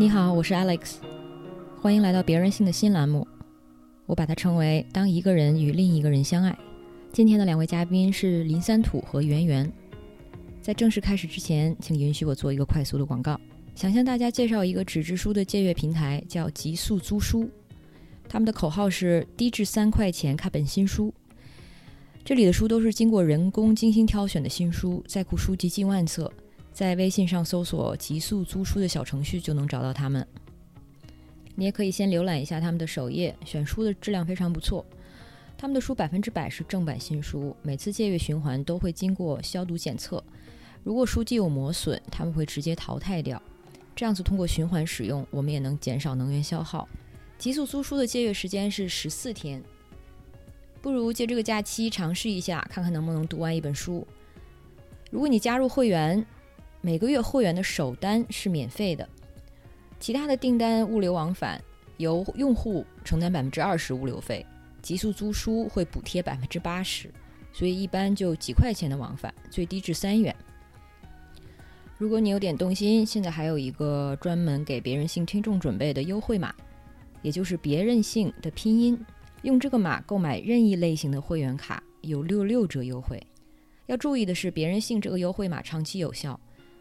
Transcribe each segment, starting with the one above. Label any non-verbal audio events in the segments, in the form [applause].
你好，我是 Alex，欢迎来到别人性的新栏目。我把它称为“当一个人与另一个人相爱”。今天的两位嘉宾是林三土和圆圆。在正式开始之前，请允许我做一个快速的广告。想向大家介绍一个纸质书的借阅平台，叫极速租书。他们的口号是低至三块钱看本新书。这里的书都是经过人工精心挑选的新书，在库书籍近万册。在微信上搜索“极速租书”的小程序就能找到他们。你也可以先浏览一下他们的首页，选书的质量非常不错。他们的书百分之百是正版新书，每次借阅循环都会经过消毒检测。如果书籍有磨损，他们会直接淘汰掉。这样子通过循环使用，我们也能减少能源消耗。极速租书的借阅时间是十四天，不如借这个假期尝试一下，看看能不能读完一本书。如果你加入会员，每个月会员的首单是免费的，其他的订单物流往返由用户承担百分之二十物流费，极速租书会补贴百分之八十，所以一般就几块钱的往返，最低至三元。如果你有点动心，现在还有一个专门给别人性听众准备的优惠码，也就是别任性的拼音，用这个码购买任意类型的会员卡有六六折优惠。要注意的是，别人性这个优惠码长期有效。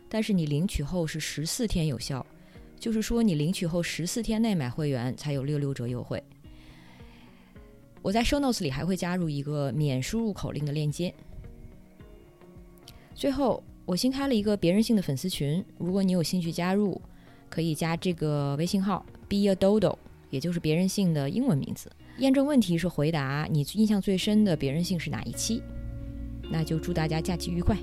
但是你领取后是十四天有效，就是说你领取后十四天内买会员才有六六折优惠。我在 show notes 里还会加入一个免输入口令的链接。最后，我新开了一个别人性的粉丝群，如果你有兴趣加入，可以加这个微信号 be a dodo，也就是别人性的英文名字。验证问题是回答你印象最深的别人性是哪一期。那就祝大家假期愉快。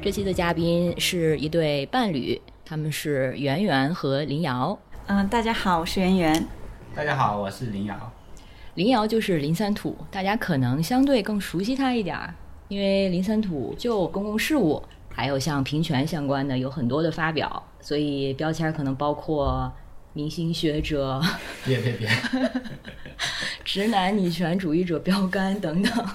这期的嘉宾是一对伴侣，他们是圆圆和林瑶。嗯，大家好，我是圆圆。大家好，我是林瑶。林瑶就是林三土，大家可能相对更熟悉他一点儿，因为林三土就公共事务，还有像平权相关的有很多的发表，所以标签可能包括明星学者、[laughs] 别别别，[laughs] 直男女权主义者标杆等等，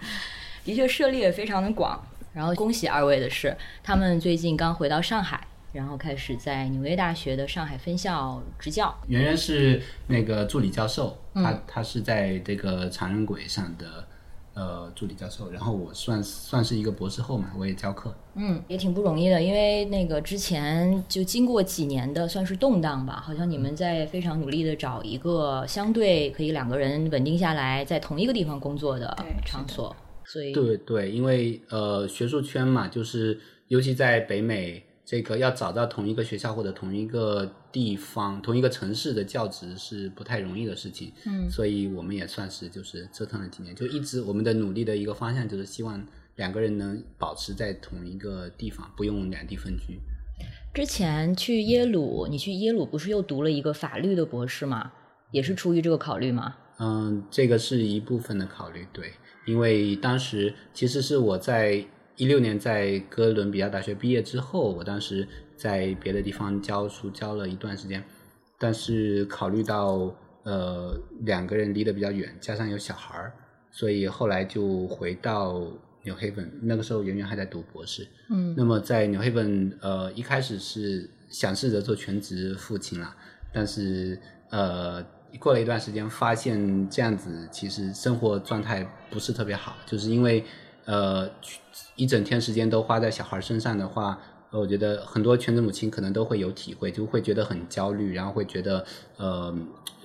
[laughs] 的确涉猎非常的广。然后恭喜二位的是，他们最近刚回到上海，然后开始在纽约大学的上海分校执教。圆圆是那个助理教授，他他是在这个长人轨上的呃助理教授，然后我算算是一个博士后嘛，我也教课。嗯，也挺不容易的，因为那个之前就经过几年的算是动荡吧，好像你们在非常努力的找一个相对可以两个人稳定下来，在同一个地方工作的场所。所以对对，因为呃，学术圈嘛，就是尤其在北美，这个要找到同一个学校或者同一个地方、同一个城市的教职是不太容易的事情。嗯，所以我们也算是就是折腾了几年，就一直我们的努力的一个方向就是希望两个人能保持在同一个地方，不用两地分居。之前去耶鲁，你去耶鲁不是又读了一个法律的博士吗？也是出于这个考虑吗？嗯，这个是一部分的考虑，对。因为当时其实是我在一六年在哥伦比亚大学毕业之后，我当时在别的地方教书教了一段时间，但是考虑到呃两个人离得比较远，加上有小孩儿，所以后来就回到纽黑本。那个时候圆圆还在读博士，嗯，那么在纽黑本呃一开始是想试着做全职父亲了，但是呃。过了一段时间，发现这样子其实生活状态不是特别好，就是因为呃一整天时间都花在小孩身上的话，我觉得很多全职母亲可能都会有体会，就会觉得很焦虑，然后会觉得呃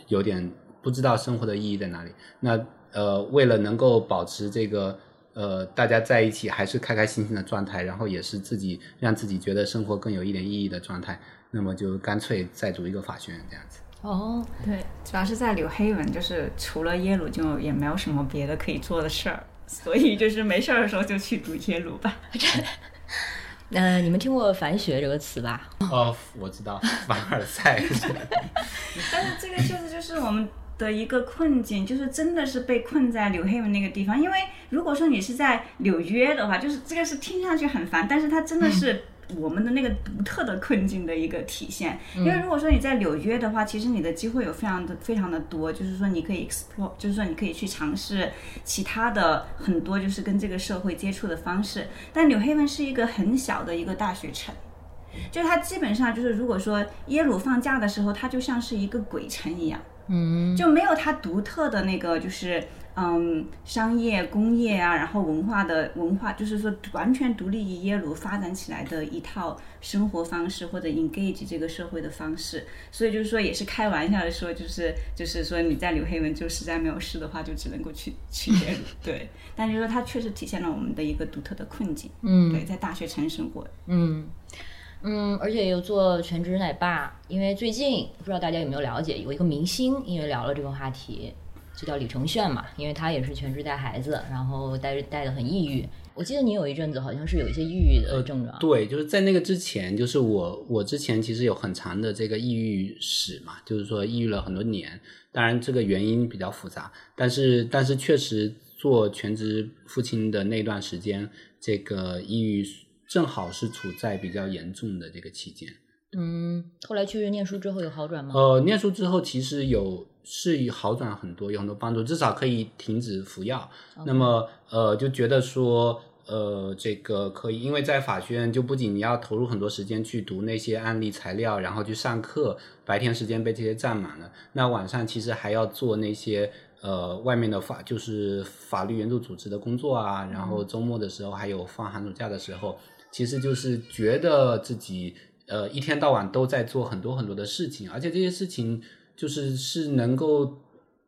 有点不知道生活的意义在哪里。那呃为了能够保持这个呃大家在一起还是开开心心的状态，然后也是自己让自己觉得生活更有一点意义的状态，那么就干脆再读一个法学院这样子。哦，对，主要是在纽黑文，就是除了耶鲁，就也没有什么别的可以做的事儿，所以就是没事儿的时候就去读耶鲁吧。[laughs] 呃，你们听过凡学这个词吧？哦，我知道，凡尔赛。[laughs] 但是这个确实就是我们的一个困境，就是真的是被困在纽黑文那个地方。因为如果说你是在纽约的话，就是这个是听上去很烦，但是它真的是我们的那个独特的困境的一个体现。因为如果说你在纽约的话，其实你的机会有非常的非常的多，就是说你可以 explore，就是说你可以去尝试其他的很多就是跟这个社会接触的方式。但纽黑文是一个很小的一个大学城。就它基本上就是，如果说耶鲁放假的时候，它就像是一个鬼城一样，嗯，就没有它独特的那个，就是嗯，商业、工业啊，然后文化的文化，就是说完全独立于耶鲁发展起来的一套生活方式或者 engage 这个社会的方式。所以就是说，也是开玩笑的说，就是就是说你在纽黑文就实在没有事的话，就只能够去去耶鲁，对。但就是说，它确实体现了我们的一个独特的困境，嗯，对，在大学城生活，嗯。嗯，而且又做全职奶爸，因为最近不知道大家有没有了解，有一个明星因为聊了这个话题，就叫李承铉嘛，因为他也是全职带孩子，然后带带的很抑郁。我记得你有一阵子好像是有一些抑郁的症状。对，就是在那个之前，就是我我之前其实有很长的这个抑郁史嘛，就是说抑郁了很多年。当然这个原因比较复杂，但是但是确实做全职父亲的那段时间，这个抑郁。正好是处在比较严重的这个期间。嗯，后来去念书之后有好转吗？呃，念书之后其实有是好转很多，有很多帮助，至少可以停止服药。那么呃，就觉得说呃，这个可以，因为在法学院就不仅你要投入很多时间去读那些案例材料，然后去上课，白天时间被这些占满了，那晚上其实还要做那些。呃，外面的法就是法律援助组织的工作啊，然后周末的时候还有放寒暑假的时候，其实就是觉得自己呃一天到晚都在做很多很多的事情，而且这些事情就是是能够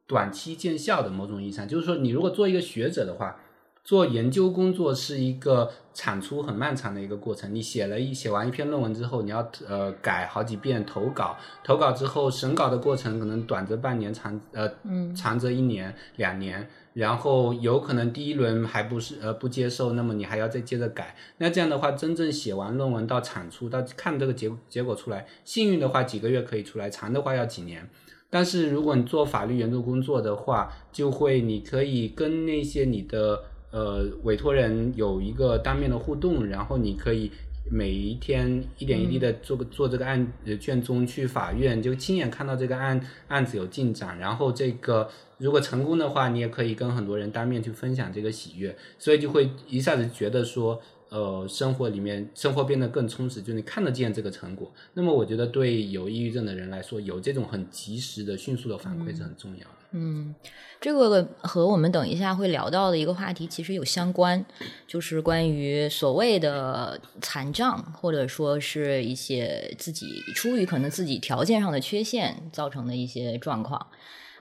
短期见效的。某种意义上，就是说你如果做一个学者的话。做研究工作是一个产出很漫长的一个过程。你写了一写完一篇论文之后，你要呃改好几遍投稿，投稿之后审稿的过程可能短则半年，长呃长则一年两年。然后有可能第一轮还不是呃不接受，那么你还要再接着改。那这样的话，真正写完论文到产出到看这个结结果出来，幸运的话几个月可以出来，长的话要几年。但是如果你做法律援助工作的话，就会你可以跟那些你的。呃，委托人有一个当面的互动，然后你可以每一天一点一滴的做个做这个案卷宗去法院，就亲眼看到这个案案子有进展。然后这个如果成功的话，你也可以跟很多人当面去分享这个喜悦，所以就会一下子觉得说，呃，生活里面生活变得更充实，就你看得见这个成果。那么我觉得对有抑郁症的人来说，有这种很及时的、迅速的反馈是很重要的。嗯。这个和我们等一下会聊到的一个话题其实有相关，就是关于所谓的残障，或者说是一些自己出于可能自己条件上的缺陷造成的一些状况。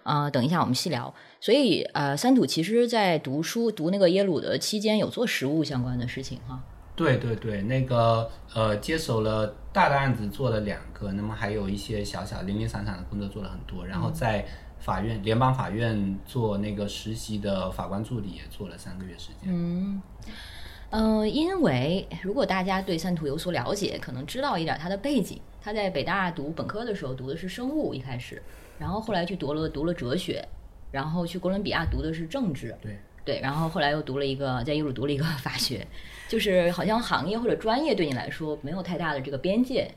啊，等一下我们细聊。所以，呃，三土其实在读书读那个耶鲁的期间有做实务相关的事情哈。对对对，那个呃，接手了大的案子做了两个，那么还有一些小小零零散散的工作做了很多，然后在。法院，联邦法院做那个实习的法官助理也做了三个月时间。嗯，呃，因为如果大家对三土有所了解，可能知道一点他的背景。他在北大读本科的时候读的是生物，一开始，然后后来去读了读了哲学，然后去哥伦比亚读的是政治。对对，然后后来又读了一个在耶鲁读了一个法学，就是好像行业或者专业对你来说没有太大的这个边界。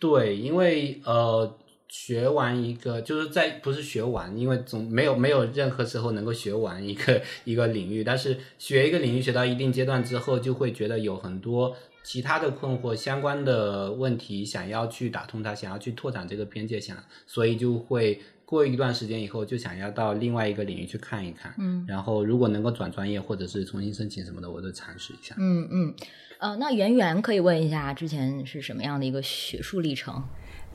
对，因为呃。学完一个，就是在不是学完，因为总没有没有任何时候能够学完一个一个领域。但是学一个领域学到一定阶段之后，就会觉得有很多其他的困惑、相关的问题，想要去打通它，想要去拓展这个边界，想，所以就会过一段时间以后，就想要到另外一个领域去看一看。嗯，然后如果能够转专业或者是重新申请什么的，我都尝试一下。嗯嗯，呃，那圆圆可以问一下，之前是什么样的一个学术历程？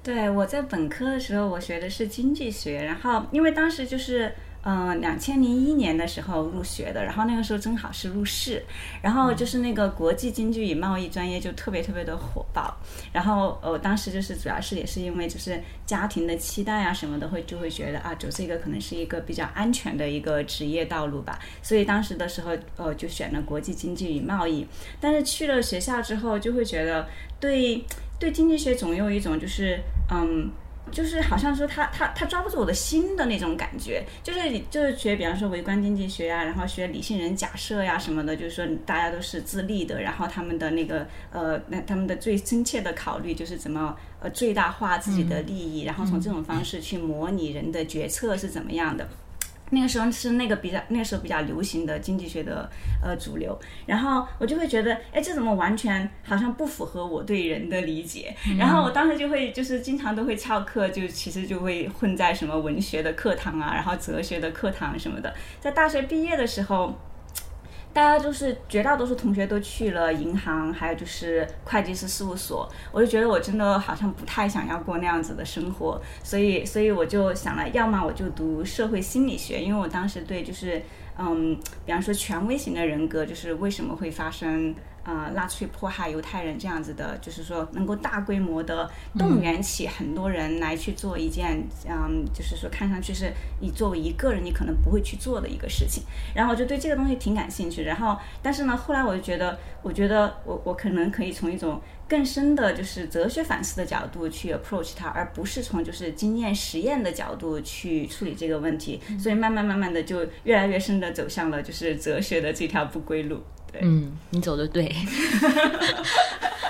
对，我在本科的时候，我学的是经济学，然后因为当时就是，嗯，两千零一年的时候入学的，然后那个时候正好是入试，然后就是那个国际经济与贸易专业就特别特别的火爆，然后我当时就是主要是也是因为就是家庭的期待啊什么的，会就会觉得啊，走这个可能是一个比较安全的一个职业道路吧，所以当时的时候，呃，就选了国际经济与贸易，但是去了学校之后，就会觉得对。对经济学总有一种就是，嗯，就是好像说他他他抓不住我的心的那种感觉，就是就是学，比方说微观经济学呀，然后学理性人假设呀什么的，就是说大家都是自立的，然后他们的那个呃，那他们的最真切的考虑就是怎么呃最大化自己的利益，然后从这种方式去模拟人的决策是怎么样的。那个时候是那个比较那个时候比较流行的经济学的呃主流，然后我就会觉得，哎，这怎么完全好像不符合我对人的理解？然后我当时就会就是经常都会翘课，就其实就会混在什么文学的课堂啊，然后哲学的课堂什么的。在大学毕业的时候。大家就是绝大多数同学都去了银行，还有就是会计师事务所，我就觉得我真的好像不太想要过那样子的生活，所以所以我就想了，要么我就读社会心理学，因为我当时对就是嗯，比方说权威型的人格，就是为什么会发生。呃，纳粹迫害犹太人这样子的，就是说能够大规模的动员起很多人来去做一件，嗯，就是说看上去是你作为一个人你可能不会去做的一个事情。然后我就对这个东西挺感兴趣。然后，但是呢，后来我就觉得，我觉得我我可能可以从一种更深的，就是哲学反思的角度去 approach 它，而不是从就是经验实验的角度去处理这个问题。所以慢慢慢慢的就越来越深的走向了就是哲学的这条不归路。嗯，你走的对，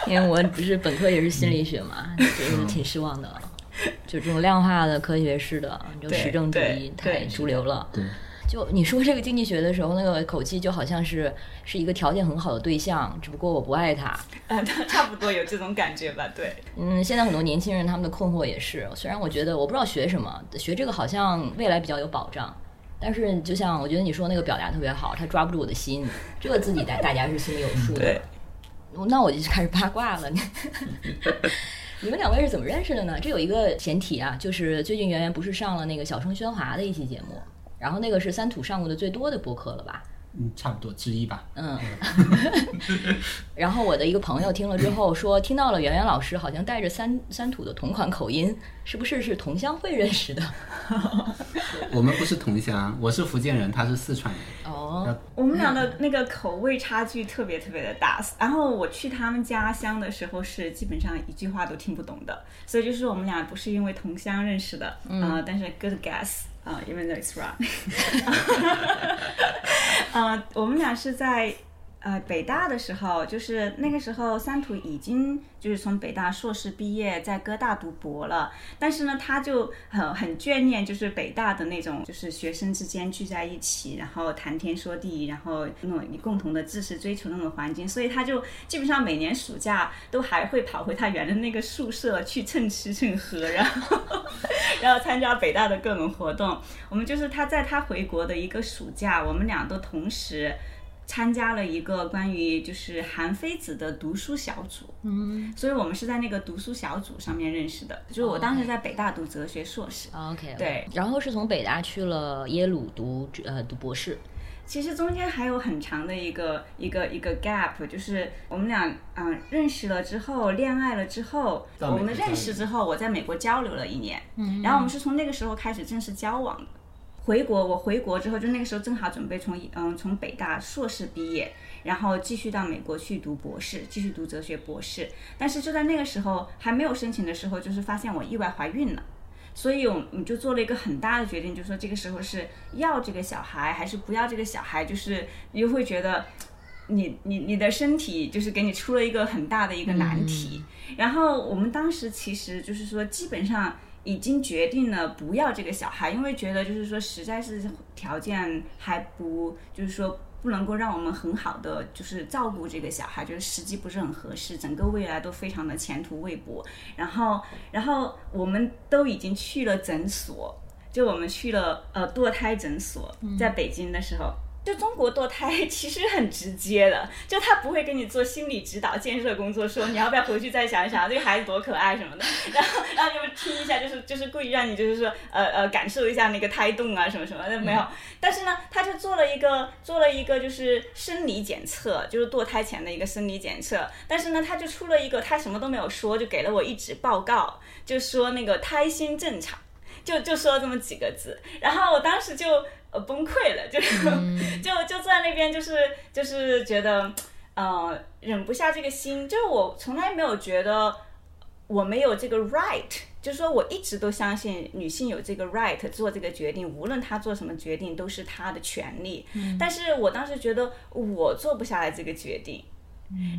因为我不是本科也是心理学嘛，觉得挺失望的。就这种量化的科学式的，就实证主义太主流了。对，就你说这个经济学的时候，那个口气就好像是是一个条件很好的对象，只不过我不爱他。嗯，[laughs] 差不多有这种感觉吧？对。嗯，现在很多年轻人他们的困惑也是，虽然我觉得我不知道学什么，学这个好像未来比较有保障。但是，就像我觉得你说那个表达特别好，他抓不住我的心，这个自己大大家是心里有数的。那我就开始八卦了。[laughs] 你们两位是怎么认识的呢？这有一个前提啊，就是最近圆圆不是上了那个小声喧哗的一期节目，然后那个是三土上过的最多的播客了吧？嗯，差不多之一吧。嗯，[laughs] 然后我的一个朋友听了之后说，听到了圆圆老师好像带着三三土的同款口音，是不是是同乡会认识的？[laughs] 我们不是同乡，我是福建人，他是四川人。哦，我们俩的那个口味差距特别特别的大。然后我去他们家乡的时候是基本上一句话都听不懂的，所以就是我们俩不是因为同乡认识的，嗯，但是 good guess。啊，even though it's wrong，嗯，我们俩是在。呃，北大的时候，就是那个时候，三土已经就是从北大硕士毕业，在哥大读博了。但是呢，他就很很眷念，就是北大的那种，就是学生之间聚在一起，然后谈天说地，然后那种你共同的知识追求那种环境。所以他就基本上每年暑假都还会跑回他原来那个宿舍去蹭吃蹭喝，然后 [laughs] 然后参加北大的各种活动。我们就是他在他回国的一个暑假，我们俩都同时。参加了一个关于就是韩非子的读书小组，嗯，所以我们是在那个读书小组上面认识的。就是我当时在北大读哲学硕士，OK，对，然后是从北大去了耶鲁读呃读博士。其实中间还有很长的一个一个一个 gap，就是我们俩嗯认识了之后，恋爱了之后，我们的认识之后，我在美国交流了一年，嗯，然后我们是从那个时候开始正式交往的。回国，我回国之后，就那个时候正好准备从嗯从北大硕士毕业，然后继续到美国去读博士，继续读哲学博士。但是就在那个时候还没有申请的时候，就是发现我意外怀孕了，所以我们就做了一个很大的决定，就是说这个时候是要这个小孩还是不要这个小孩，就是又会觉得你你你的身体就是给你出了一个很大的一个难题。然后我们当时其实就是说基本上。已经决定了不要这个小孩，因为觉得就是说实在是条件还不，就是说不能够让我们很好的就是照顾这个小孩，就是时机不是很合适，整个未来都非常的前途未卜。然后，[laughs] 然后我们都已经去了诊所，就我们去了呃堕胎诊所，在北京的时候。就中国堕胎 [laughs] 其实很直接的，就他不会给你做心理指导建设工作，说你要不要回去再想一想这个孩子多可爱什么的，然后然后就听一下，就是就是故意让你就是说呃呃感受一下那个胎动啊什么什么的没有，但是呢他就做了一个做了一个就是生理检测，就是堕胎前的一个生理检测，但是呢他就出了一个他什么都没有说，就给了我一纸报告，就说那个胎心正常，就就说这么几个字，然后我当时就。呃，崩溃了，就 [laughs] 就就坐在那边，就是就是觉得，呃，忍不下这个心。就是我从来没有觉得，我没有这个 right，就是说我一直都相信女性有这个 right 做这个决定，无论她做什么决定都是她的权利。但是我当时觉得我做不下来这个决定，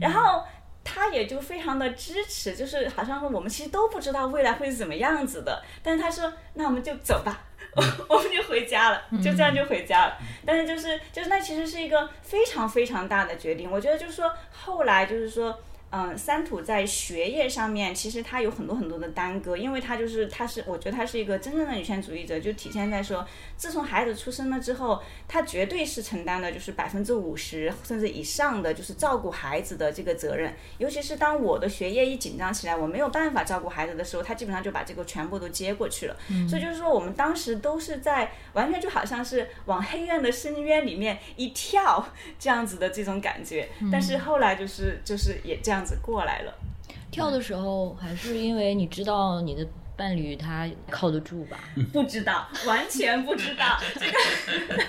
然后他也就非常的支持，就是好像说我们其实都不知道未来会是怎么样子的，但是他说那我们就走吧。[laughs] 我们就回家了，就这样就回家了。但是就是就是那其实是一个非常非常大的决定。我觉得就是说后来就是说。嗯，三土在学业上面其实他有很多很多的耽搁，因为他就是他是我觉得他是一个真正的女权主义者，就体现在说，自从孩子出生了之后，他绝对是承担了就是百分之五十甚至以上的就是照顾孩子的这个责任。尤其是当我的学业一紧张起来，我没有办法照顾孩子的时候，他基本上就把这个全部都接过去了。所以就是说，我们当时都是在完全就好像是往黑暗的深渊里面一跳这样子的这种感觉。但是后来就是就是也这样。样子过来了，跳的时候还是因为你知道你的伴侣他靠得住吧？[laughs] 不知道，完全不知道 [laughs] 这个。[laughs]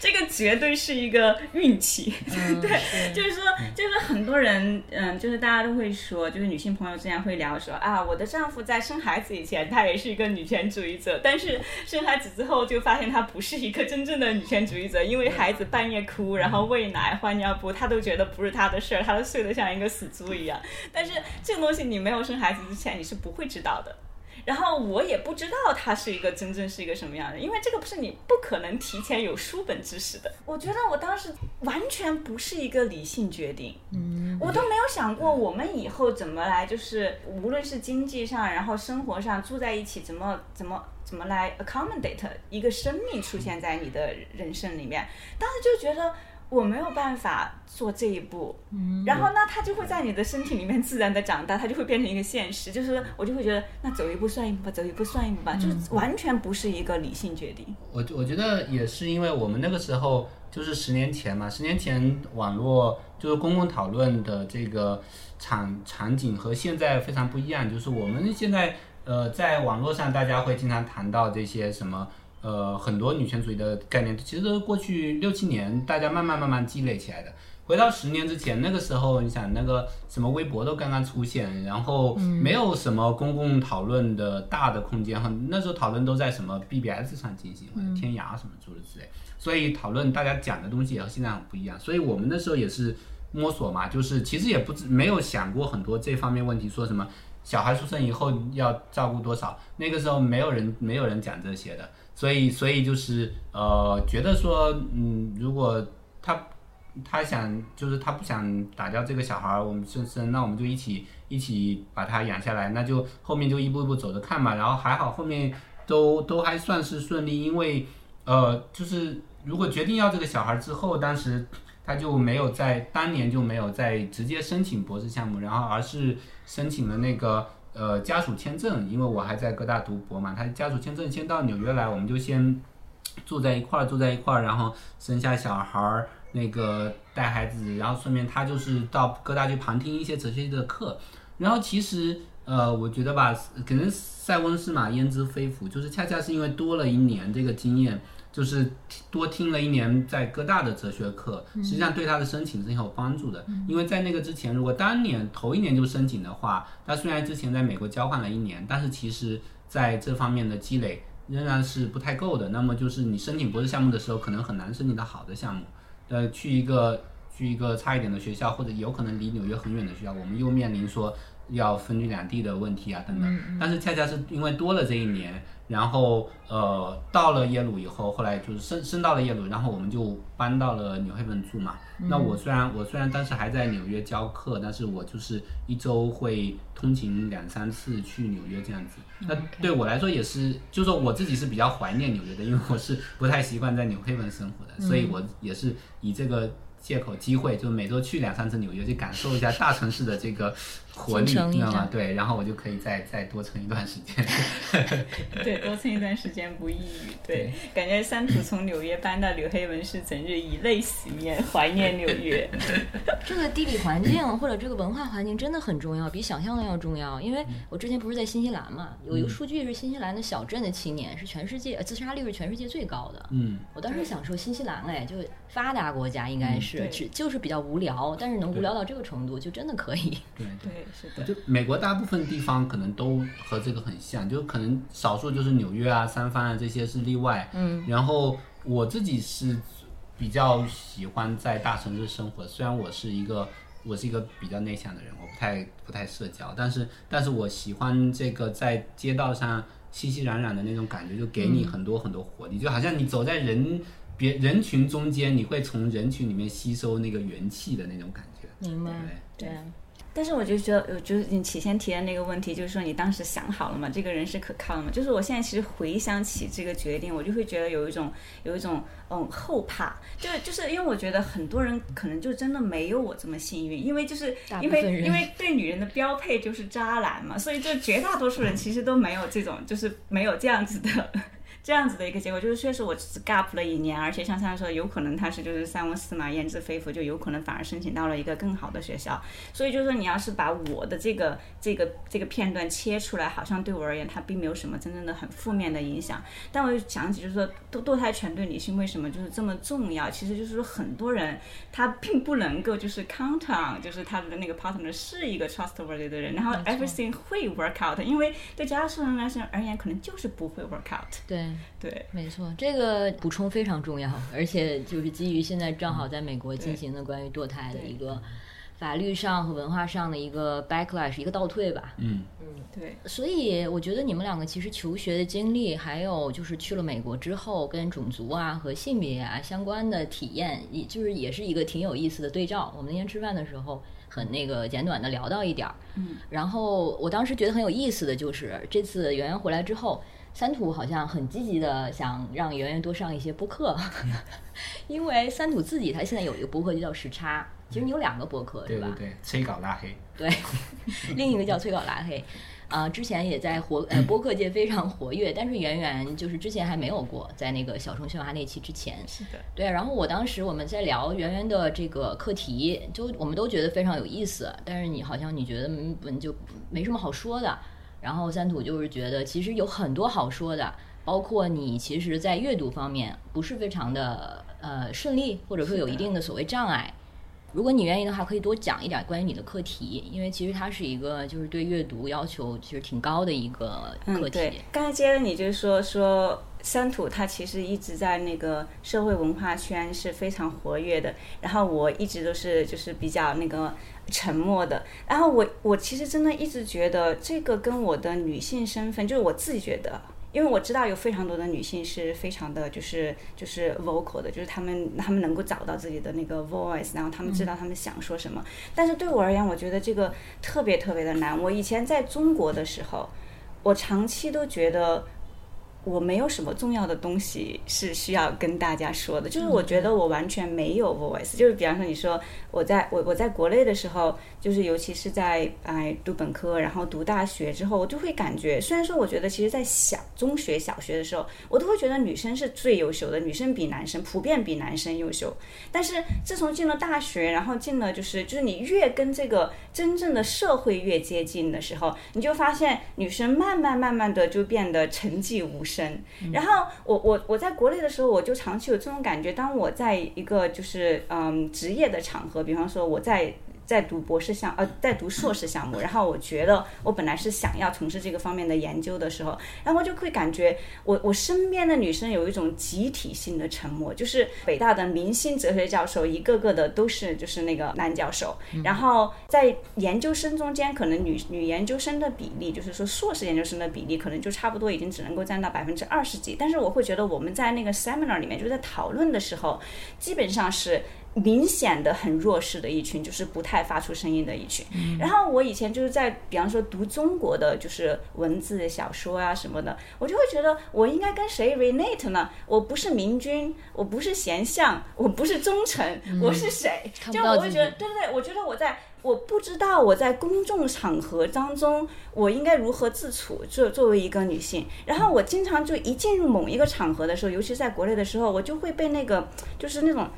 这个绝对是一个运气，对，就是说，就是很多人，嗯，就是大家都会说，就是女性朋友之间会聊说啊，我的丈夫在生孩子以前，他也是一个女权主义者，但是生孩子之后就发现他不是一个真正的女权主义者，因为孩子半夜哭，然后喂奶、换尿布，他都觉得不是他的事儿，他都睡得像一个死猪一样。但是这个东西你没有生孩子之前，你是不会知道的。然后我也不知道他是一个真正是一个什么样的，因为这个不是你不可能提前有书本知识的。我觉得我当时完全不是一个理性决定，嗯，我都没有想过我们以后怎么来，就是无论是经济上，然后生活上住在一起，怎么怎么怎么来 accommodate 一个生命出现在你的人生里面。当时就觉得。我没有办法做这一步，嗯然后那，它就会在你的身体里面自然的长大，它就会变成一个现实。就是我就会觉得，那走一步算一步吧，走一步算一步吧，就是完全不是一个理性决定。我我觉得也是因为我们那个时候就是十年前嘛，十年前网络就是公共讨论的这个场场景和现在非常不一样。就是我们现在呃，在网络上大家会经常谈到这些什么。呃，很多女权主义的概念，其实都是过去六七年大家慢慢慢慢积累起来的。回到十年之前，那个时候，你想那个什么微博都刚刚出现，然后没有什么公共讨论的大的空间，很，那时候讨论都在什么 BBS 上进行，或者天涯什么诸如此类。所以讨论大家讲的东西也和现在很不一样。所以我们那时候也是摸索嘛，就是其实也不没有想过很多这方面问题，说什么小孩出生以后要照顾多少，那个时候没有人没有人讲这些的。所以，所以就是呃，觉得说，嗯，如果他他想，就是他不想打掉这个小孩儿，我们生生，那我们就一起一起把他养下来，那就后面就一步一步走着看嘛。然后还好，后面都都还算是顺利，因为呃，就是如果决定要这个小孩之后，当时他就没有在当年就没有在直接申请博士项目，然后而是申请了那个。呃，家属签证，因为我还在哥大读博嘛，他家属签证先到纽约来，我们就先住在一块儿，住在一块儿，然后生下小孩儿，那个带孩子，然后顺便他就是到哥大去旁听一些哲学的课，然后其实呃，我觉得吧，可能塞翁失马焉知非福，就是恰恰是因为多了一年这个经验。就是多听了一年在哥大的哲学课，实际上对他的申请是很有帮助的。因为在那个之前，如果当年头一年就申请的话，他虽然之前在美国交换了一年，但是其实在这方面的积累仍然是不太够的。那么就是你申请博士项目的时候，可能很难申请到好的项目。呃，去一个去一个差一点的学校，或者有可能离纽约很远的学校，我们又面临说要分居两地的问题啊等等。但是恰恰是因为多了这一年。然后，呃，到了耶鲁以后，后来就是升升到了耶鲁，然后我们就搬到了纽黑文住嘛。那我虽然我虽然当时还在纽约教课，但是我就是一周会通勤两三次去纽约这样子。那对我来说也是，就是说我自己是比较怀念纽约的，因为我是不太习惯在纽黑文生活的，所以我也是以这个。借口机会，就每周去两三次纽约，去感受一下大城市的这个活力，你知道吗？对，然后我就可以再再多撑一段时间。[laughs] 对，多撑一段时间不抑郁。对，感觉三土从纽约搬到纽黑文是整日以泪洗面，怀念纽约。[laughs] 这个地理环境或者这个文化环境真的很重要，比想象的要重要。因为我之前不是在新西兰嘛，有一个数据是新西兰的小镇的青年是全世界自杀率是全世界最高的。嗯，我当时想说新西兰哎，就发达国家应该是。是对是就是比较无聊，但是能无聊到这个程度，就真的可以。对对。对，是的，就美国大部分地方可能都和这个很像，就可能少数就是纽约啊、三藩啊这些是例外。嗯，然后我自己是比较喜欢在大城市生活，虽然我是一个我是一个比较内向的人，我不太不太社交，但是但是我喜欢这个在街道上熙熙攘攘的那种感觉，就给你很多很多活力，就好像你走在人别人群中间，你会从人群里面吸收那个元气的那种感觉。明白对，对，但是我就觉得，我就是你起先提的那个问题，就是说你当时想好了吗？这个人是可靠的吗？就是我现在其实回想起这个决定，我就会觉得有一种有一种嗯后怕，就是就是因为我觉得很多人可能就真的没有我这么幸运，因为就是因为因为对女人的标配就是渣男嘛，所以就绝大多数人其实都没有这种，就是没有这样子的。这样子的一个结果，就是确实我只 gap 了一年，而且像他说，有可能他是就是三温四马，焉知非福，就有可能反而申请到了一个更好的学校。所以就是说，你要是把我的这个这个这个片段切出来，好像对我而言，它并没有什么真正的很负面的影响。但我又想起，就是说堕堕胎权对女性为什么就是这么重要？其实就是说，很多人他并不能够就是 count on，就是他的那个 partner 是一个 trustworthy 的人，然后 everything 会 work out，因为对大多数人来说而言，可能就是不会 work out。对。对，没错，这个补充非常重要，而且就是基于现在正好在美国进行的关于堕胎的一个法律上和文化上的一个 backlash，一个倒退吧。嗯嗯，对，所以我觉得你们两个其实求学的经历，还有就是去了美国之后跟种族啊和性别啊相关的体验，也就是也是一个挺有意思的对照。我们那天吃饭的时候很那个简短的聊到一点儿，嗯，然后我当时觉得很有意思的就是这次圆圆回来之后。三土好像很积极的想让圆圆多上一些播客，[laughs] 因为三土自己他现在有一个播客就叫时差，其实你有两个播客对吧？对催稿拉黑。对，[laughs] 另一个叫催稿拉黑，啊、之前也在活呃播客界非常活跃，但是圆圆就是之前还没有过，在那个小程喧哗那期之前，是的，对，然后我当时我们在聊圆圆的这个课题，就我们都觉得非常有意思，但是你好像你觉得嗯嗯就没什么好说的，然后三土就是觉得其实有很多好说的，包括你其实在阅读方面不是非常的呃顺利，或者说有一定的所谓障碍。如果你愿意的话，可以多讲一点关于你的课题，因为其实它是一个就是对阅读要求其实挺高的一个课嗯，题。对，刚才接着你就是说说三土，他其实一直在那个社会文化圈是非常活跃的，然后我一直都是就是比较那个沉默的，然后我我其实真的一直觉得这个跟我的女性身份，就是我自己觉得。因为我知道有非常多的女性是非常的，就是就是 vocal 的，就是她们她们能够找到自己的那个 voice，然后她们知道她们想说什么。但是对我而言，我觉得这个特别特别的难。我以前在中国的时候，我长期都觉得我没有什么重要的东西是需要跟大家说的，就是我觉得我完全没有 voice。就是比方说，你说我在我我在国内的时候，就是尤其是在哎读本科，然后读大学之后，我就会感觉，虽然说我觉得其实，在小中学、小学的时候，我都会觉得女生是最优秀的，女生比男生普遍比男生优秀。但是自从进了大学，然后进了就是就是你越跟这个真正的社会越接近的时候，你就发现女生慢慢慢慢的就变得成绩无声。然后我我我在国内的时候，我就长期有这种感觉，当我在一个就是嗯职业的场合，比方说我在。在读博士项呃，在读硕士项目，然后我觉得我本来是想要从事这个方面的研究的时候，然后我就会感觉我我身边的女生有一种集体性的沉默，就是北大的明星哲学教授一个个的都是就是那个男教授，然后在研究生中间，可能女女研究生的比例，就是说硕士研究生的比例，可能就差不多已经只能够占到百分之二十几，但是我会觉得我们在那个 seminar 里面，就是在讨论的时候，基本上是。明显的很弱势的一群，就是不太发出声音的一群。然后我以前就是在，比方说读中国的就是文字小说啊什么的，我就会觉得我应该跟谁 relate 呢？我不是明君，我不是贤相，我不是忠臣，我是谁？就我会觉得，对对对，我觉得我在。我不知道我在公众场合当中，我应该如何自处。作作为一个女性，然后我经常就一进入某一个场合的时候，尤其在国内的时候，我就会被那个就是那种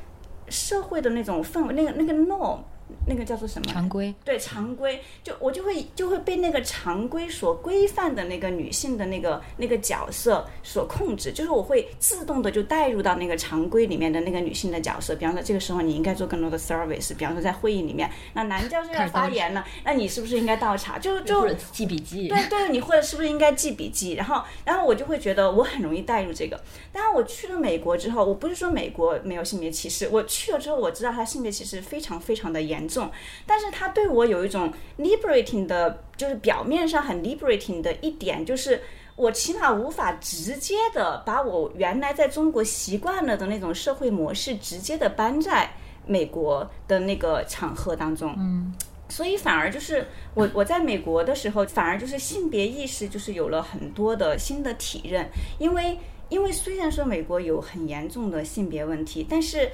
社会的那种氛围，那个那个 norm，那个叫做什么？常规。对常规，就我就会就会被那个常规所规范的那个女性的那个那个角色所控制，就是我会自动的就带入到那个常规里面的那个女性的角色。比方说，这个时候你应该做更多的 service，比方说在会议里面，那男教授要发言了，那你是不是应该倒茶？就就记笔记。对对，你或者是不是应该记笔记？然后，然后我就会觉得我很容易带入这个。当然，我去了美国之后，我不是说美国没有性别歧视，我去了之后，我知道它性别歧视非常非常的严重，但是他对我有一种 liberating 的，就是表面上很 liberating 的一点，就是我起码无法直接的把我原来在中国习惯了的那种社会模式直接的搬在美国的那个场合当中。嗯。所以反而就是我我在美国的时候，反而就是性别意识就是有了很多的新的体认，因为因为虽然说美国有很严重的性别问题，但是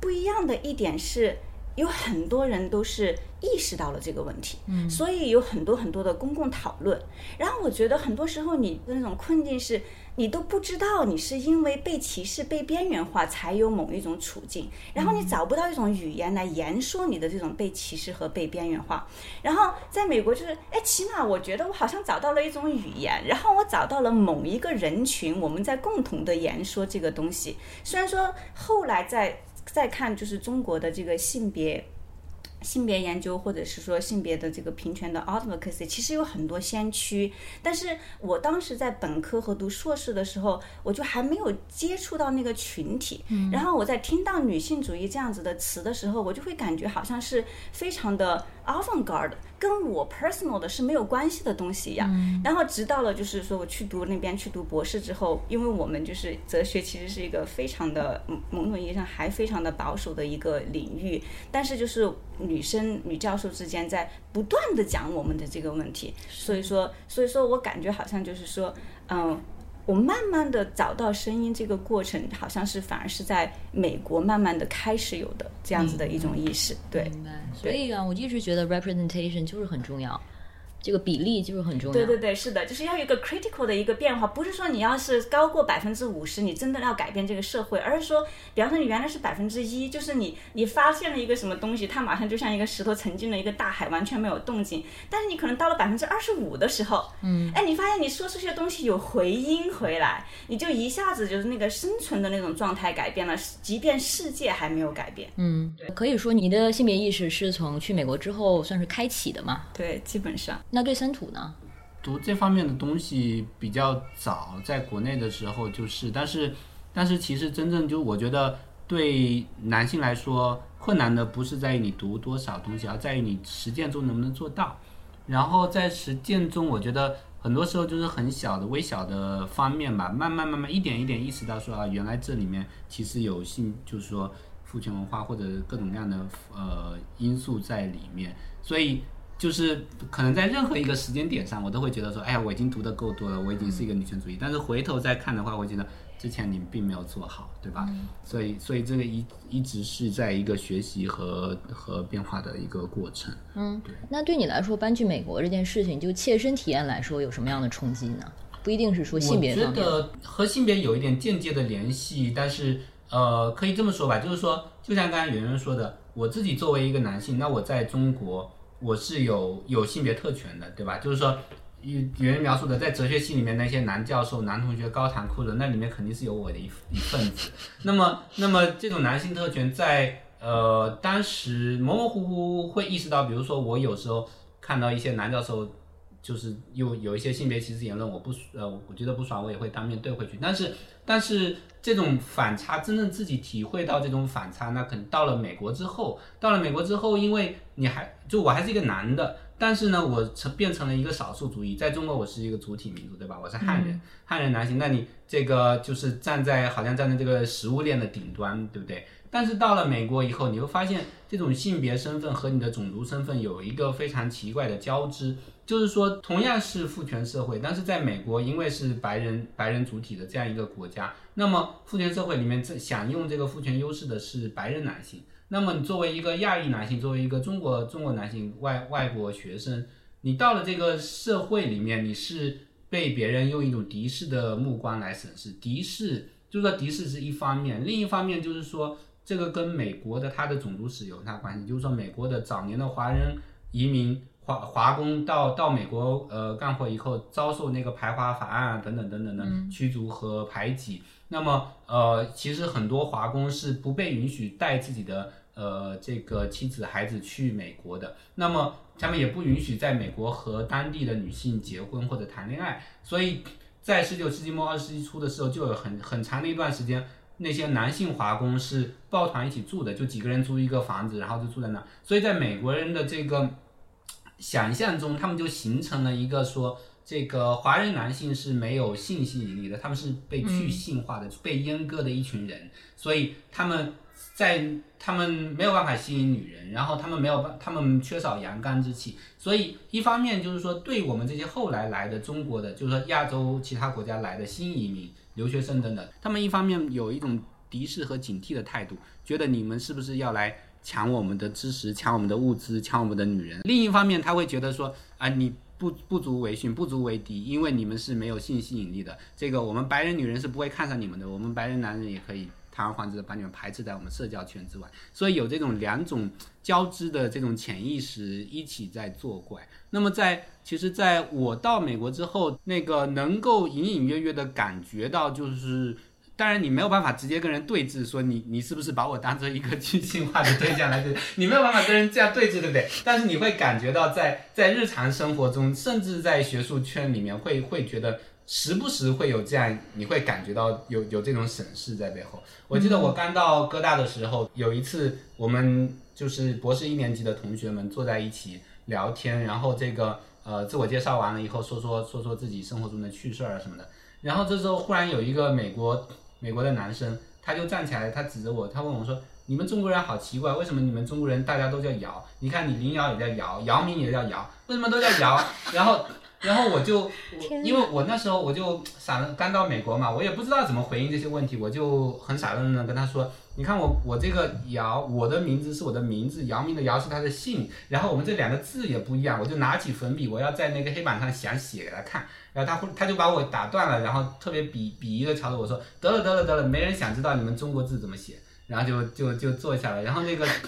不一样的一点是，有很多人都是意识到了这个问题，嗯，所以有很多很多的公共讨论。然后我觉得很多时候你的那种困境是。你都不知道你是因为被歧视、被边缘化才有某一种处境，然后你找不到一种语言来言说你的这种被歧视和被边缘化。然后在美国就是，哎，起码我觉得我好像找到了一种语言，然后我找到了某一个人群，我们在共同的言说这个东西。虽然说后来再再看，就是中国的这个性别。性别研究或者是说性别的这个平权的 advocacy，其实有很多先驱。但是我当时在本科和读硕士的时候，我就还没有接触到那个群体。然后我在听到女性主义这样子的词的时候，我就会感觉好像是非常的 avant-garde，跟我 personal 的是没有关系的东西一样。然后直到了就是说我去读那边去读博士之后，因为我们就是哲学其实是一个非常的某种意义上还非常的保守的一个领域，但是就是女生女教授之间在不断的讲我们的这个问题，所以说所以说我感觉好像就是说，嗯，我慢慢的找到声音这个过程，好像是反而是在美国慢慢的开始有的这样子的一种意识，对。明白。所以啊，我一直觉得 representation 就是很重要。这个比例就是很重要。对对对，是的，就是要有一个 critical 的一个变化，不是说你要是高过百分之五十，你真的要改变这个社会，而是说，比方说你原来是百分之一，就是你你发现了一个什么东西，它马上就像一个石头沉进了一个大海，完全没有动静。但是你可能到了百分之二十五的时候，嗯，哎，你发现你说出去的东西有回音回来，你就一下子就是那个生存的那种状态改变了，即便世界还没有改变。嗯，可以说你的性别意识是从去美国之后算是开启的嘛？对，基本上。那对森土呢？读这方面的东西比较早，在国内的时候就是，但是，但是其实真正就我觉得对男性来说困难的不是在于你读多少东西，而在于你实践中能不能做到。然后在实践中，我觉得很多时候就是很小的、微小的方面吧，慢慢慢慢一点一点意识到说啊，原来这里面其实有性，就是说父权文化或者各种各样的呃因素在里面，所以。就是可能在任何一个时间点上，我都会觉得说，哎呀，我已经读的够多了，我已经是一个女权主义。但是回头再看的话，我觉得之前你并没有做好，对吧？所以，所以这个一一直是在一个学习和和变化的一个过程。嗯，对。那对你来说，搬去美国这件事情，就切身体验来说，有什么样的冲击呢？不一定是说性别。我觉得和性别有一点间接的联系，但是呃，可以这么说吧，就是说，就像刚才圆圆说的，我自己作为一个男性，那我在中国。我是有有性别特权的，对吧？就是说，有原描述的，在哲学系里面那些男教授、男同学高谈阔论，那里面肯定是有我的一一份子。那么，那么这种男性特权在呃当时模模糊糊会意识到，比如说我有时候看到一些男教授。就是有有一些性别歧视言论，我不呃，我觉得不爽，我也会当面对回去。但是，但是这种反差，真正自己体会到这种反差，那可能到了美国之后，到了美国之后，因为你还就我还是一个男的，但是呢，我成变成了一个少数族裔，在中国我是一个主体民族，对吧？我是汉人，汉人男性，那你这个就是站在好像站在这个食物链的顶端，对不对？但是到了美国以后，你会发现这种性别身份和你的种族身份有一个非常奇怪的交织。就是说，同样是父权社会，但是在美国，因为是白人白人主体的这样一个国家，那么父权社会里面，这享用这个父权优势的是白人男性。那么你作为一个亚裔男性，作为一个中国中国男性外外国学生，你到了这个社会里面，你是被别人用一种敌视的目光来审视。敌视就是说，敌视是一方面，另一方面就是说，这个跟美国的它的种族史有很大关系，就是说美国的早年的华人移民华华工到到美国呃干活以后，遭受那个排华法案啊等等等等的驱逐和排挤。那么呃，其实很多华工是不被允许带自己的呃这个妻子孩子去美国的。那么他们也不允许在美国和当地的女性结婚或者谈恋爱。所以在十九世纪末二十世纪初的时候，就有很很长的一段时间。那些男性华工是抱团一起住的，就几个人租一个房子，然后就住在那。所以在美国人的这个想象中，他们就形成了一个说，这个华人男性是没有性吸引力的，他们是被去性化的、被阉割的一群人。所以他们在他们没有办法吸引女人，然后他们没有办，他们缺少阳刚之气。所以一方面就是说，对我们这些后来来的中国的，就是说亚洲其他国家来的新移民。留学生等等，他们一方面有一种敌视和警惕的态度，觉得你们是不是要来抢我们的知识、抢我们的物资、抢我们的女人；另一方面，他会觉得说啊，你不不足为训、不足为敌，因为你们是没有性吸引力的。这个我们白人女人是不会看上你们的，我们白人男人也可以堂而皇之的把你们排斥在我们社交圈之外。所以有这种两种交织的这种潜意识一起在作怪。那么在其实，在我到美国之后，那个能够隐隐约约的感觉到，就是当然你没有办法直接跟人对峙，说你你是不是把我当做一个去性化的对象来对，[laughs] 你没有办法跟人这样对峙，对不对？但是你会感觉到，在在日常生活中，甚至在学术圈里面，会会觉得时不时会有这样，你会感觉到有有这种审视在背后。我记得我刚到哥大的时候，有一次我们就是博士一年级的同学们坐在一起聊天，然后这个。呃，自我介绍完了以后，说说说说自己生活中的趣事儿什么的。然后这时候忽然有一个美国美国的男生，他就站起来，他指着我，他问我说：“你们中国人好奇怪，为什么你们中国人大家都叫姚？你看你林瑶也叫姚，姚明也叫姚，为什么都叫姚？”然后。然后我就，因为我那时候我就傻了，刚到美国嘛，我也不知道怎么回应这些问题，我就很傻愣愣的跟他说：“你看我我这个姚，我的名字是我的名字，姚明的姚是他的姓，然后我们这两个字也不一样。”我就拿起粉笔，我要在那个黑板上想写给他看，然后他他就把我打断了，然后特别鄙鄙夷的朝着我说：“得了得了得了，没人想知道你们中国字怎么写。”然后就就就坐下了，然后那个。[laughs]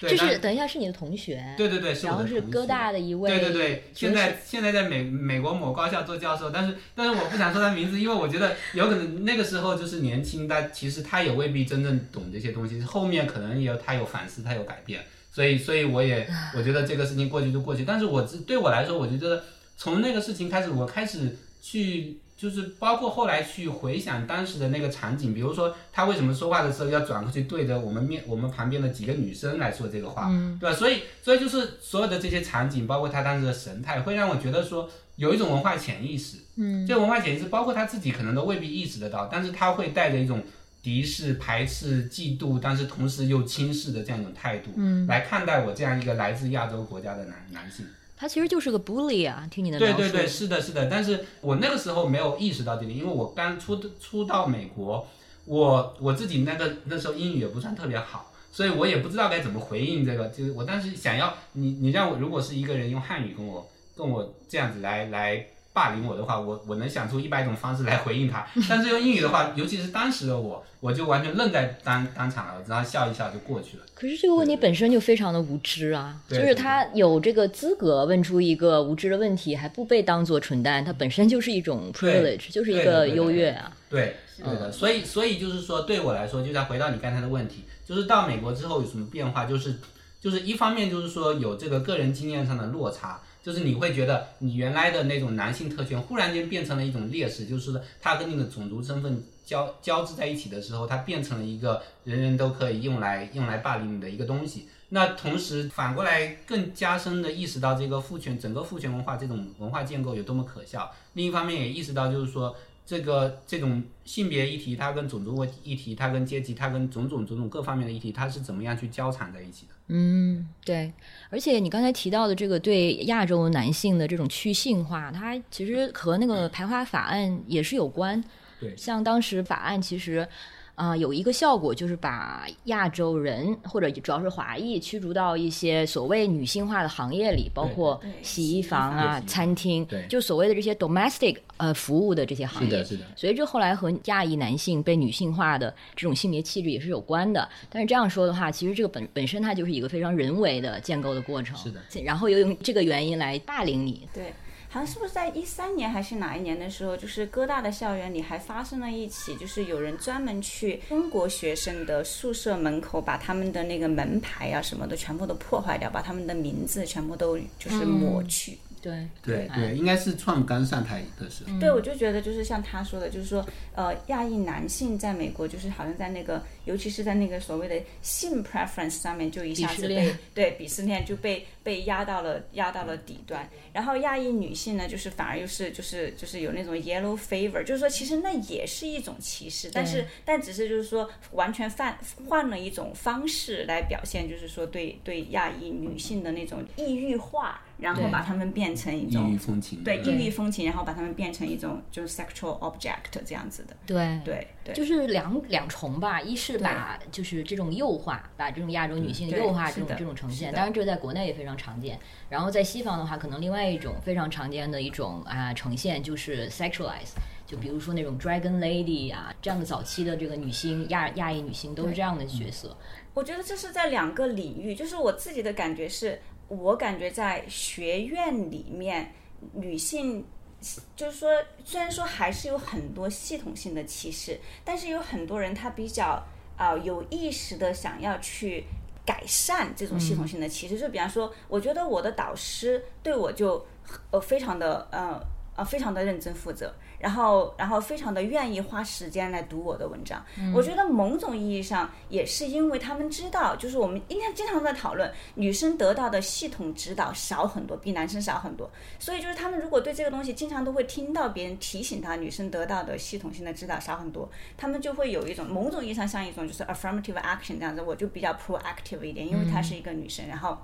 就是等一下是你的同学，对对对，然后是哥大的一位，对对对，现在现在在美美国某高校做教授，但是但是我不想说他名字，因为我觉得有可能那个时候就是年轻，但其实他也未必真正懂这些东西，后面可能也有他有反思，他有改变，所以所以我也我觉得这个事情过去就过去，但是我对我来说，我就觉得从那个事情开始，我开始去。就是包括后来去回想当时的那个场景，比如说他为什么说话的时候要转过去对着我们面我们旁边的几个女生来说这个话，对吧？所以所以就是所有的这些场景，包括他当时的神态，会让我觉得说有一种文化潜意识。嗯，这文化潜意识包括他自己可能都未必意识得到，但是他会带着一种敌视、排斥、嫉妒，但是同时又轻视的这样一种态度，嗯，来看待我这样一个来自亚洲国家的男男性。他其实就是个 bully 啊，听你的。对对对，是的，是的。但是我那个时候没有意识到这点，因为我刚出出到美国，我我自己那个那时候英语也不算特别好，所以我也不知道该怎么回应这个。就是我当时想要你你让我如果是一个人用汉语跟我跟我这样子来来。霸凌我的话，我我能想出一百种方式来回应他。但是用英语的话，尤其是当时的我，我就完全愣在当当场了，然后笑一笑就过去了。可是这个问题本身就非常的无知啊，就是他有这个资格问出一个无知的问题，还不被当做蠢蛋，他本身就是一种 privilege，就是一个优越啊。对，对的。所以，所以就是说，对我来说，就再回到你刚才的问题，就是到美国之后有什么变化？就是，就是一方面就是说有这个个人经验上的落差。就是你会觉得你原来的那种男性特权忽然间变成了一种劣势，就是它跟你的种族身份交交织在一起的时候，它变成了一个人人都可以用来用来霸凌你的一个东西。那同时反过来更加深的意识到这个父权整个父权文化这种文化建构有多么可笑。另一方面也意识到就是说。这个这种性别议题，它跟种族议题，它跟阶级，它跟种种种种各方面的议题，它是怎么样去交缠在一起的？嗯，对。而且你刚才提到的这个对亚洲男性的这种去性化，它其实和那个排华法案也是有关。对，像当时法案其实。啊、有一个效果就是把亚洲人或者主要是华裔驱逐到一些所谓女性化的行业里，包括洗衣房啊、餐厅对，就所谓的这些 domestic 呃服务的这些行业。是的，是的。所以这后来和亚裔男性被女性化的这种性别气质也是有关的。但是这样说的话，其实这个本本身它就是一个非常人为的建构的过程。是的，然后又用这个原因来霸凌你。对，好像是不是在一三年还是哪一年的时候，就是哥大的校园里还发生了一起，就是有人专门去中国学生的宿舍门口，把他们的那个门牌啊什么的全部都破坏掉，把他们的名字全部都就是抹去。对对对，应该是创刚上台的时候。对，我就觉得就是像他说的，就是说，呃，亚裔男性在美国就是好像在那个，尤其是在那个所谓的性 preference 上面，就一下子被对鄙视链就被被压到了压到了底端。然后亚裔女性呢，就是反而又是就是就是有那种 yellow favor，就是说其实那也是一种歧视，但是但只是就是说完全换换了一种方式来表现，就是说对对亚裔女性的那种异域化，然后把她们变成一种异种域风情。对异域风情，然后把它们变成一种就是 sexual object 这样子的。对对对，就是两两重吧，一是把就是这种幼化，把这种亚洲女性对幼化这种这种呈现，当然这在国内也非常常见。然后在西方的话，可能另外一种非常常见的一种啊、呈现就是 sexualize，就比如说那种 dragon lady 啊这样的早期的这个女星亚亚裔女星都是这样的角色。我觉得这是在两个领域，就是我自己的感觉是，我感觉在学院里面，女性就是说，虽然说还是有很多系统性的歧视，但是有很多人他比较啊、呃有意识的想要去。改善这种系统性的歧视，就比方说，我觉得我的导师对我就呃非常的呃呃非常的认真负责，然后然后非常的愿意花时间来读我的文章。我觉得某种意义上也是因为他们知道，就是我们应该经常在讨论，女生得到的系统指导少很多，比男生少很多。所以就是他们如果对这个东西经常都会听到别人提醒他，女生得到的系统性的指导少很多，他们就会有一种某种意义上像一种就是 affirmative action 这样子，我就比较 proactive 一点，因为她是一个女生，然后。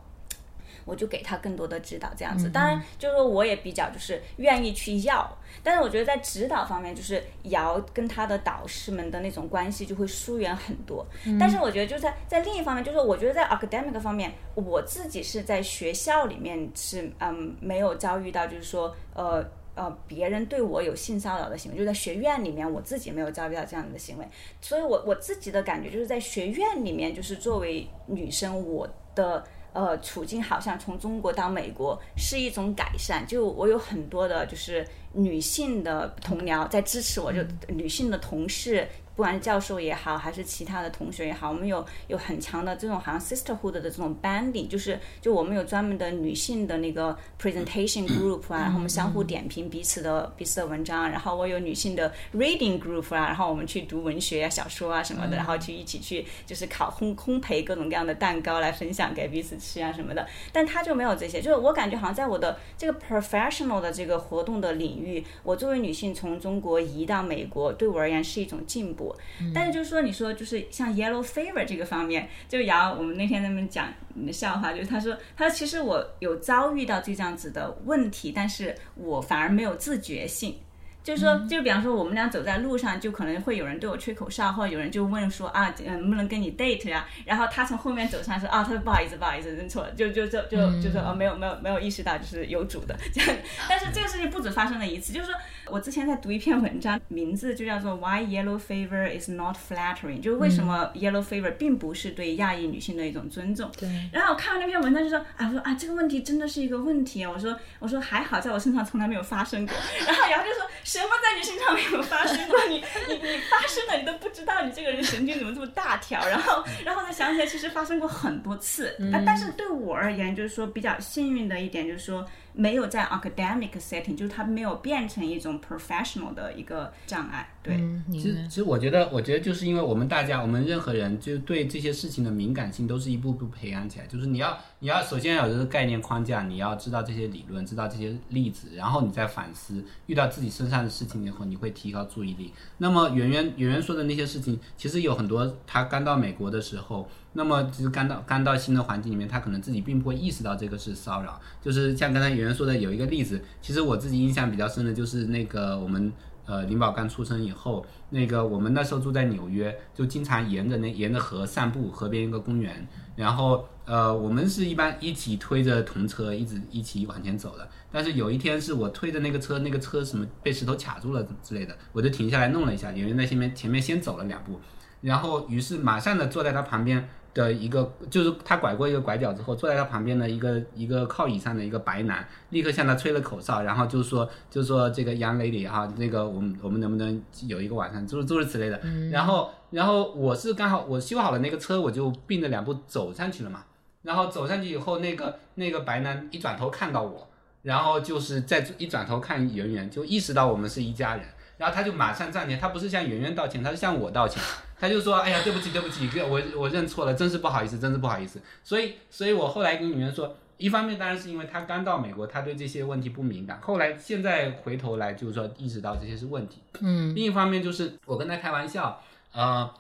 我就给他更多的指导，这样子。当然，就是说我也比较就是愿意去要，但是我觉得在指导方面，就是瑶跟他的导师们的那种关系就会疏远很多。但是我觉得就在在另一方面，就是我觉得在 academic 方面，我自己是在学校里面是嗯没有遭遇到，就是说呃。呃，别人对我有性骚扰的行为，就在学院里面，我自己没有遭遇到这样的行为，所以我我自己的感觉就是在学院里面，就是作为女生，我的呃处境好像从中国到美国是一种改善，就我有很多的就是女性的同僚在支持我，就女性的同事。不管是教授也好，还是其他的同学也好，我们有有很强的这种好像 sisterhood 的这种 banding，就是就我们有专门的女性的那个 presentation group 啊，然后我们相互点评彼此的彼此的文章，然后我有女性的 reading group 啊，然后我们去读文学啊、小说啊什么的，然后去一起去就是烤烘烘焙各种各样的蛋糕来分享给彼此吃啊什么的。但他就没有这些，就是我感觉好像在我的这个 professional 的这个活动的领域，我作为女性从中国移到美国，对我而言是一种进步。但是就是说，你说就是像 yellow fever 这个方面，就瑶我们那天在那边讲笑话，就是他说他说其实我有遭遇到这样子的问题，但是我反而没有自觉性。就是说，就比方说，我们俩走在路上，就可能会有人对我吹口哨，或者有人就问说啊，呃能不能跟你 date 呀、然后他从后面走上说啊，他说不好意思，不好意思，认错了，就就就就就说哦，没有没有没有意识到就是有主的这样。但是这个事情不止发生了一次，就是说我之前在读一篇文章，名字就叫做 Why Yellow Fever is Not Flattering，就是为什么 Yellow Fever 并不是对亚裔女性的一种尊重。对，然后我看完那篇文章就说啊，我说啊，这个问题真的是一个问题啊。我说我说还好，在我身上从来没有发生过。然后然后就说什么在你身上没有发生过？你你你发生了，你都不知道你这个人神经怎么这么大条。然后然后呢，想起来其实发生过很多次。啊，但是对我而言，就是说比较幸运的一点，就是说没有在 academic setting，就是它没有变成一种 professional 的一个障碍。对。嗯，其实，其实我觉得，我觉得就是因为我们大家，我们任何人就对这些事情的敏感性都是一步步培养起来。就是你要，你要首先要有这个概念框架，你要知道这些理论，知道这些例子，然后你再反思，遇到自己身上的事情以后，你会提高注意力。那么圆圆圆圆说的那些事情，其实有很多，他刚到美国的时候，那么就是刚到刚到新的环境里面，他可能自己并不会意识到这个是骚扰。就是像刚才圆圆说的，有一个例子，其实我自己印象比较深的就是那个我们。呃林宝刚出生以后，那个我们那时候住在纽约，就经常沿着那沿着河散步，河边一个公园，然后呃我们是一般一起推着童车一直一起往前走的。但是有一天是我推着那个车，那个车什么被石头卡住了之类的，我就停下来弄了一下，因为那前面前面先走了两步，然后于是马上的坐在他旁边的一个，就是他拐过一个拐角之后，坐在他旁边的一个一个靠椅上的一个白男，立刻向他吹了口哨，然后就说就说这个 young lady 哈，那个我们我们能不能有一个晚上，诸如诸如此类的。然后然后我是刚好我修好了那个车，我就并着两步走上去了嘛。然后走上去以后，那个那个白男一转头看到我。然后就是再一转头看圆圆，就意识到我们是一家人，然后他就马上站起来，他不是向圆圆道歉，他是向我道歉，他就说：“哎呀，对不起，对不起，我我认错了，真是不好意思，真是不好意思。”所以，所以我后来跟女人说，一方面当然是因为他刚到美国，他对这些问题不敏感，后来现在回头来就是说意识到这些是问题。嗯，另一方面就是我跟他开玩笑，呃。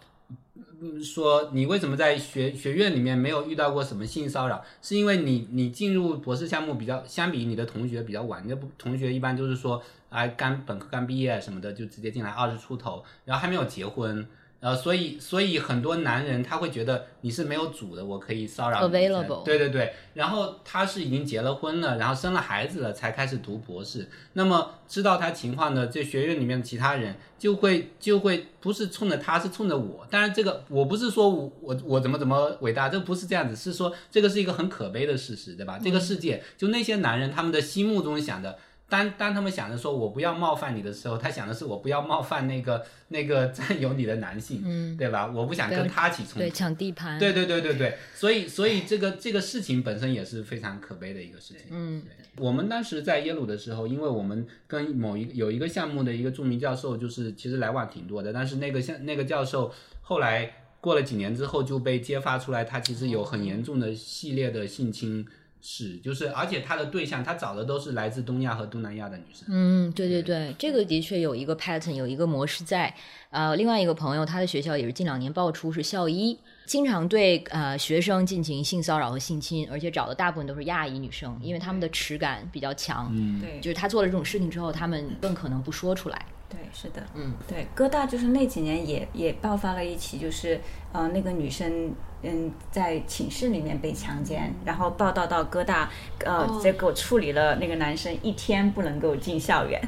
说你为什么在学学院里面没有遇到过什么性骚扰？是因为你你进入博士项目比较相比你的同学比较晚，你的同学一般就是说啊刚本科刚毕业什么的就直接进来二十出头，然后还没有结婚。呃，所以所以很多男人他会觉得你是没有主的，我可以骚扰你。Available。对对对，然后他是已经结了婚了，然后生了孩子了，才开始读博士。那么知道他情况的这学院里面的其他人就会就会不是冲着他，是冲着我。当然这个我不是说我我我怎么怎么伟大，这不是这样子，是说这个是一个很可悲的事实，对吧？这个世界就那些男人他们的心目中想的。当当他们想着说我不要冒犯你的时候，他想的是我不要冒犯那个那个占有你的男性，嗯，对吧？我不想跟他起冲突，对，抢地盘，对对对对对，所以所以这个这个事情本身也是非常可悲的一个事情。嗯，我们当时在耶鲁的时候，因为我们跟某一有一个项目的一个著名教授，就是其实来往挺多的，但是那个像那个教授后来过了几年之后就被揭发出来，他其实有很严重的系列的性侵。是，就是，而且他的对象，他找的都是来自东亚和东南亚的女生。嗯，对对对，这个的确有一个 pattern，有一个模式在。呃，另外一个朋友，他的学校也是近两年爆出是校医经常对呃学生进行性骚扰和性侵，而且找的大部分都是亚裔女生，因为他们的耻感比较强。嗯，对，就是他做了这种事情之后，他们更可能不说出来。对，是的，嗯，对，哥大就是那几年也也爆发了一起，就是呃那个女生嗯在寝室里面被强奸，然后报道到哥大，呃结果处理了那个男生一天不能够进校园，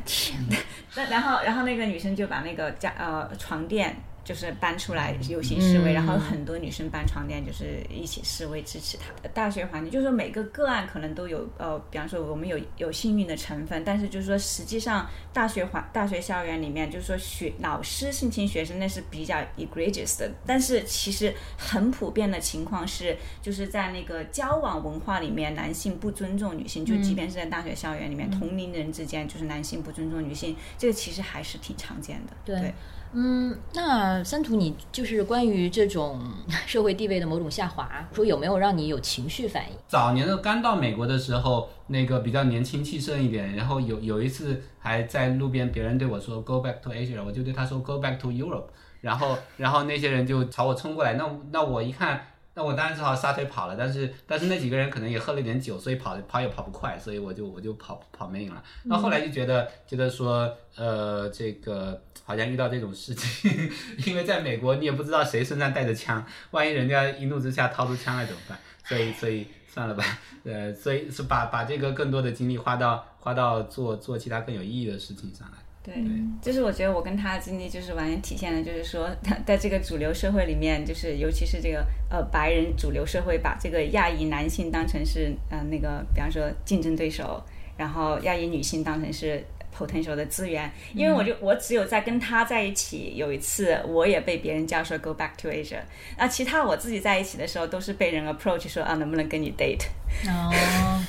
[laughs] 那然后然后那个女生就把那个家呃床垫。就是搬出来游行示威，然后很多女生搬床垫，就是一起示威支持他。大学环境就是说每个个案可能都有呃，比方说我们有有幸运的成分，但是就是说实际上大学环大学校园里面，就是说学老师性侵学生那是比较 egregious 的，但是其实很普遍的情况是，就是在那个交往文化里面，男性不尊重女性，就即便是在大学校园里面，同龄人之间就是男性不尊重女性，这个其实还是挺常见的。对。嗯，那三图，你就是关于这种 [laughs] 社会地位的某种下滑，说有没有让你有情绪反应？早年的刚到美国的时候，那个比较年轻气盛一点，然后有有一次还在路边，别人对我说 “Go back to Asia”，我就对他说 “Go back to Europe”，然后然后那些人就朝我冲过来，那那我一看。那我当然只好撒腿跑了，但是但是那几个人可能也喝了点酒，所以跑跑也跑不快，所以我就我就跑跑没影了。那后来就觉得觉得说，呃，这个好像遇到这种事情，[laughs] 因为在美国你也不知道谁身上带着枪，万一人家一怒之下掏出枪来怎么办？所以所以算了吧，呃，所以是把把这个更多的精力花到花到做做其他更有意义的事情上来。对，就是我觉得我跟他的经历就是完全体现了，就是说 [laughs] 他在这个主流社会里面，就是尤其是这个呃白人主流社会，把这个亚裔男性当成是呃那个，比方说竞争对手，然后亚裔女性当成是 potential 的资源。因为我就我只有在跟他在一起，有一次我也被别人叫说 go back to Asia，那其他我自己在一起的时候都是被人 approach 说啊能不能跟你 date。哦。[laughs]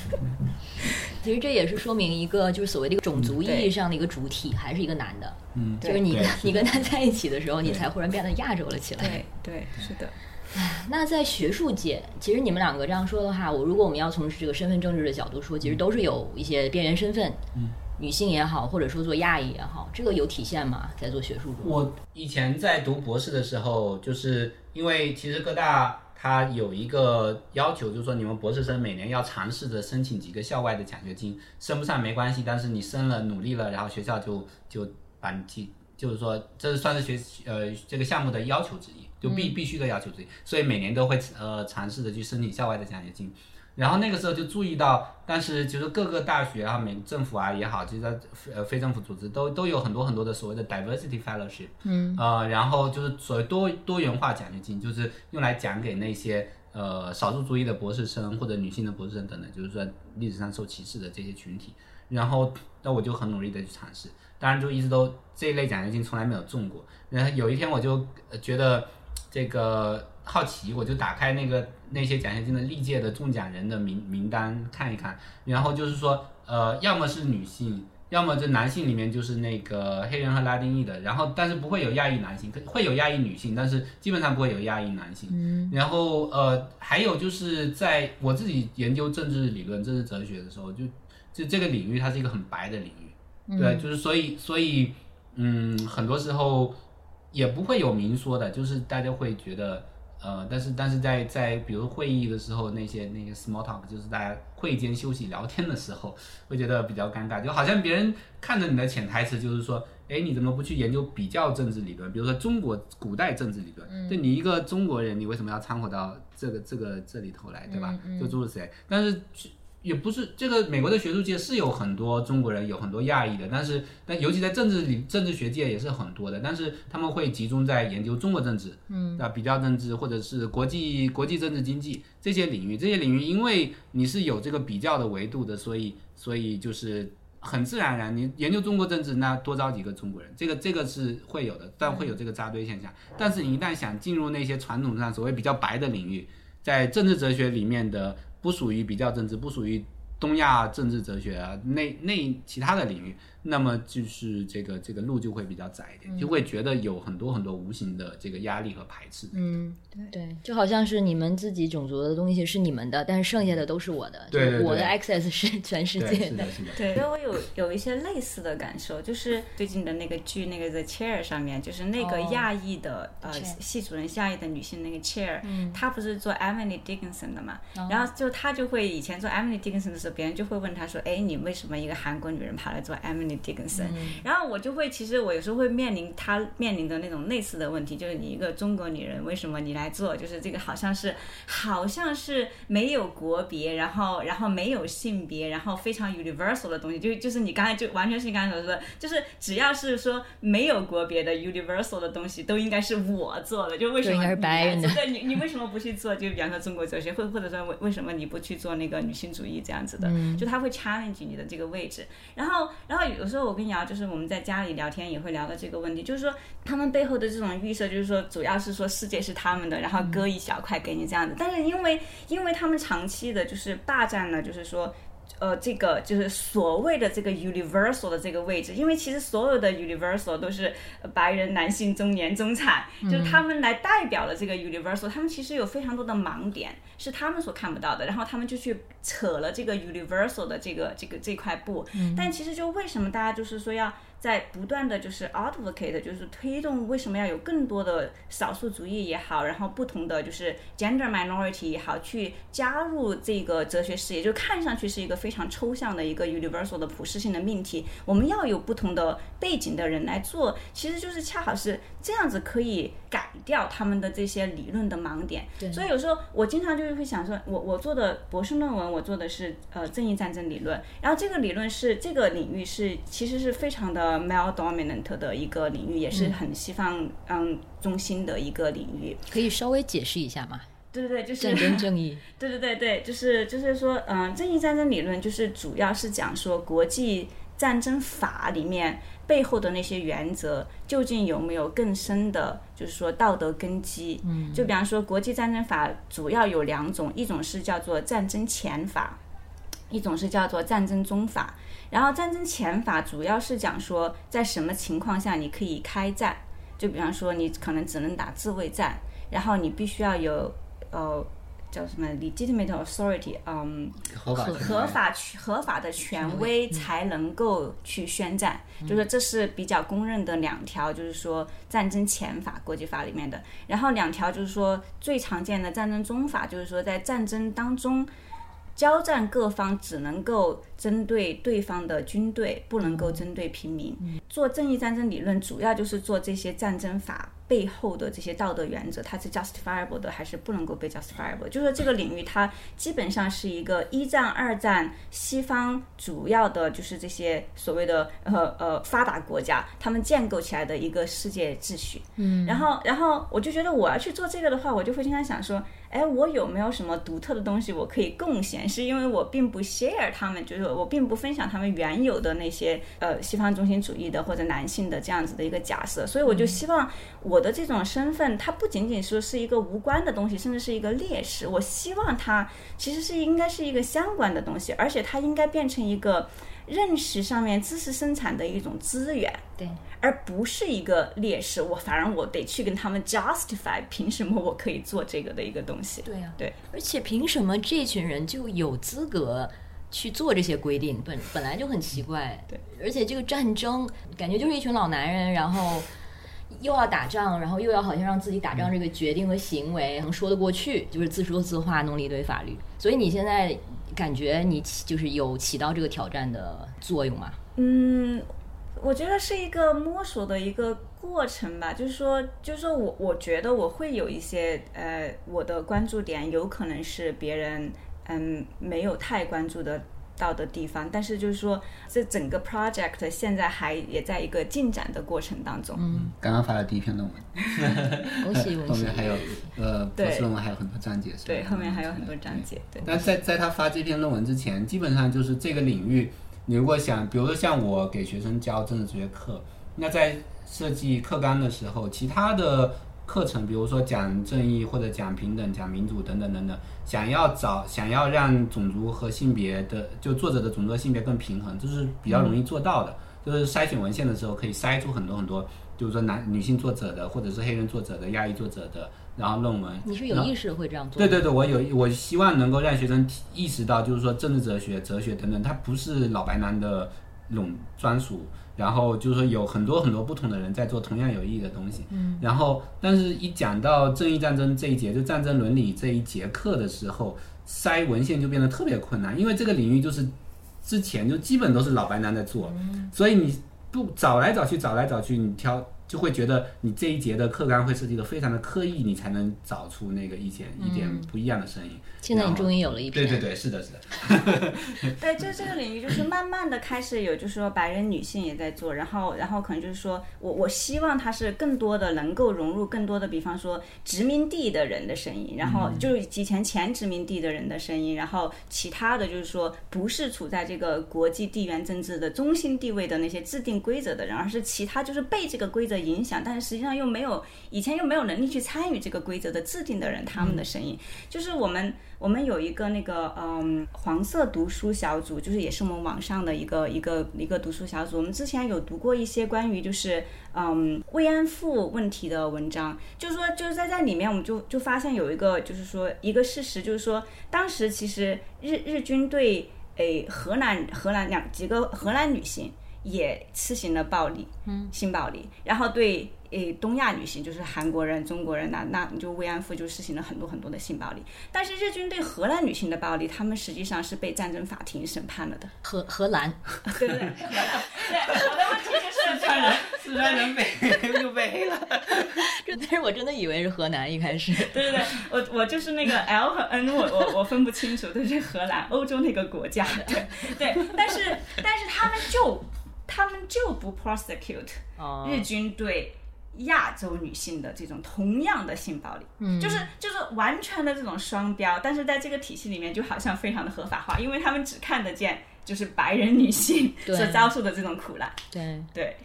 其实这也是说明一个，就是所谓的一个种族意义上的一个主体，还是一个男的。嗯，就是你跟你跟他在一起的时候，你才忽然变得亚洲了起来。对对，是的。那在学术界，其实你们两个这样说的话，我如果我们要从这个身份政治的角度说，其实都是有一些边缘身份，嗯，女性也好，或者说做亚裔也好，这个有体现吗？在做学术中，我以前在读博士的时候，就是因为其实各大。它有一个要求，就是说你们博士生每年要尝试着申请几个校外的奖学金，申不上没关系，但是你升了努力了，然后学校就就把你记，就是说这是算是学呃这个项目的要求之一，就必、必须的要求之一，所以每年都会呃尝试着去申请校外的奖学金。然后那个时候就注意到，但是就是各个大学啊、美政府啊也好，其实在呃非政府组织都都有很多很多的所谓的 diversity fellowship，嗯，呃，然后就是所谓多多元化奖学金，就是用来奖给那些呃少数族裔的博士生或者女性的博士生等等，就是说历史上受歧视的这些群体。然后那我就很努力的去尝试，当然就一直都这一类奖学金从来没有中过。然后有一天我就呃觉得这个好奇，我就打开那个那些奖学金的历届的中奖人的名名单看一看，然后就是说呃要么是女性。要么这男性里面就是那个黑人和拉丁裔的，然后但是不会有亚裔男性，会有亚裔女性，但是基本上不会有亚裔男性。嗯，然后呃还有就是在我自己研究政治理论、政治哲学的时候，就就这个领域它是一个很白的领域，对，就是所以所以嗯很多时候也不会有明说的，就是大家会觉得。呃，但是但是在在比如会议的时候，那些那个 small talk，就是大家会间休息聊天的时候，会觉得比较尴尬，就好像别人看着你的潜台词就是说，哎，你怎么不去研究比较政治理论？比如说中国古代政治理论，对你一个中国人，你为什么要掺和到这个这个这里头来，对吧？就诸如此类。但是。也不是这个美国的学术界是有很多中国人，有很多亚裔的，但是但尤其在政治里政治学界也是很多的，但是他们会集中在研究中国政治，嗯，啊比较政治或者是国际国际政治经济这些领域，这些领域因为你是有这个比较的维度的，所以所以就是很自然而然，你研究中国政治，那多招几个中国人，这个这个是会有的，但会有这个扎堆现象。但是你一旦想进入那些传统上所谓比较白的领域，在政治哲学里面的。不属于比较政治，不属于东亚政治哲学啊，那那其他的领域。那么就是这个这个路就会比较窄一点，就会觉得有很多很多无形的这个压力和排斥。嗯，对对，就好像是你们自己种族的东西是你们的，但是剩下的都是我的。对我的 access 是全世界的。对，所以我有有一些类似的感受，就是最近的那个剧那个 The Chair 上面，就是那个亚裔的呃系主任亚裔的女性那个 Chair，她不是做 Emily Dickinson 的嘛？然后就她就会以前做 Emily Dickinson 的时候，别人就会问她说：“哎，你为什么一个韩国女人跑来做 Emily？” 迪根森，然后我就会，其实我有时候会面临他面临的那种类似的问题，就是你一个中国女人，为什么你来做？就是这个好像是，好像是没有国别，然后然后没有性别，然后非常 universal 的东西，就就是你刚才就完全是你刚才所说的，就是只要是说没有国别的 universal 的东西，都应该是我做的。就为什么？是白人的。对，你你为什么不去做？就比方说中国哲学，或或者说为为什么你不去做那个女性主义这样子的？就他会 challenge 你的这个位置。然后然后有。有时候我跟瑶就是我们在家里聊天也会聊到这个问题，就是说他们背后的这种预设，就是说主要是说世界是他们的，然后割一小块给你这样子。但是因为因为他们长期的就是霸占了，就是说。呃，这个就是所谓的这个 universal 的这个位置，因为其实所有的 universal 都是白人男性中年中产，就是他们来代表了这个 universal，他们其实有非常多的盲点是他们所看不到的，然后他们就去扯了这个 universal 的这个这个这块布，但其实就为什么大家就是说要。在不断的就是 advocate，就是推动为什么要有更多的少数族裔也好，然后不同的就是 gender minority 也好，去加入这个哲学事业，就看上去是一个非常抽象的一个 universal 的普世性的命题。我们要有不同的背景的人来做，其实就是恰好是这样子可以改掉他们的这些理论的盲点。所以有时候我经常就是会想说，我我做的博士论文，我做的是呃正义战争理论，然后这个理论是这个领域是其实是非常的。male dominant 的一个领域，也是很西方嗯中心的一个领域，可以稍微解释一下吗？对对对，就是战争正义。[laughs] 对对对对，就是就是说，嗯，正义战争理论就是主要是讲说国际战争法里面背后的那些原则究竟有没有更深的，就是说道德根基。嗯，就比方说国际战争法主要有两种，一种是叫做战争前法，一种是叫做战争中法。然后战争前法主要是讲说，在什么情况下你可以开战，就比方说你可能只能打自卫战，然后你必须要有呃叫什么 legitimate authority，嗯，合法合法合法的权威才能够去宣战，就是这是比较公认的两条，就是说战争前法国际法里面的。然后两条就是说最常见的战争中法，就是说在战争当中。交战各方只能够针对对方的军队，不能够针对平民。做正义战争理论，主要就是做这些战争法背后的这些道德原则，它是 justifiable 的，还是不能够被 justifiable？就是说这个领域，它基本上是一个一战、二战西方主要的就是这些所谓的呃呃发达国家，他们建构起来的一个世界秩序。嗯，然后然后我就觉得我要去做这个的话，我就会经常想说。哎，我有没有什么独特的东西我可以贡献？是因为我并不 share 他们，就是我并不分享他们原有的那些呃西方中心主义的或者男性的这样子的一个假设，所以我就希望我的这种身份，它不仅仅说是一个无关的东西，甚至是一个劣势。我希望它其实是应该是一个相关的东西，而且它应该变成一个。认识上面知识生产的一种资源，对，而不是一个劣势。我反而我得去跟他们 justify，凭什么我可以做这个的一个东西？对呀，对。而且凭什么这群人就有资格去做这些规定？本本来就很奇怪。对，而且这个战争感觉就是一群老男人，然后又要打仗，然后又要好像让自己打仗这个决定和行为能说得过去，就是自说自话弄了一堆法律。所以你现在。感觉你起就是有起到这个挑战的作用吗？嗯，我觉得是一个摸索的一个过程吧。就是说，就是说我我觉得我会有一些呃，我的关注点有可能是别人嗯没有太关注的。到的地方，但是就是说，这整个 project 现在还也在一个进展的过程当中。嗯，刚刚发了第一篇论文，恭 [laughs] 喜恭喜！[laughs] 后面还有呃，博士论文还有很多章节是。对，后面还有很多章节。对。但在在他发这篇论文之前，基本上就是这个领域，你如果想，比如说像我给学生教政治哲学课，那在设计课纲的时候，其他的。课程，比如说讲正义或者讲平等、讲民主等等等等，想要找想要让种族和性别的就作者的种族和性别更平衡，这是比较容易做到的。就是筛选文献的时候，可以筛出很多很多，就是说男女性作者的，或者是黑人作者的、亚裔作者的，然后论文。你是有意识会这样做？对对对，我有，我希望能够让学生意识到，就是说政治哲学、哲学等等，它不是老白男的种专属。然后就是说有很多很多不同的人在做同样有意义的东西，嗯，然后但是一讲到正义战争这一节，就战争伦理这一节课的时候，筛文献就变得特别困难，因为这个领域就是之前就基本都是老白男在做，所以你不找来找去找来找去，你挑。就会觉得你这一节的课纲会设计的非常的刻意，你才能找出那个一点一点不一样的声音。现在你终于有了一对对对，是的，是的。[laughs] 对，就这个领域，就是慢慢的开始有，就是说白人女性也在做，然后然后可能就是说我我希望它是更多的能够融入更多的，比方说殖民地的人的声音，然后就是以前前殖民地的人的声音，然后其他的就是说不是处在这个国际地缘政治的中心地位的那些制定规则的人，而是其他就是被这个规则。影响，但是实际上又没有以前又没有能力去参与这个规则的制定的人，他们的声音，就是我们我们有一个那个嗯黄色读书小组，就是也是我们网上的一个一个一个读书小组。我们之前有读过一些关于就是嗯慰安妇问题的文章，就是说就是在在里面我们就就发现有一个就是说一个事实，就是说当时其实日日军对诶荷兰荷兰两几个荷兰女性。也施行了暴力，嗯，性暴力，然后对诶东亚女性，就是韩国人、中国人，那那就慰安妇就施行了很多很多的性暴力。但是日军对荷兰女性的暴力，他们实际上是被战争法庭审判了的。荷荷兰，对 [laughs] 对对，我的问题就是四川人，四川人被又被黑了。[laughs] 这但是我真的以为是河南一开始。对对对，我我就是那个 L 和 N，我我我分不清楚，都是荷兰，欧洲那个国家的。[laughs] 对对，但是但是他们就。他们就不 prosecute 日军对亚洲女性的这种同样的性暴力，嗯，就是就是完全的这种双标，但是在这个体系里面就好像非常的合法化，因为他们只看得见就是白人女性所遭受的这种苦难。对。对，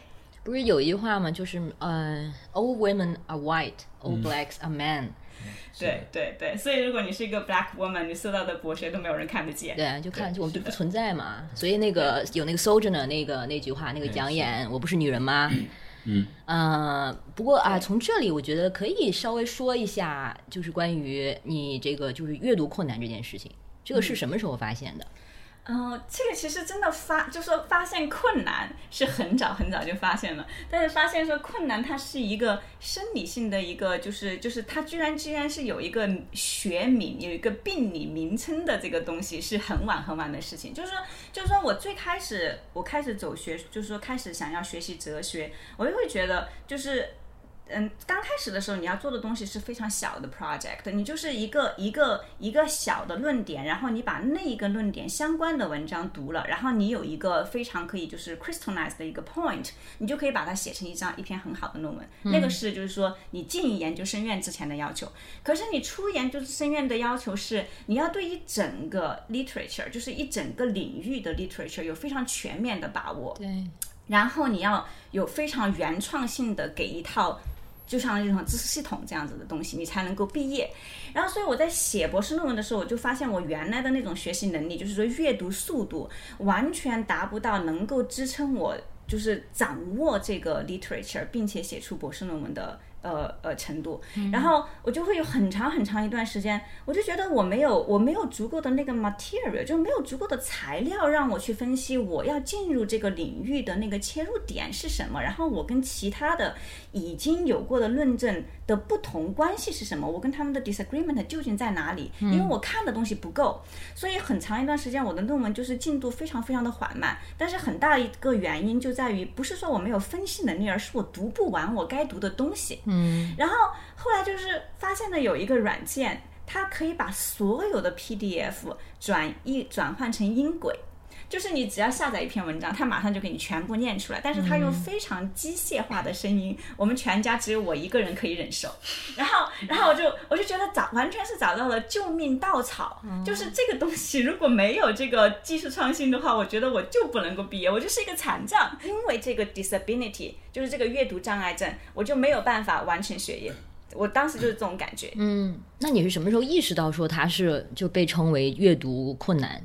不是有一句话吗？就是呃，all women are white, all blacks are men。对对对，所以如果你是一个 black woman，你受到的剥削都没有人看得见。对，就看就我们就不存在嘛。所以那个有那个 soldier 的那个那句话，那个讲演，我不是女人吗？嗯。呃，不过啊，从这里我觉得可以稍微说一下，就是关于你这个就是阅读困难这件事情，这个是什么时候发现的？嗯，这个其实真的发，就说发现困难是很早很早就发现了，但是发现说困难它是一个生理性的一个，就是就是它居然居然是有一个学名，有一个病理名称的这个东西，是很晚很晚的事情。就是说，就是说我最开始我开始走学，就是说开始想要学习哲学，我就会觉得就是。嗯，刚开始的时候你要做的东西是非常小的 project，你就是一个一个一个小的论点，然后你把那一个论点相关的文章读了，然后你有一个非常可以就是 crystallize 的一个 point，你就可以把它写成一张一篇很好的论文。那个是就是说你进研究生院之前的要求，可是你出研究生院的要求是你要对一整个 literature，就是一整个领域的 literature 有非常全面的把握。对，然后你要有非常原创性的给一套。就像这种知识系统这样子的东西，你才能够毕业。然后，所以我在写博士论文的时候，我就发现我原来的那种学习能力，就是说阅读速度完全达不到能够支撑我就是掌握这个 literature，并且写出博士论文的。呃呃程度，然后我就会有很长很长一段时间，我就觉得我没有我没有足够的那个 material，就没有足够的材料让我去分析我要进入这个领域的那个切入点是什么，然后我跟其他的已经有过的论证的不同关系是什么，我跟他们的 disagreement 究竟在哪里？因为我看的东西不够，所以很长一段时间我的论文就是进度非常非常的缓慢。但是很大一个原因就在于，不是说我没有分析能力，而是我读不完我该读的东西。嗯，然后后来就是发现了有一个软件，它可以把所有的 PDF 转译转换成音轨。就是你只要下载一篇文章，它马上就给你全部念出来，但是它用非常机械化的声音，我们全家只有我一个人可以忍受。然后，然后我就我就觉得找完全是找到了救命稻草，就是这个东西如果没有这个技术创新的话，我觉得我就不能够毕业，我就是一个残障，因为这个 disability 就是这个阅读障碍症，我就没有办法完成学业。我当时就是这种感觉。嗯，那你是什么时候意识到说它是就被称为阅读困难？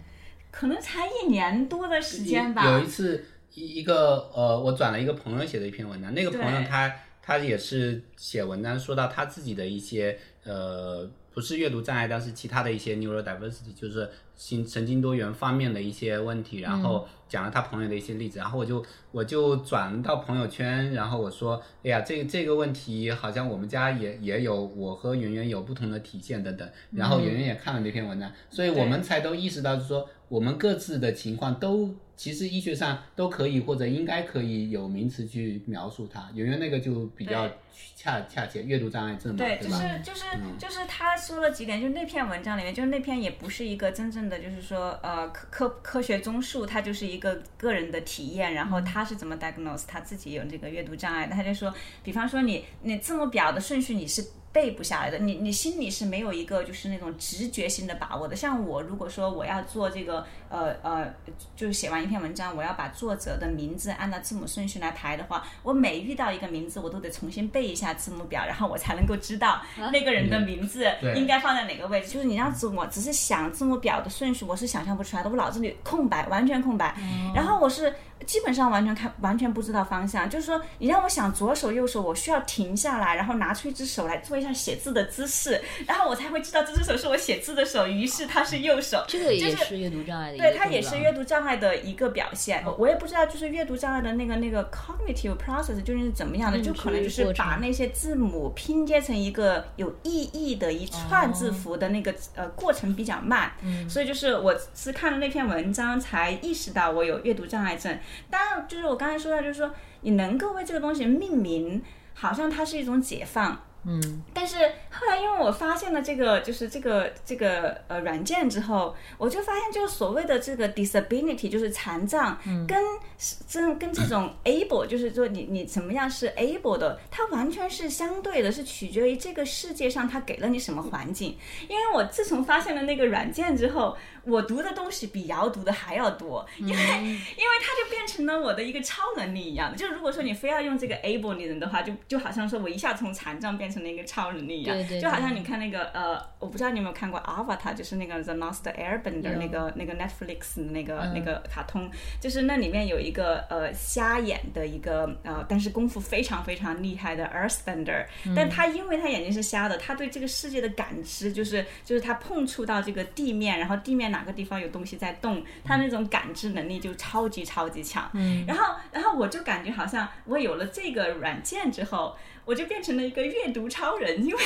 可能才一年多的时间吧。有一次，一一个呃，我转了一个朋友写的一篇文章，那个朋友他他也是写文章，说到他自己的一些呃，不是阅读障碍，但是其他的一些 neurodiversity，就是心神经多元方面的一些问题，然后讲了他朋友的一些例子，然后我就我就转到朋友圈，然后我说，哎呀，这这个问题好像我们家也也有，我和圆圆有不同的体现等等，然后圆圆也看了那篇文章，所以我们才都意识到，就说。我们各自的情况都其实医学上都可以或者应该可以有名词去描述它。圆圆那个就比较恰恰切，阅读障碍症嘛，对就是就是就是他说了几点，就是那篇文章里面，就是那篇也不是一个真正的，就是说呃科科科学综述，它就是一个个人的体验，然后他是怎么 diagnose 他自己有这个阅读障碍，他就说，比方说你你字母表的顺序你是。背不下来的，你你心里是没有一个就是那种直觉性的把握的。像我如果说我要做这个，呃呃，就是写完一篇文章，我要把作者的名字按照字母顺序来排的话，我每遇到一个名字，我都得重新背一下字母表，然后我才能够知道那个人的名字应该放在哪个位置。就是你让字母只是想字母表的顺序，我是想象不出来的，我脑子里空白，完全空白。然后我是。基本上完全看完全不知道方向，就是说你让我想左手右手，我需要停下来，然后拿出一只手来做一下写字的姿势，然后我才会知道这只手是我写字的手，于是它是右手。这个也是阅读障碍的，对，它也是阅读障碍的一个表现。我也不知道，就是阅读障碍的那个那个 cognitive process 究竟是怎么样的，就可能就是把那些字母拼接成一个有意义的一串字符的那个呃过程比较慢，所以就是我是看了那篇文章才意识到我有阅读障碍症。当然，就是我刚才说到，就是说你能够为这个东西命名，好像它是一种解放。嗯，但是后来因为我发现了这个，就是这个这个呃软件之后，我就发现，就是所谓的这个 disability，就是残障，跟真跟这种 [coughs] able，就是说你你怎么样是 able 的，它完全是相对的，是取决于这个世界上它给了你什么环境。因为我自从发现了那个软件之后，我读的东西比瑶读的还要多，因为 [laughs] 因为它就变成了我的一个超能力一样。的。就是如果说你非要用这个 able 的人的话，就就好像说我一下从残障变成成了一个超能力一样，对对就好像你看那个呃，我不知道你有没有看过 Avatar，就是那个 The Lost Airbender 那个那个 Netflix 的那个、嗯。那个卡通，就是那里面有一个呃瞎眼的一个呃，但是功夫非常非常厉害的 Earthbender，、但嗯他因为他眼睛是瞎的，他对这个世界的感知就是就是他碰触到这个地面，然后地面哪个地方有东西在动，他那种感知能力就超级超级强。嗯，然后然后我就感觉好像我有了这个软件之后。我就变成了一个阅读超人，因为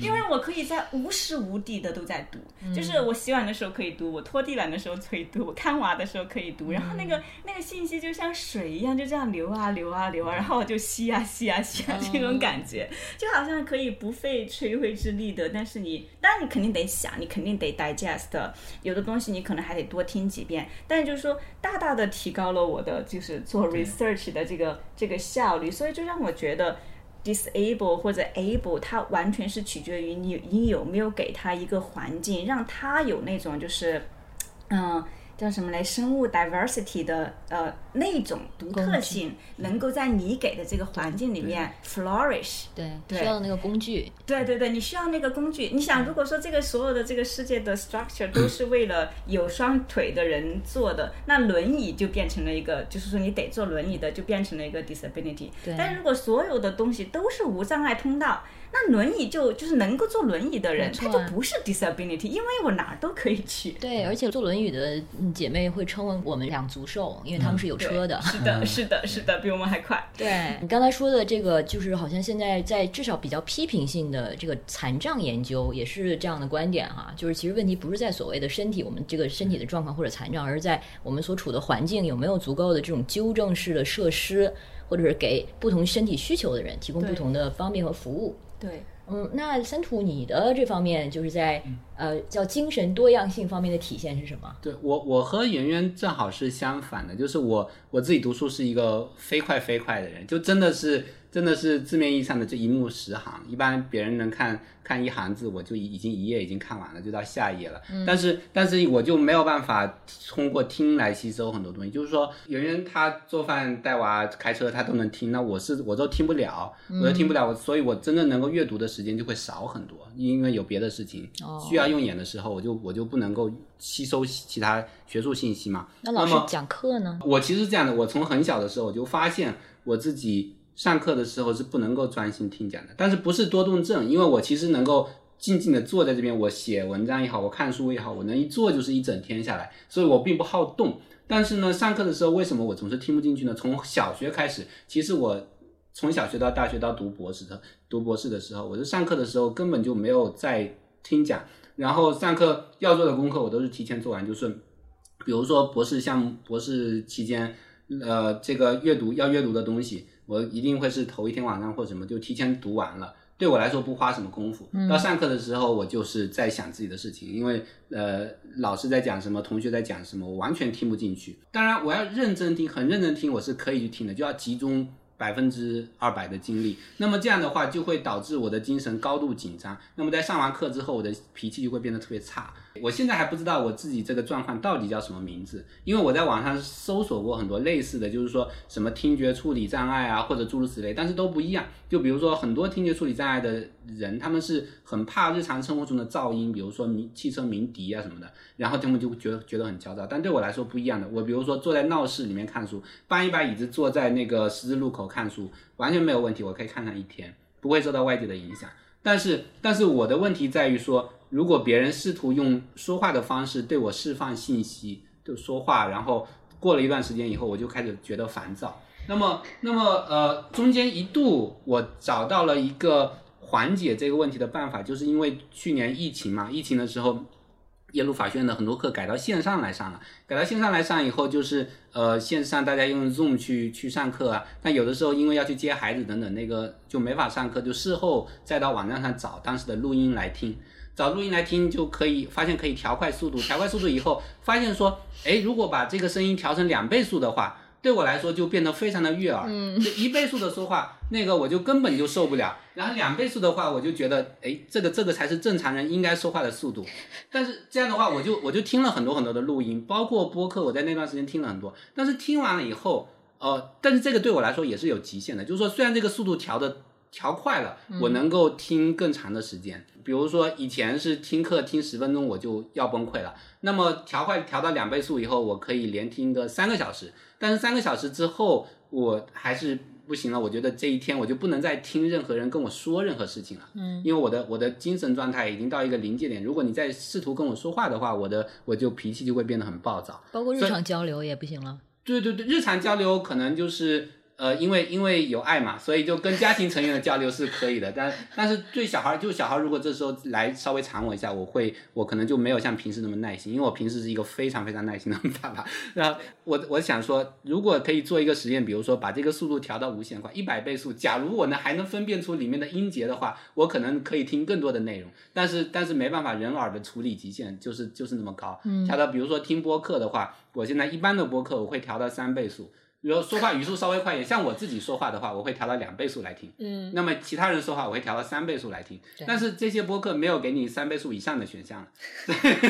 因为我可以在无时无地的都在读，就是我洗碗的时候可以读，我拖地板的时候可以读，我看娃的时候可以读，然后那个那个信息就像水一样，就这样流啊流啊流啊，然后我就吸啊吸啊吸啊，这种感觉就好像可以不费吹灰之力的，但是你当然你肯定得想，你肯定得 digest，有的东西你可能还得多听几遍，但是就是说大大的提高了我的就是做 research 的这个这个效率，所以就让我觉得。Disable 或者 able，它完全是取决于你你有没有给他一个环境，让他有那种就是，嗯、叫什么来，生物 diversity 的呃那种独特性，能够在你给的这个环境里面 flourish。对，对需要那个工具，对对对，你需要那个工具。你想，如果说这个所有的这个世界的 structure 都是为了有双腿的人做的，那轮椅就变成了一个，就是说你得坐轮椅的，就变成了一个 disability。对但是如果所有的东西都是无障碍通道，那轮椅就就是能够坐轮椅的人，他就不是 disability，因为我哪儿都可以去。对，而且坐轮椅的嗯姐妹会称为我们两足兽，因为他们是有车的。[laughs] 是的，是的，是的，比我们还快。对你刚才说的这个，就是好像现在在至少比较批评性的这个残障研究也是这样的观点哈，就是其实问题不是在所谓的身体我们这个身体的状况或者残障，而是在我们所处的环境有没有足够的这种纠正式的设施，或者是给不同身体需求的人提供不同的方便和服务。对，嗯，那三土你的这方面就是在呃叫精神多样性方面的体现是什么？对我，我和圆圆正好是相反的，就是我我自己读书是一个飞快飞快的人，就真的是真的是字面意义上的这一目十行。一般别人能看看一行字，我就已已经一页已经看完了，就到下一页了。但是但是我就没有办法通过听来吸收很多东西。就是说，圆圆她做饭、带娃、开车，她都能听，那我是我都听不了，我都听不了，我所以我真正能够阅读的时间就会少很多，因为有别的事情哦需要用眼的时候，我就我就不能够吸收其他学术信息嘛。那老师讲课呢？我其实是这样的，我从很小的时候我就发现我自己上课的时候是不能够专心听讲的，但是不是多动症，因为我其实能够静静的坐在这边，我写文章也好，我看书也好，我能一坐就是一整天下来，所以我并不好动。但是呢，上课的时候为什么我总是听不进去呢？从小学开始，其实我从小学到大学到读博士的读博士的时候，我就上课的时候根本就没有在听讲，然后上课要做的功课我都是提前做完就是。比如说博士项目、博士期间，呃，这个阅读要阅读的东西，我一定会是头一天晚上或什么就提前读完了。对我来说不花什么功夫。到上课的时候，我就是在想自己的事情，因为呃老师在讲什么，同学在讲什么，我完全听不进去。当然，我要认真听，很认真听，我是可以去听的，就要集中百分之二百的精力。那么这样的话，就会导致我的精神高度紧张。那么在上完课之后，我的脾气就会变得特别差。我现在还不知道我自己这个状况到底叫什么名字，因为我在网上搜索过很多类似的，就是说什么听觉处理障碍啊，或者诸如此类，但是都不一样。就比如说很多听觉处理障碍的人，他们是很怕日常生活中的噪音，比如说鸣汽车鸣笛啊什么的，然后他们就会觉得觉得很焦躁。但对我来说不一样的，我比如说坐在闹市里面看书，搬一把椅子坐在那个十字路口看书，完全没有问题，我可以看上一天，不会受到外界的影响。但是，但是我的问题在于说，如果别人试图用说话的方式对我释放信息，就说话，然后过了一段时间以后，我就开始觉得烦躁。那么，那么呃，中间一度我找到了一个缓解这个问题的办法，就是因为去年疫情嘛，疫情的时候。耶鲁法学院的很多课改到线上来上了，改到线上来上以后，就是呃线上大家用 Zoom 去去上课啊，但有的时候因为要去接孩子等等，那个就没法上课，就事后再到网站上找当时的录音来听，找录音来听就可以发现可以调快速度，调快速度以后发现说，哎，如果把这个声音调成两倍速的话。对我来说就变得非常的悦耳，嗯，就一倍速的说话，那个我就根本就受不了。然后两倍速的话，我就觉得，哎，这个这个才是正常人应该说话的速度。但是这样的话，我就我就听了很多很多的录音，包括播客，我在那段时间听了很多。但是听完了以后，呃，但是这个对我来说也是有极限的，就是说虽然这个速度调的调快了，我能够听更长的时间。比如说以前是听课听十分钟我就要崩溃了，那么调快调到两倍速以后，我可以连听个三个小时。但是三个小时之后，我还是不行了。我觉得这一天我就不能再听任何人跟我说任何事情了。嗯，因为我的我的精神状态已经到一个临界点。如果你再试图跟我说话的话，我的我就脾气就会变得很暴躁。包括日常交流也不行了。对对对，日常交流可能就是呃，因为因为有爱嘛，所以就跟家庭成员的交流是可以的。但但是对小孩，就小孩如果这时候来稍微缠我一下，我会我可能就没有像平时那么耐心，因为我平时是一个非常非常耐心的爸爸。[laughs] 然后我我想说，如果可以做一个实验，比如说把这个速度调到无限快，一百倍速，假如我呢还能分辨出里面的音节的话，我可能可以听更多的内容。但是但是没办法，人耳的处理极限就是就是那么高。调到比如说听播客的话，我现在一般的播客我会调到三倍速。比如说话语速稍微快一点，像我自己说话的话，我会调到两倍速来听。嗯，那么其他人说话，我会调到三倍速来听。但是这些播客没有给你三倍速以上的选项。[laughs]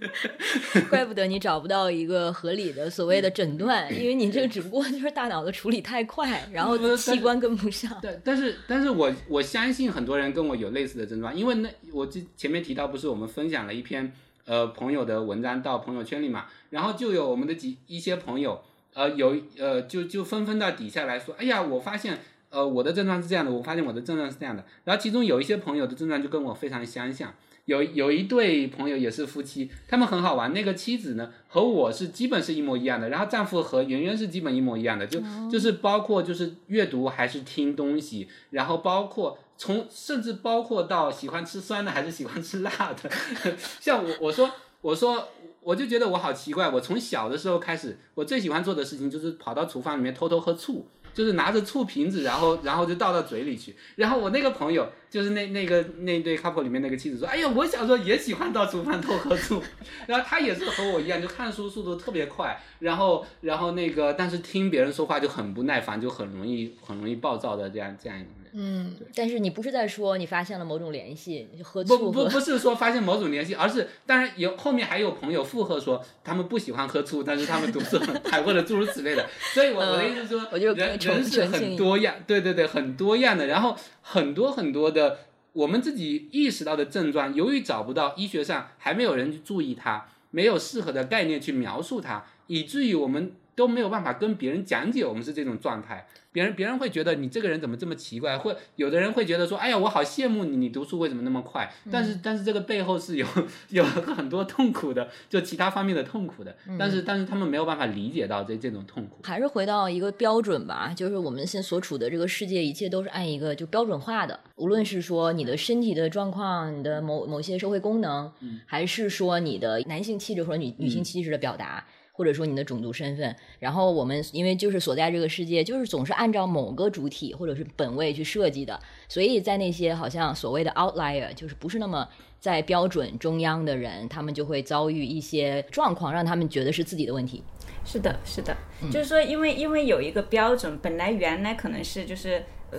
[laughs] 怪不得你找不到一个合理的所谓的诊断，因为你这个 [laughs] 只不过就是大脑的处理太快，然后器官跟不上。对，但是但是我我相信很多人跟我有类似的症状，因为那我之前面提到不是我们分享了一篇呃朋友的文章到朋友圈里嘛，然后就有我们的几一些朋友。呃，有呃，就就纷纷到底下来说，哎呀，我发现，呃，我的症状是这样的，我发现我的症状是这样的。然后其中有一些朋友的症状就跟我非常相像，有有一对朋友也是夫妻，他们很好玩。那个妻子呢和我是基本是一模一样的，然后丈夫和圆圆是基本一模一样的，就就是包括就是阅读还是听东西，然后包括从甚至包括到喜欢吃酸的还是喜欢吃辣的，[laughs] 像我我说我说。我就觉得我好奇怪，我从小的时候开始，我最喜欢做的事情就是跑到厨房里面偷偷喝醋，就是拿着醋瓶子，然后然后就倒到嘴里去。然后我那个朋友，就是那那个那对 couple 里面那个妻子说：“哎呀，我小时候也喜欢到厨房偷喝醋。[laughs] ”然后他也是和我一样，就看书速度特别快，然后然后那个但是听别人说话就很不耐烦，就很容易很容易暴躁的这样这样一种人。嗯，但是你不是在说你发现了某种联系，你喝醋不不不是说发现某种联系，而是当然有后面还有朋友附和说他们不喜欢喝醋，但是他们读书很 [laughs] 快或者诸如此类的。所以我我的意思是说，人人是很多样，对对对，很多样的。然后很多很多的我们自己意识到的症状，由于找不到医学上还没有人去注意它，没有适合的概念去描述它，以至于我们都没有办法跟别人讲解我们是这种状态。别人别人会觉得你这个人怎么这么奇怪，或有的人会觉得说，哎呀，我好羡慕你，你读书为什么那么快？但是但是这个背后是有 [laughs] 有很多痛苦的，就其他方面的痛苦的。但是但是他们没有办法理解到这这种痛苦。还是回到一个标准吧，就是我们现所处的这个世界，一切都是按一个就标准化的。无论是说你的身体的状况，你的某某些社会功能，还是说你的男性气质或者女女性气质的表达。或者说你的种族身份，然后我们因为就是所在这个世界，就是总是按照某个主体或者是本位去设计的，所以在那些好像所谓的 outlier，就是不是那么在标准中央的人，他们就会遭遇一些状况，让他们觉得是自己的问题。是的，是的，就是说，因为因为有一个标准，本来原来可能是就是呃。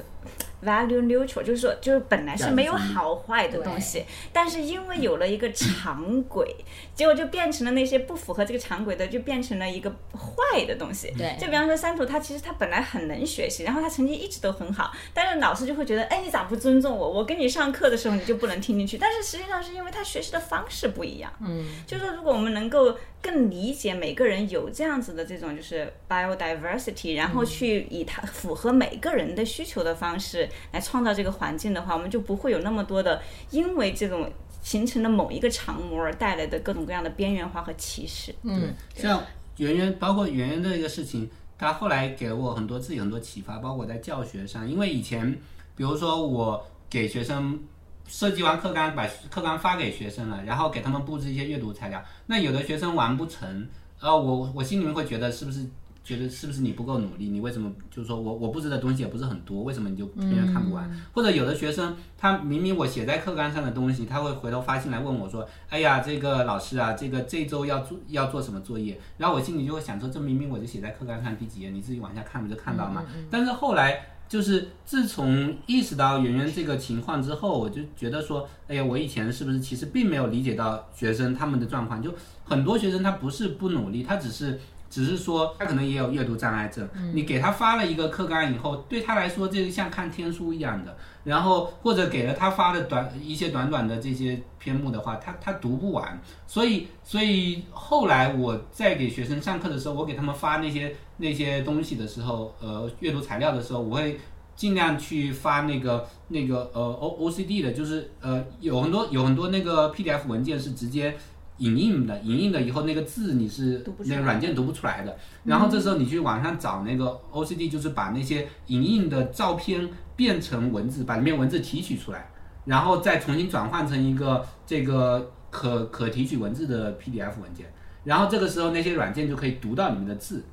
Value neutral 就是说，就是本来是没有好坏的东西，但是因为有了一个常轨，结果就变成了那些不符合这个常轨的，就变成了一个坏的东西。对，就比方说三图，他其实他本来很能学习，然后他成绩一直都很好，但是老师就会觉得，哎，你咋不尊重我？我跟你上课的时候你就不能听进去。但是实际上是因为他学习的方式不一样。嗯，就是说，如果我们能够更理解每个人有这样子的这种就是 biodiversity，然后去以他符合每个人的需求的方式。来创造这个环境的话，我们就不会有那么多的因为这种形成的某一个长模而带来的各种各样的边缘化和歧视。嗯，像圆圆，包括圆圆这个事情，他后来给了我很多自己很多启发，包括在教学上。因为以前，比如说我给学生设计完课纲，把课纲发给学生了，然后给他们布置一些阅读材料，那有的学生完不成，呃，我我心里面会觉得是不是？觉得是不是你不够努力？你为什么就是说我我布置的东西也不是很多，为什么你就偏偏看不完？或者有的学生他明明我写在课纲上的东西，他会回头发信来问我说：“哎呀，这个老师啊，这个这周要做要做什么作业？”然后我心里就会想说：“这明明我就写在课纲上第几页，你自己往下看不就看到吗？”但是后来就是自从意识到圆圆这个情况之后，我就觉得说：“哎呀，我以前是不是其实并没有理解到学生他们的状况？就很多学生他不是不努力，他只是。”只是说他可能也有阅读障碍症。你给他发了一个课纲以后，对他来说这个像看天书一样的。然后或者给了他发的短一些短短的这些篇目的话，他他读不完。所以所以后来我在给学生上课的时候，我给他们发那些那些东西的时候，呃，阅读材料的时候，我会尽量去发那个那个呃 O O C D 的，就是呃有很多有很多那个 P D F 文件是直接。影印的，影印的以后那个字你是那个软件读不出来的，然后这时候你去网上找那个 OCD，就是把那些影印的照片变成文字，把里面文字提取出来，然后再重新转换成一个这个可可提取文字的 PDF 文件，然后这个时候那些软件就可以读到你们的字，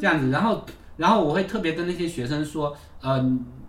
这样子，然后然后我会特别跟那些学生说，呃，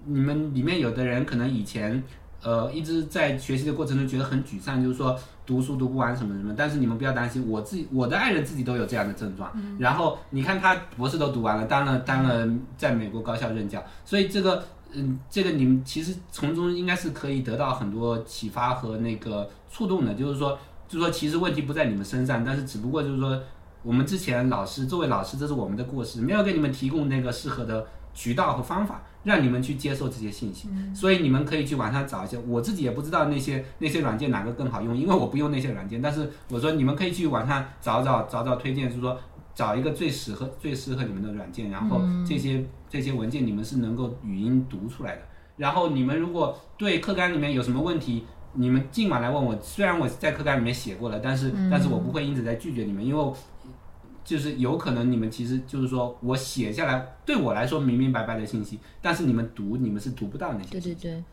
你们里面有的人可能以前。呃，一直在学习的过程中觉得很沮丧，就是说读书读不完什么什么。但是你们不要担心，我自己我的爱人自己都有这样的症状。然后你看他博士都读完了，当了当了在美国高校任教，所以这个嗯，这个你们其实从中应该是可以得到很多启发和那个触动的。就是说，就是说其实问题不在你们身上，但是只不过就是说我们之前老师作为老师，这是我们的过失，没有给你们提供那个适合的渠道和方法。让你们去接受这些信息，所以你们可以去网上找一些。我自己也不知道那些那些软件哪个更好用，因为我不用那些软件。但是我说你们可以去网上找找找找推荐，就是说找一个最适合最适合你们的软件，然后这些这些文件你们是能够语音读出来的。然后你们如果对课纲里面有什么问题，你们尽管来问我。虽然我在课纲里面写过了，但是但是我不会因此在拒绝你们，因为。就是有可能你们其实就是说我写下来对我来说明明白白的信息，但是你们读你们是读不到那些。对对对，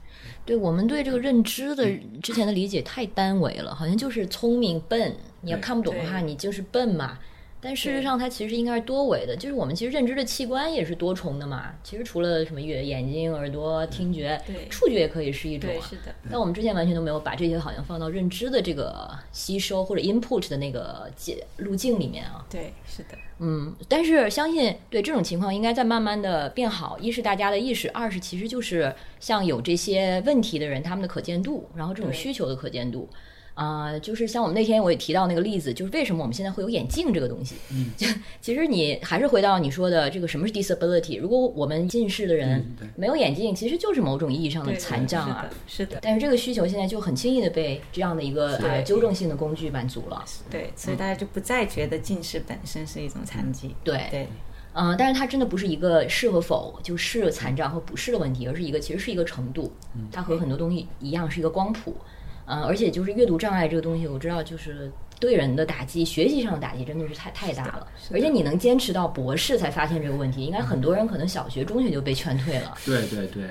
对我们对这个认知的之前的理解太单维了，好像就是聪明笨，你要看不懂的话你就是笨嘛。但事实上，它其实应该是多维的，就是我们其实认知的器官也是多重的嘛。其实除了什么眼眼睛、耳朵、听觉，触觉也可以是一种。是的。但我们之前完全都没有把这些好像放到认知的这个吸收或者 input 的那个解路径里面啊。对，是的。嗯，但是相信对这种情况应该在慢慢的变好。一是大家的意识，二是其实就是像有这些问题的人，他们的可见度，然后这种需求的可见度。啊，就是像我们那天我也提到那个例子，就是为什么我们现在会有眼镜这个东西？嗯，就其实你还是回到你说的这个什么是 disability？如果我们近视的人没有眼镜，其实就是某种意义上的残障啊。是的。但是这个需求现在就很轻易的被这样的一个呃纠正性的工具满足了。对，所以大家就不再觉得近视本身是一种残疾。对对。嗯，但是它真的不是一个是和否就是残障和不是的问题，而是一个其实是一个程度。它和很多东西一样是一个光谱。嗯，而且就是阅读障碍这个东西，我知道就是对人的打击，学习上的打击真的是太太大了。而且你能坚持到博士才发现这个问题，应该很多人可能小学、中学就被劝退了。对对对，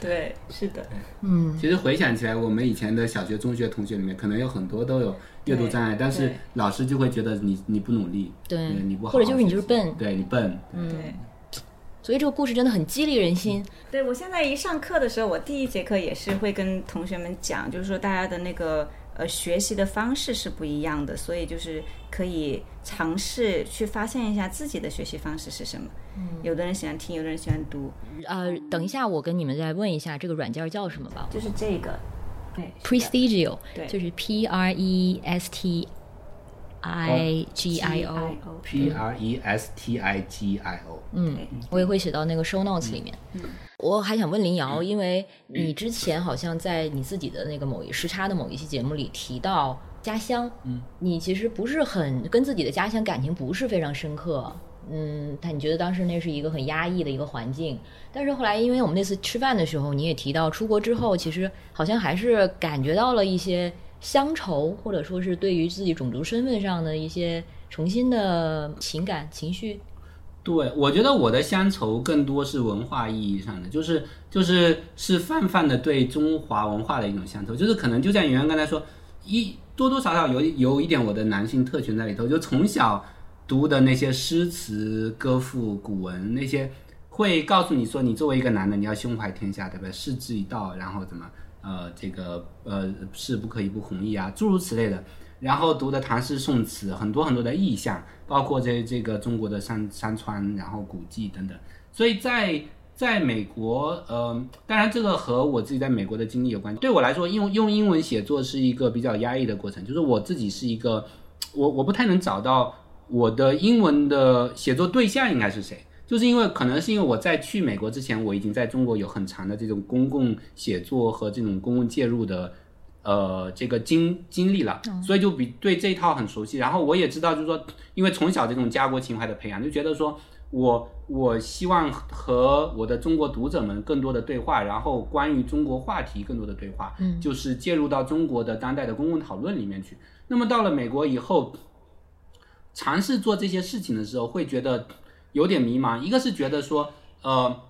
对，[laughs] 是的。嗯，其实回想起来，我们以前的小学、中学同学里面，可能有很多都有阅读障碍，但是老师就会觉得你你不努力，对，你不好，或者就是你就是笨，对你笨，对。所以这个故事真的很激励人心。对我现在一上课的时候，我第一节课也是会跟同学们讲，就是说大家的那个呃学习的方式是不一样的，所以就是可以尝试去发现一下自己的学习方式是什么。嗯，有的人喜欢听，有的人喜欢读。呃，等一下，我跟你们再问一下这个软件叫什么吧。就是这个，对，Prestigio，对，就是 P R E S T。I G I O P R E S T I G I O，嗯，我也会写到那个 show notes 里面。嗯，我还想问林瑶，因为你之前好像在你自己的那个某一时差的某一期节目里提到家乡，嗯，你其实不是很跟自己的家乡感情不是非常深刻，嗯，但你觉得当时那是一个很压抑的一个环境，但是后来因为我们那次吃饭的时候，你也提到出国之后，其实好像还是感觉到了一些。乡愁，或者说是对于自己种族身份上的一些重新的情感情绪。对，我觉得我的乡愁更多是文化意义上的，就是就是是泛泛的对中华文化的一种乡愁，就是可能就像圆圆刚才说，一多多少少有有一点我的男性特权在里头，就从小读的那些诗词歌赋古文那些，会告诉你说，你作为一个男的，你要胸怀天下，对不对？矢志一道，然后怎么？呃，这个呃，是不可以不弘毅啊，诸如此类的。然后读的唐诗宋词，很多很多的意象，包括这这个中国的山山川，然后古迹等等。所以在在美国，呃，当然这个和我自己在美国的经历有关。对我来说，用用英文写作是一个比较压抑的过程，就是我自己是一个，我我不太能找到我的英文的写作对象应该是谁？就是因为可能是因为我在去美国之前，我已经在中国有很长的这种公共写作和这种公共介入的呃这个经经历了，所以就比对这一套很熟悉。然后我也知道，就是说，因为从小这种家国情怀的培养，就觉得说我我希望和我的中国读者们更多的对话，然后关于中国话题更多的对话，嗯就是介入到中国的当代的公共讨论里面去。那么到了美国以后，尝试做这些事情的时候，会觉得有点迷茫。一个是觉得说，呃，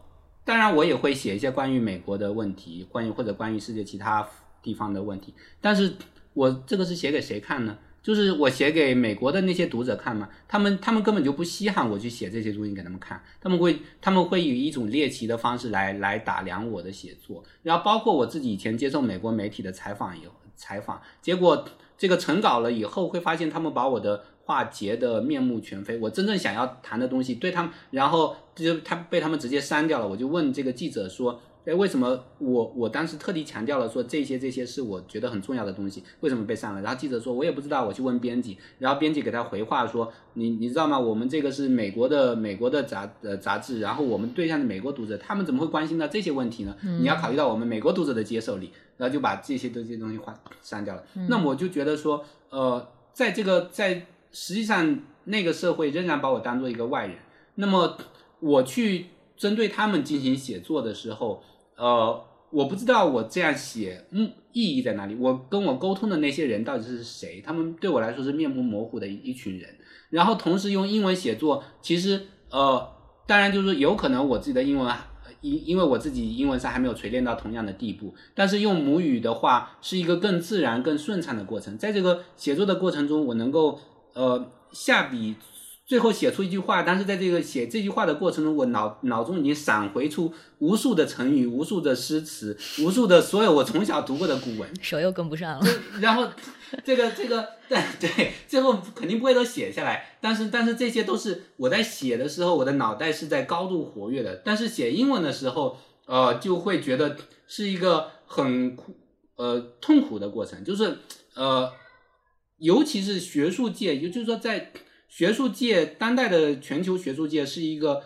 当然我也会写一些关于美国的问题，关于或者关于世界其他地方的问题，但是我这个是写给谁看呢？就是我写给美国的那些读者看嘛，他们他们根本就不稀罕我去写这些东西给他们看，他们会他们会以一种猎奇的方式来来打量我的写作，然后包括我自己以前接受美国媒体的采访以后采访，结果这个成稿了以后，会发现他们把我的话截得面目全非，我真正想要谈的东西对他们，然后就他被他们直接删掉了。我就问这个记者说，哎，为什么我我当时特地强调了说这些这些是我觉得很重要的东西，为什么被删了？然后记者说，我也不知道，我去问编辑，然后编辑给他回话说，你你知道吗？我们这个是美国的美国的杂呃杂志，然后我们对象的美国读者，他们怎么会关心到这些问题呢？你要考虑到我们美国读者的接受力，然后就把这些这些东西划删掉了。那么我就觉得说，呃，在这个在实际上那个社会仍然把我当做一个外人，那么我去针对他们进行写作的时候，呃，我不知道我这样写，嗯，意义在哪里？我跟我沟通的那些人到底是谁？他们对我来说是面目模糊的一一群人。然后同时用英文写作，其实呃，当然就是有可能我自己的英文，因因为我自己英文上还没有锤炼到同样的地步，但是用母语的话是一个更自然、更顺畅的过程。在这个写作的过程中，我能够呃下笔。最后写出一句话，但是在这个写这句话的过程中，我脑脑中已经闪回出无数的成语、无数的诗词、无数的所有我从小读过的古文，手又跟不上了。然后这个这个对对，最后肯定不会都写下来，但是但是这些都是我在写的时候，我的脑袋是在高度活跃的。但是写英文的时候，呃，就会觉得是一个很苦呃痛苦的过程，就是呃，尤其是学术界，也就是说在学术界，当代的全球学术界是一个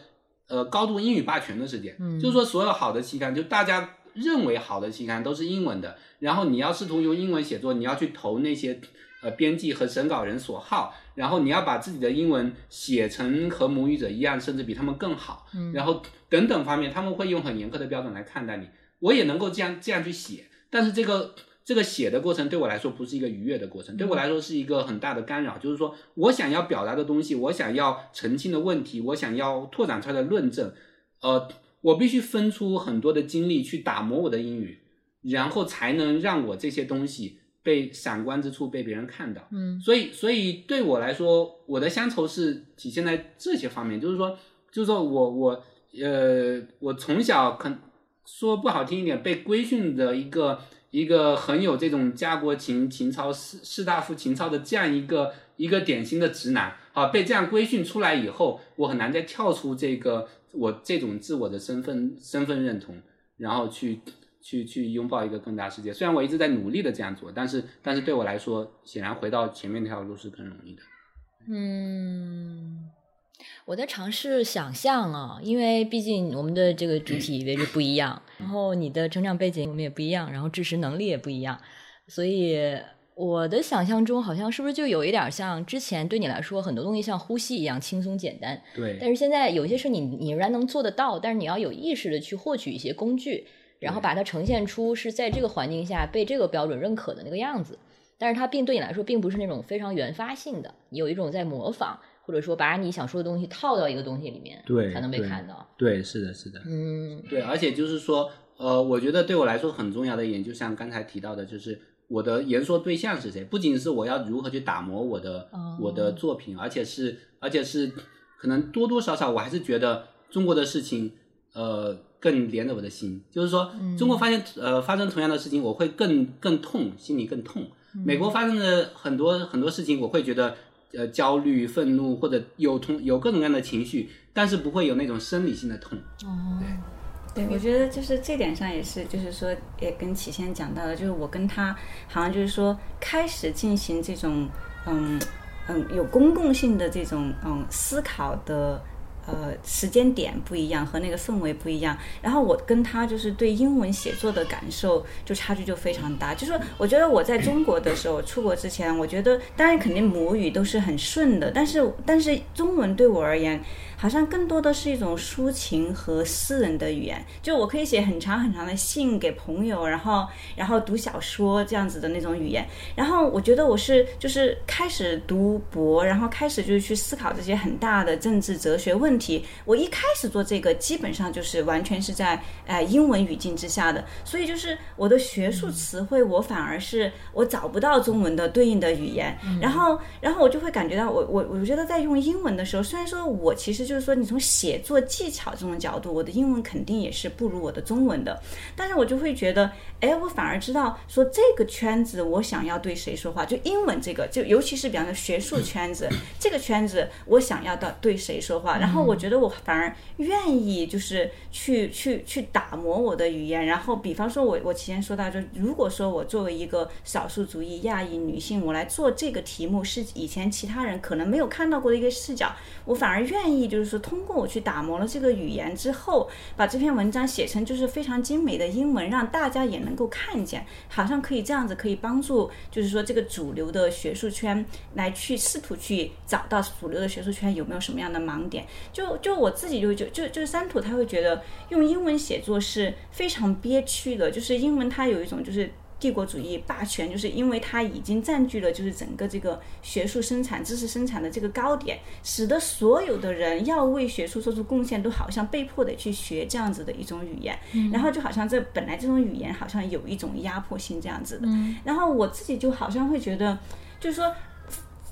呃高度英语霸权的世界，嗯。就是说所有好的期刊，就大家认为好的期刊都是英文的，然后你要试图用英文写作，你要去投那些呃编辑和审稿人所好，然后你要把自己的英文写成和母语者一样，甚至比他们更好，嗯。然后等等方面，他们会用很严苛的标准来看待你。我也能够这样这样去写，但是这个这个写的过程对我来说不是一个愉悦的过程，对我来说是一个很大的干扰。就是说我想要表达的东西，我想要澄清的问题，我想要拓展出来的论证，呃，我必须分出很多的精力去打磨我的英语，然后才能让我这些东西被闪光之处被别人看到。嗯所以，所以对我来说，我的乡愁是体现在这些方面，就是说，就是说我我呃，我从小可说不好听一点，被规训的一个一个很有这种家国情情操、士士大夫情操的这样一个一个典型的直男啊，被这样规训出来以后，我很难再跳出这个我这种自我的身份身份认同，然后去。去去拥抱一个更大世界。虽然我一直在努力的这样做，但是但是对我来说，显然回到前面那条路是更容易的。嗯，我在尝试想象啊，因为毕竟我们的这个主体位置不一样，然后你的成长背景我们也不一样，然后知识能力也不一样，所以我的想象中好像是不是就有一点像之前对你来说很多东西像呼吸一样轻松简单，对，但是现在有些事你你仍然能做得到，但是你要有意识的去获取一些工具，然后把它呈现出是在这个环境下被这个标准认可的那个样子。但是它并对你来说并不是那种非常原发性的，你有一种在模仿，或者说把你想说的东西套到一个东西里面，对才能被看到。对，是的，是的，嗯对，而且就是说，呃，我觉得对我来说很重要的一点，就像刚才提到的，就是我的言说对象是谁，不仅是我要如何去打磨我的、哦我的作品，而且是而且是可能多多少少我还是觉得中国的事情，呃，更连着我的心，就是说，嗯中国发现呃发生同样的事情，我会更更痛，心里更痛。美国发生的很多很多事情，我会觉得呃焦虑、愤怒或者有同有各种各样的情绪，但是不会有那种生理性的痛。哦，对，我觉得就是这点上也是，就是说也跟启先讲到的，就是我跟他好像就是说开始进行这种嗯嗯有公共性的这种嗯思考的。呃，时间点不一样，和那个氛围不一样。然后我跟他就是对英文写作的感受就差距就非常大。就是我觉得我在中国的时候，出国之前，我觉得当然肯定母语都是很顺的，但是但是中文对我而言。好像更多的是一种抒情和私人的语言，就我可以写很长很长的信给朋友，然后然后读小说这样子的那种语言。然后我觉得我是就是开始读博，然后开始就是去思考这些很大的政治哲学问题。我一开始做这个，基本上就是完全是在呃英文语境之下的，所以就是我的学术词汇，我反而是我找不到中文的对应的语言。然后然后我就会感觉到，我我我觉得在用英文的时候，虽然说我其实就。就是说，你从写作技巧这种角度，我的英文肯定也是不如我的中文的。但是我就会觉得，哎，我反而知道说这个圈子我想要对谁说话，就英文这个，就尤其是比方说学术圈子这个圈子，我想要到对谁说话。然后我觉得我反而愿意就是去去去打磨我的语言。然后比方说，我我提前说到，就如果说我作为一个少数族裔亚裔女性，我来做这个题目是以前其他人可能没有看到过的一个视角，我反而愿意就是。说通过我去打磨了这个语言之后，把这篇文章写成就是非常精美的英文，让大家也能够看见，好像可以这样子，可以帮助，就是说这个主流的学术圈来去试图去找到主流的学术圈有没有什么样的盲点。就就我自己就就就就是三土他会觉得用英文写作是非常憋屈的，就是英文它有一种就是。帝国主义霸权，就是因为它已经占据了就是整个这个学术生产、知识生产的这个高点，使得所有的人要为学术做出贡献，都好像被迫的去学这样子的一种语言，然后就好像这本来这种语言好像有一种压迫性这样子的，然后我自己就好像会觉得，就是说。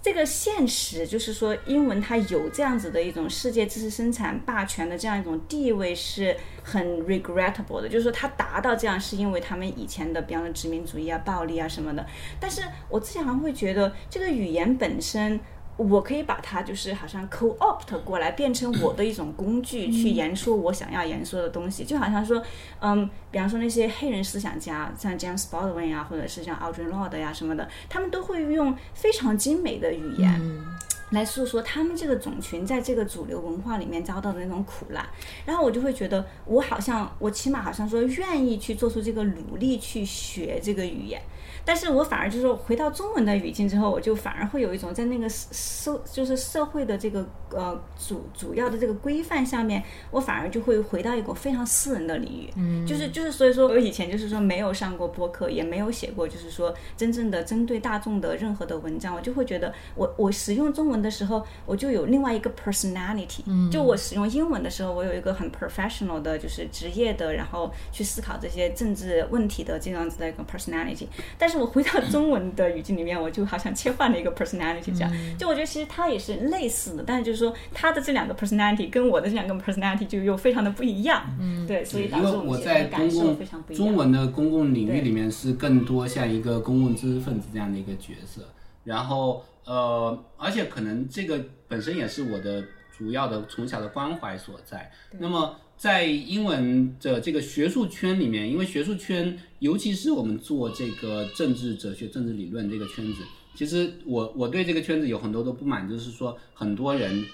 这个现实就是说，英文它有这样子的一种世界知识生产霸权的这样一种地位是很 regrettable 的，就是说它达到这样是因为他们以前的，比方说殖民主义啊、暴力啊什么的。但是我自己好像会觉得，这个语言本身。我可以把它就是好像 co-opt 过来，变成我的一种工具，去言说我想要言说的东西。就好像说，嗯，比方说那些黑人思想家，像 James Baldwin 啊，或者是像 Audre Lorde 呀什么的，他们都会用非常精美的语言。来诉说他们这个种群在这个主流文化里面遭到的那种苦难，然后我就会觉得，我好像我起码好像说愿意去做出这个努力去学这个语言，但是我反而就是回到中文的语境之后，我就反而会有一种在那个社就是社会的这个呃主主要的这个规范下面，我反而就会回到一个非常私人的领域，嗯，就是就是所以说我以前就是说没有上过播客，也没有写过就是说真正的针对大众的任何的文章，我就会觉得我我使用中文。的时候，我就有另外一个 personality 嗯。就我使用英文的时候，我有一个很 professional 的，就是职业的，然后去思考这些政治问题的这样子的一个 personality。但是我回到中文的语境里面，我就好像切换了一个 personality。这样，就我觉得其实它也是类似的，但是就是说，它的这两个 personality 跟我的这两个 personality 就又非常的不一样。嗯，对，所以因为我在公共中文的公共领域里面是更多像一个公共知识分子这样的一个角色，然后。呃，而且可能这个本身也是我的主要的从小的关怀所在。那么在英文的这个学术圈里面，因为学术圈，尤其是我们做这个政治哲学、政治理论这个圈子，其实我我对这个圈子有很多的不满，就是说很多人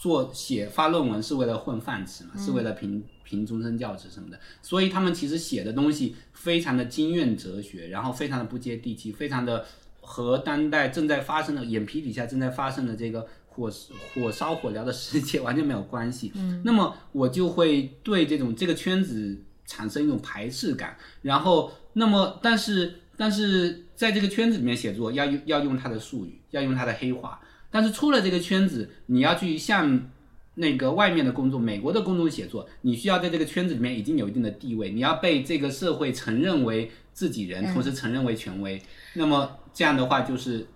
做写发论文是为了混饭吃嘛，是为了评评终身教职什么的，所以他们其实写的东西非常的经验哲学，然后非常的不接地气，非常的。和当代正在发生的眼皮底下正在发生的这个火 [laughs] 火烧火燎的世界完全没有关系。嗯，那么我就会对这种这个圈子产生一种排斥感。然后，那么但是但是在这个圈子里面写作要用要用它的术语，要用它的黑话。但是出了这个圈子，你要去向那个外面的公众，美国的公众写作，你需要在这个圈子里面已经有一定的地位，你要被这个社会承认为自己人，同时承认为权威。那么。这样的话，就是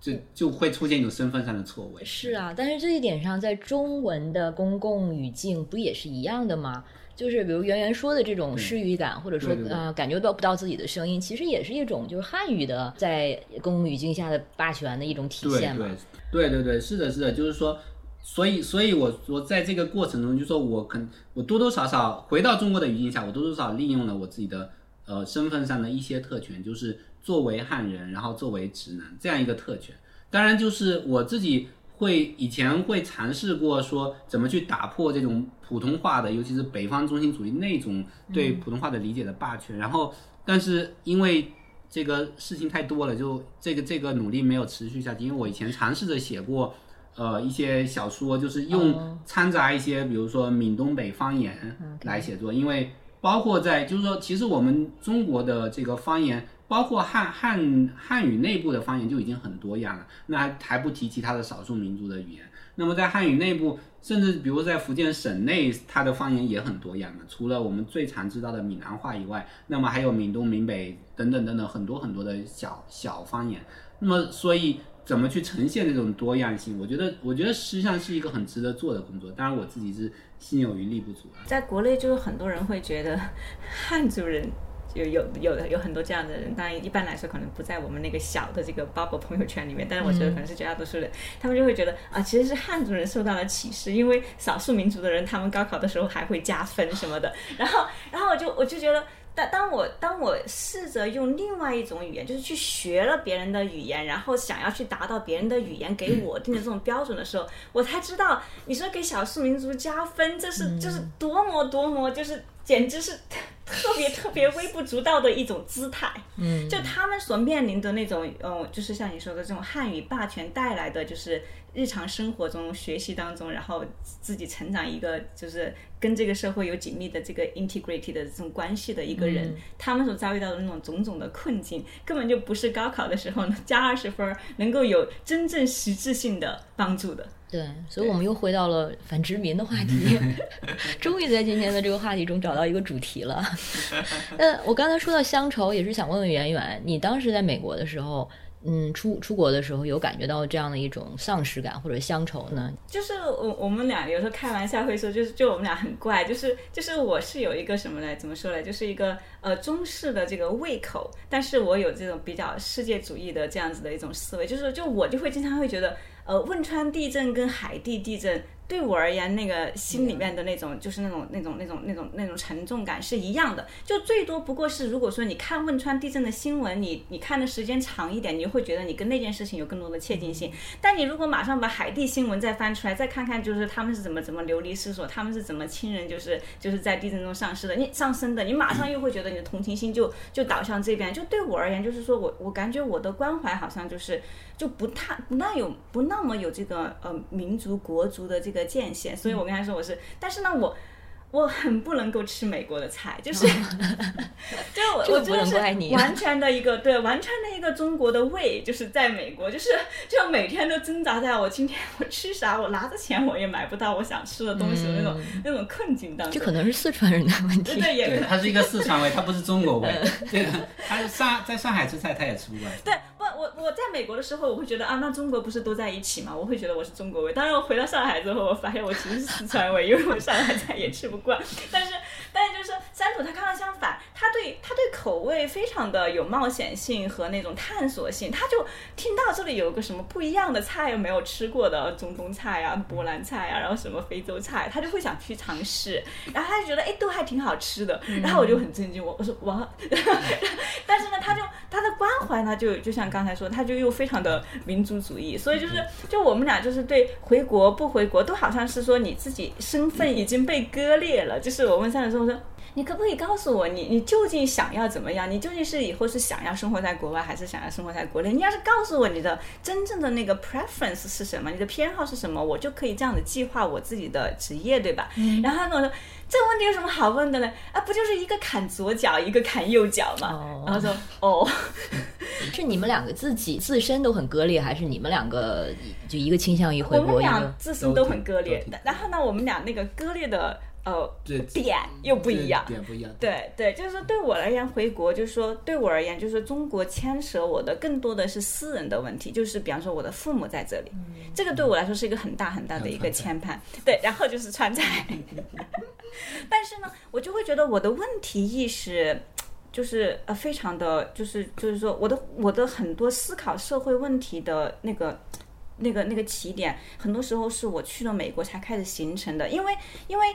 就就会出现一种身份上的错位。是啊，但是这一点上，在中文的公共语境不也是一样的吗？就是比如圆圆说的这种失语感，或者说呃感觉到不到自己的声音，其实也是一种就是汉语的在公共语境下的霸权的一种体现嘛。对对对，是的，是的，就是说，所以所以我我在这个过程中，就说我肯我多多少少回到中国的语境下，我多多少少利用了我自己的呃身份上的一些特权，就是。作为汉人，然后作为直男这样一个特权，当然，就是我自己会以前会尝试过说怎么去打破这种普通话的，尤其是北方中心主义那种对普通话的理解的霸权。然后，但是因为这个事情太多了，就这个这个努力没有持续下去。因为我以前尝试着写过。呃，一些小说就是用掺杂一些，比如说闽东北方言来写作，因为包括在就是说，其实我们中国的这个方言，包括汉汉汉语内部的方言就已经很多样了，那还不提其他的少数民族的语言。那么在汉语内部，甚至比如在福建省内，它的方言也很多样嘛，除了我们最常知道的闽南话以外，那么还有闽东、闽北等等等等很多很多的小小方言。那么所以。怎么去呈现这种多样性？我觉得，我觉得实际上是一个很值得做的工作。当然，我自己是心有余力不足。在国内，就是很多人会觉得 [laughs] 汉族人有有有有很多这样的人。当然，一般来说可能不在我们那个小的这个 bubble 朋友圈里面。但是，我觉得可能是绝大多数人，他们就会觉得啊，其实是汉族人受到了歧视，因为少数民族的人他们高考的时候还会加分什么的。[laughs] 然后，然后我就我就觉得。当当我当我试着用另外一种语言，就是去学了别人的语言，然后想要去达到别人的语言给我定的这种标准的时候，我才知道，你说给少数民族加分，这是就是多么多么，就是简直是特别特别微不足道的一种姿态。嗯，就他们所面临的那种，嗯，就是像你说的这种汉语霸权带来的，就是日常生活中学习当中，然后自己成长一个就是。跟这个社会有紧密的这个 integrated 的这种关系的一个人，他们所遭遇到的那种种种的困境，根本就不是高考的时候呢加二十分能够有真正实质性的帮助的。对，所以我们又回到了反殖民的话题，[laughs] 终于在今天的这个话题中找到一个主题了。[laughs] 那我刚才说到乡愁，也是想问问圆圆，你当时在美国的时候。嗯，出出国的时候有感觉到这样的一种丧失感或者乡愁呢？就是我我们俩有时候开玩笑会说，就是就我们俩很怪，就是就是我是有一个什么来怎么说来，就是一个呃中式的这个胃口，但是我有这种比较世界主义的这样子的一种思维，就是就我就会经常会觉得，呃，汶川地震跟海地地震。对我而言，那个心里面的那种，就是那种、那种、那种、那种、那种沉重感是一样的。就最多不过是，如果说你看汶川地震的新闻，你你看的时间长一点，你会觉得你跟那件事情有更多的切近性。但你如果马上把海地新闻再翻出来，再看看，就是他们是怎么怎么流离失所，他们是怎么亲人就是就是在地震中丧失的，你上升的，你马上又会觉得你的同情心就就导向这边。就对我而言，就是说我我感觉我的关怀好像就是就不太不那有不那么有这个呃民族国族的这个。的界限，所以我跟他说我是，但是呢，我我很不能够吃美国的菜，就是，[laughs] 就我我真的是完全的一个对，完全的一个中国的胃，就是在美国，就是就每天都挣扎在我今天我吃啥，我拿着钱我也买不到我想吃的东西的那种那种困境当中。这可能是四川人的问题，对，对，他是一个四川胃，他不是中国胃，[laughs] 对，他上在上海吃菜他也吃不惯，对。不我我在美国的时候，我会觉得啊，那中国不是都在一起吗？我会觉得我是中国味。当然，我回到上海之后，我发现我其实是四川味，因为我上海菜也吃不惯。[laughs] 但是，但是就是三土他刚刚相反，他对他对口味非常的有冒险性和那种探索性。他就听到这里有个什么不一样的菜，又没有吃过的中东菜啊、波兰菜啊，然后什么非洲菜，他就会想去尝试。然后他就觉得哎，都还挺好吃的。然后我就很震惊，我我说哇，[laughs] 但是呢，他就他的关怀呢，就就像刚。刚才说，他就又非常的民族主义，所以就是，就我们俩就是对回国不回国都好像是说你自己身份已经被割裂了。就是我问三的时候说，你可不可以告诉我，你你究竟想要怎么样？你究竟是以后是想要生活在国外，还是想要生活在国内？你要是告诉我你的真正的那个 preference 是什么，你的偏好是什么，我就可以这样子计划我自己的职业，对吧？然后他跟我说。这个问题有什么好问的呢？啊，不就是一个砍左脚，一个砍右脚吗？然后说，哦，[laughs] 是你们两个自己自身都很割裂，还是你们两个就一个倾向于回国？我们俩自身都很割裂。然后呢，我们俩那个割裂的。呃，点又不一样，点不一样。对对，就是说对我而言，回国就是说对我而言，就是中国牵扯我的更多的是私人的问题，就是比方说我的父母在这里，这个对我来说是一个很大很大的一个牵绊。对，然后就是川菜，[laughs] 但是呢，我就会觉得我的问题意识就是呃非常的，就是就是说我的我的很多思考社会问题的那个那个那个起点，很多时候是我去了美国才开始形成的，因为因为。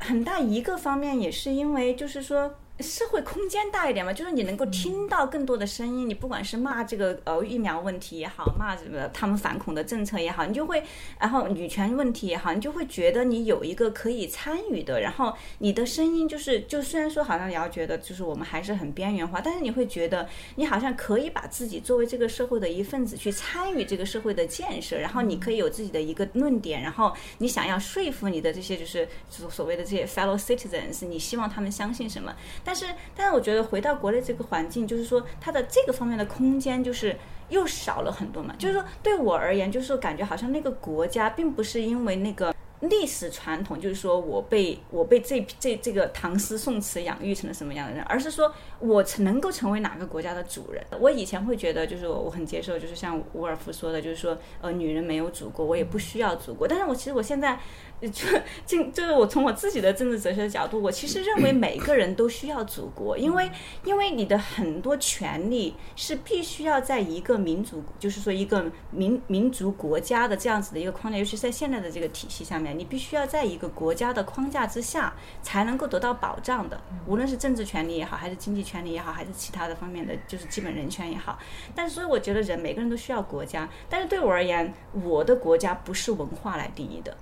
很大一个方面也是因为，就是说，社会空间大一点嘛，就是你能够听到更多的声音。你不管是骂这个呃疫苗问题也好，骂这个他们反恐的政策也好，你就会，然后女权问题也好，你就会觉得你有一个可以参与的，然后你的声音就是，就虽然说好像你要觉得就是我们还是很边缘化，但是你会觉得你好像可以把自己作为这个社会的一份子去参与这个社会的建设，然后你可以有自己的一个论点，然后你想要说服你的这些就是所所谓的这些 fellow citizens，你希望他们相信什么？但但是，但是我觉得回到国内这个环境，就是说它的这个方面的空间就是又少了很多嘛。就是说对我而言，就是感觉好像那个国家并不是因为那个。历史传统就是说我被我被这这这个唐诗宋词养育成了什么样的人，而是说我成能够成为哪个国家的主人。我以前会觉得，就是我我很接受，就是像伍尔夫说的，就是说呃女人没有祖国，我也不需要祖国。但是我其实我现在就 [laughs] 就就是我从我自己的政治哲学角度，我其实认为每个人都需要祖国，因为因为你的很多权利是必须要在一个民族，就是说一个民民族国家的这样子的一个框架，尤其是在现在的这个体系下面。你必须要在一个国家的框架之下才能够得到保障的，无论是政治权利也好，还是经济权利也好，还是其他的方面的，就是基本人权也好。但是，所以我觉得人每个人都需要国家，但是对我而言，我的国家不是文化来定义的。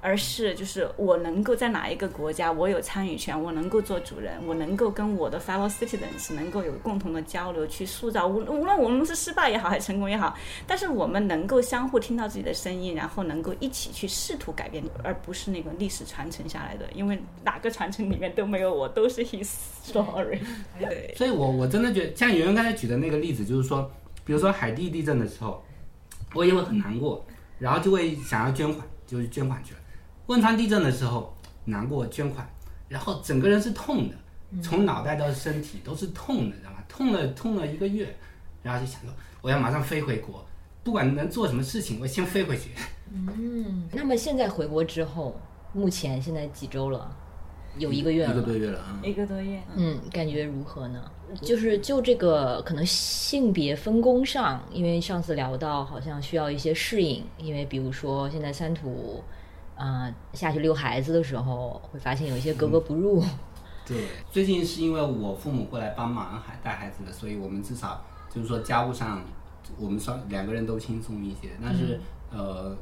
而是就是我能够在哪一个国家，我有参与权，我能够做主人，我能够跟我的 fellow citizens 能够有共同的交流，去塑造无无论我们是失败也好，还是成功也好，但是我们能够相互听到自己的声音，然后能够一起去试图改变，而不是那个历史传承下来的，因为哪个传承里面都没有我，都是 his story。[laughs] 对，所以我我真的觉得，像圆圆刚才举的那个例子，就是说，比如说海地地震的时候，我也会很难过，然后就会想要捐款，就是捐款去了。汶川地震的时候，难过捐款，然后整个人是痛的，从脑袋到身体都是痛的，知道吗？痛了痛了一个月，然后就想说，我要马上飞回国，不管能做什么事情，我先飞回去。嗯，那么现在回国之后，目前现在几周了？有一个月了，一个多月了啊，一个多月。嗯，感觉如何呢？就是就这个可能性别分工上，因为上次聊到好像需要一些适应，因为比如说现在三土。啊，下去遛孩子的时候，会发现有一些格格不入。[laughs] 对，最近是因为我父母过来帮忙还带孩子的，所以我们至少就是说家务上，我们双两个人都轻松一些。但是呃，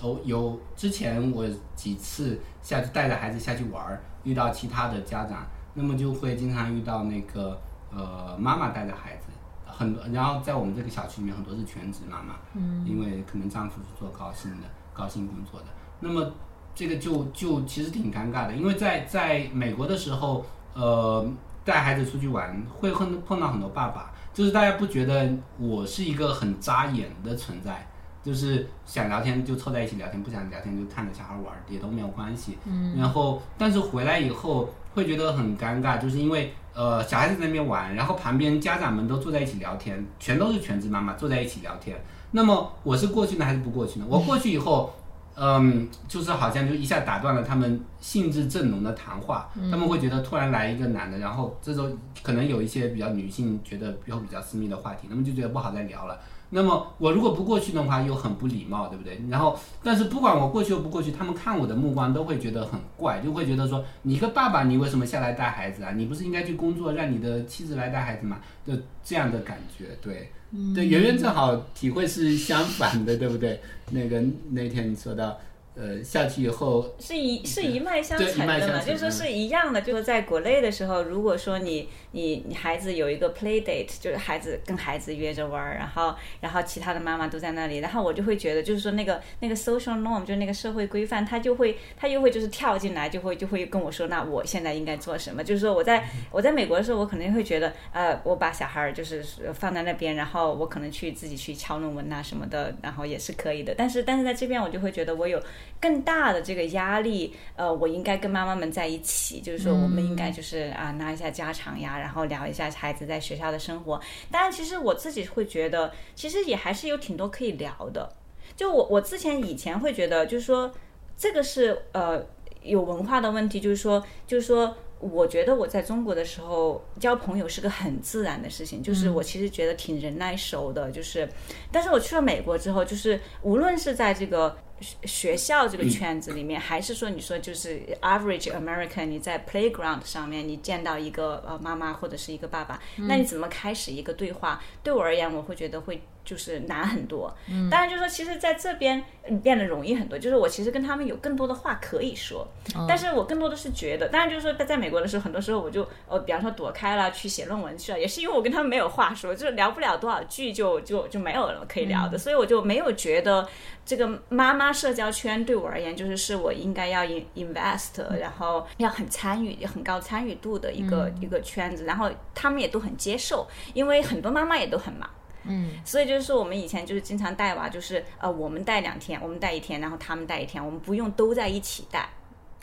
有有之前我几次下去带着孩子下去玩儿，遇到其他的家长，那么就会经常遇到那个呃妈妈带着孩子，很多，然后在我们这个小区里面很多是全职妈妈，嗯，因为可能丈夫是做高薪的高薪工作的。那么这个就就其实挺尴尬的，因为在在美国的时候，呃，带孩子出去玩会碰碰到很多爸爸，就是大家不觉得我是一个很扎眼的存在，就是想聊天就凑在一起聊天，不想聊天就看着小孩玩也都没有关系。嗯。然后，但是回来以后会觉得很尴尬，就是因为呃小孩子在那边玩，然后旁边家长们都坐在一起聊天，全都是全职妈妈坐在一起聊天。那么我是过去呢还是不过去呢？我过去以后。嗯，就是好像就一下打断了他们兴致正浓的谈话，他们会觉得突然来一个男的，然后这时候可能有一些比较女性觉得比较比较私密的话题，他们就觉得不好再聊了。那么我如果不过去的话，又很不礼貌，对不对？然后，但是不管我过去又不过去，他们看我的目光都会觉得很怪，就会觉得说，你一个爸爸，你为什么下来带孩子啊？你不是应该去工作，让你的妻子来带孩子吗？就这样的感觉，对。对，圆圆正好体会是相反的，对不对？那个那天你说到。呃，下去以后是一是一脉相承的嘛，就是说是一样的。就是在国内的时候，如果说你你你孩子有一个 play date，就是孩子跟孩子约着玩儿，然后然后其他的妈妈都在那里，然后我就会觉得，就是说那个那个 social norm，就是那个社会规范，他就会他又会就是跳进来，就会就会跟我说，那我现在应该做什么？就是说我在我在美国的时候，我可能会觉得，呃，我把小孩儿就是放在那边，然后我可能去自己去敲论文呐什么的，然后也是可以的。但是但是在这边，我就会觉得我有。更大的这个压力，呃，我应该跟妈妈们在一起，就是说，我们应该就是啊，拿一下家常呀，然后聊一下孩子在学校的生活。当然，其实我自己会觉得，其实也还是有挺多可以聊的。就我我之前以前会觉得，就是说，这个是呃有文化的问题，就是说，就是说。我觉得我在中国的时候交朋友是个很自然的事情，就是我其实觉得挺人来熟的，就是，但是我去了美国之后，就是无论是在这个学学校这个圈子里面，还是说你说就是 average American，你在 playground 上面你见到一个呃妈妈或者是一个爸爸，那你怎么开始一个对话？对我而言，我会觉得会。就是难很多，嗯，当然就是说，其实在这边变得容易很多。就是我其实跟他们有更多的话可以说，但是我更多的是觉得，当然就是说，在在美国的时候，很多时候我就呃，比方说躲开了去写论文去了，也是因为我跟他们没有话说，就是聊不了多少句就就就没有了可以聊的，所以我就没有觉得这个妈妈社交圈对我而言就是是我应该要 in invest，然后要很参与很高参与度的一个一个圈子，然后他们也都很接受，因为很多妈妈也都很忙。嗯，所以就是说，我们以前就是经常带娃，就是呃，我们带两天，我们带一天，然后他们带一天，我们不用都在一起带。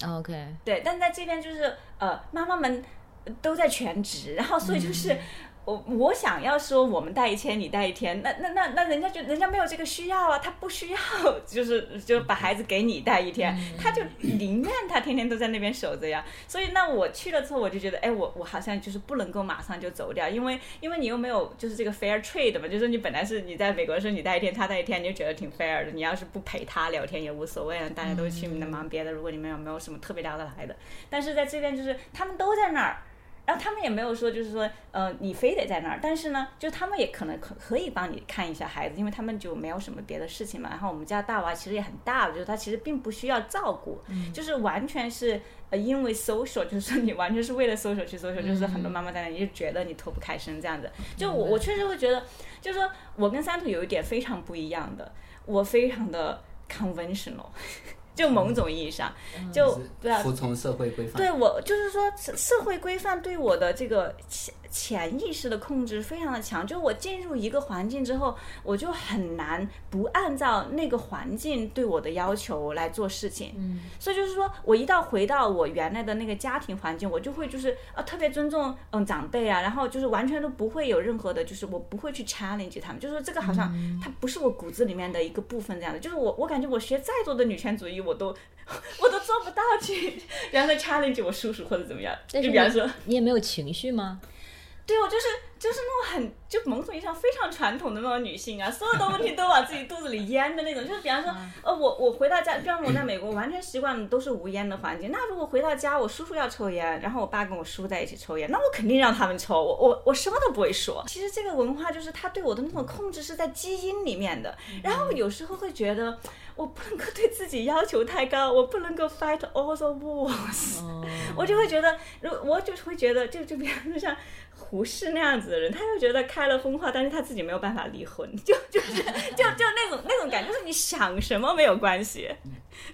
OK，对，但在这边就是呃，妈妈们都在全职，然后所以就是。我我想要说，我们带一天，你带一天，那那那那人家就人家没有这个需要啊，他不需要，就是就把孩子给你带一天，他就宁愿他天天都在那边守着呀。所以那我去了之后，我就觉得，哎，我我好像就是不能够马上就走掉，因为因为你又没有就是这个 fair trade 嘛，就是你本来是你在美国的时候你带一天，他带一天，你就觉得挺 fair 的。你要是不陪他聊天也无所谓，大家都去忙别的。如果你们有没有什么特别聊得来的，但是在这边就是他们都在那儿。然后他们也没有说，就是说，呃，你非得在那儿。但是呢，就他们也可能可可以帮你看一下孩子，因为他们就没有什么别的事情嘛。然后我们家大娃其实也很大了，就是他其实并不需要照顾，就是完全是呃因为 social，就是说你完全是为了 social 去 social，就是很多妈妈在那里就觉得你脱不开身这样子。就我我确实会觉得，就是说我跟三土有一点非常不一样的，我非常的 conventional。就某种意义上，就对啊服从社会规范。对我就是说，社会规范对我的这个。潜意识的控制非常的强，就是我进入一个环境之后，我就很难不按照那个环境对我的要求来做事情。嗯，所以就是说我一到回到我原来的那个家庭环境，我就会就是呃特别尊重嗯长辈啊，然后就是完全都不会有任何的，就是我不会去 challenge 他们，就是说这个好像它不是我骨子里面的一个部分这样的，就是我我感觉我学再多的女权主义，我都 [laughs] 我都做不到去，比方说 challenge 我叔叔或者怎么样，就比方说你也没有情绪吗？对，我就是就是那种很就某种意义上非常传统的那种女性啊，所有的问题都往自己肚子里咽的那种。就是比方说，呃，我我回到家，比方我在美国完全习惯的都是无烟的环境。那如果回到家，我叔叔要抽烟，然后我爸跟我叔在一起抽烟，那我肯定让他们抽，我我我什么都不会说。其实这个文化就是他对我的那种控制是在基因里面的。然后有时候会觉得我不能够对自己要求太高，我不能够 fight all the wars，我就会觉得，如我就会觉得，就就比方说像。胡适那样子的人，他就觉得开了风化，但是他自己没有办法离婚，就就是就就那种那种感觉，就是你想什么没有关系，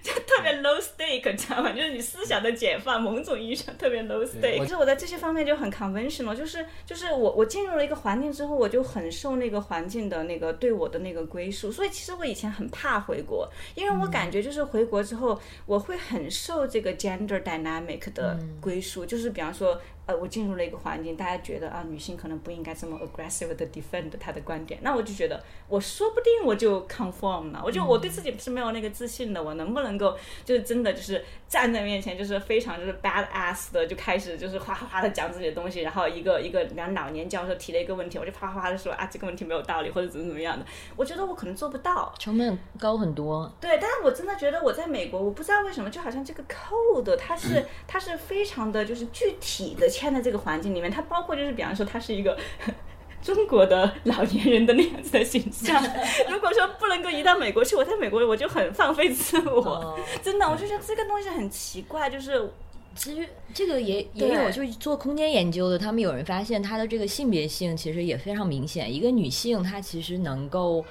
就特别 low stake，知道吗？就是你思想的解放，某种意义上特别 low stake。其实我在这些方面就很 conventional，就是就是我我进入了一个环境之后，我就很受那个环境的那个对我的那个归属，所以其实我以前很怕回国，因为我感觉就是回国之后，我会很受这个 gender dynamic 的归属，就是比方说。呃，我进入了一个环境，大家觉得啊，女性可能不应该这么 aggressive 的 defend 她的观点，那我就觉得，我说不定我就 conform 了，我就我对自己是没有那个自信的，我能不能够就是真的就是站在面前，就是非常就是 bad ass 的就开始就是哗哗哗的讲自己的东西，然后一个一个比老年教授提了一个问题，我就啪啪啪的说啊，这个问题没有道理或者怎么怎么样的，我觉得我可能做不到，成本高很多。对，但是我真的觉得我在美国，我不知道为什么，就好像这个 code 它是 [clears throat] 它是非常的就是具体的。签在这个环境里面，它包括就是，比方说，他是一个 [laughs] 中国的老年人的那样子的形象。[laughs] 如果说不能够移到美国去，我在美国我就很放飞自我，真的，我就觉得这个东西很奇怪。就是其实这个也也有，就是做空间研究的，他们有人发现，他的这个性别性其实也非常明显。一个女性，她其实能够。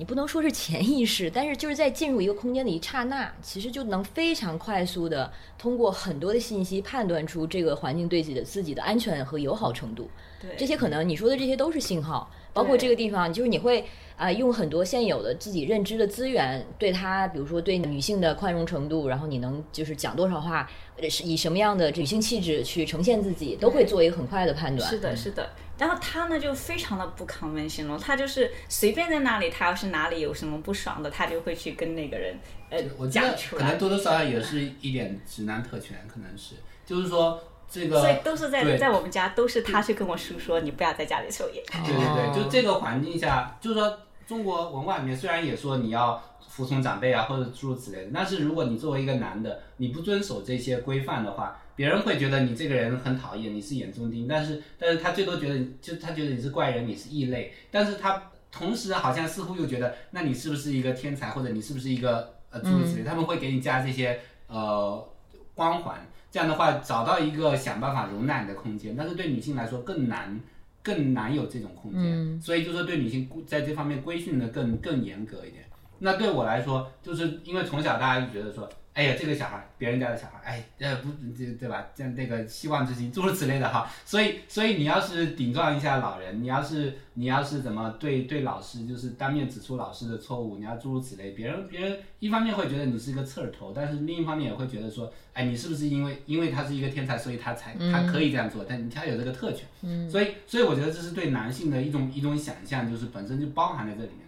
你不能说是潜意识，但是就是在进入一个空间的一刹那，其实就能非常快速的通过很多的信息判断出这个环境对自己的自己的安全和友好程度。对，这些可能你说的这些都是信号，包括这个地方，就是你会啊用很多现有的自己认知的资源，对他，比如说对女性的宽容程度，然后你能就是讲多少话，是以什么样的女性气质去呈现自己，都会做一个很快的判断。是的，是的。然后他呢就非常的不抗温馨了，他就是随便在那里，他要是哪里有什么不爽的，他就会去跟那个人呃讲出来。可能多多少少也是一点直男特权，可能是，就是说这个。所以都是在在我们家，都是他去跟我叔说，你不要在家里抽烟。对对对，就这个环境下，就是说中国文化里面虽然也说你要服从长辈啊，或者诸如此类的，但是如果你作为一个男的，你不遵守这些规范的话，别人会觉得你这个人很讨厌，你是眼中钉。但是，但是他最多觉得就他觉得你是怪人，你是异类。但是他同时好像似乎又觉得，那你是不是一个天才，或者你是不是一个呃诸如此类？他们会给你加这些呃光环。这样的话，找到一个想办法容纳你的空间，但是对女性来说更难，更难有这种空间。所以就说对女性在这方面规训的更更严格一点。那对我来说，就是因为从小大家就觉得说。哎呀，这个小孩，别人家的小孩，哎，呃，不，这对吧？像那个希望之星，诸如此类的哈。所以，所以你要是顶撞一下老人，你要是你要是怎么对对老师，就是当面指出老师的错误，你要诸如此类，别人别人一方面会觉得你是一个刺儿头，但是另一方面也会觉得说，哎，你是不是因为因为他是一个天才，所以他才他可以这样做，但他有这个特权。嗯。所以，所以我觉得这是对男性的一种一种想象，就是本身就包含在这里面。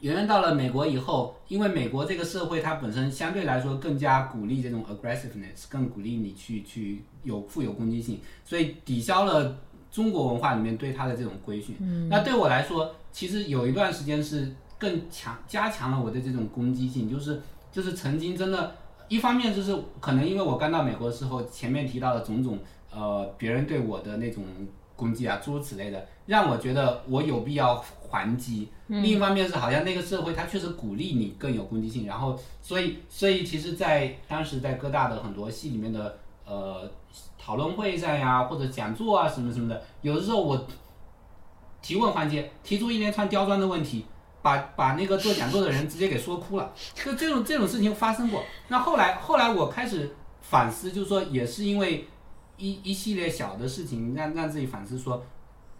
圆圆到了美国以后，因为美国这个社会它本身相对来说更加鼓励这种 aggressiveness，更鼓励你去去有富有攻击性，所以抵消了中国文化里面对他的这种规训。那对我来说，其实有一段时间是更强加强了我的这种攻击性，就是就是曾经真的，一方面就是可能因为我刚到美国的时候，前面提到的种种呃别人对我的那种攻击啊诸如此类的，让我觉得我有必要。还击，另一方面是好像那个社会它确实鼓励你更有攻击性，然后所以所以其实，在当时在哥大的很多系里面的呃讨论会上呀，或者讲座啊什么什么的，有的时候我提问环节提出一连串刁钻的问题，把把那个做讲座的人直接给说哭了，就这种这种事情发生过。那后来后来我开始反思，就是说也是因为一一系列小的事情，让让自己反思说。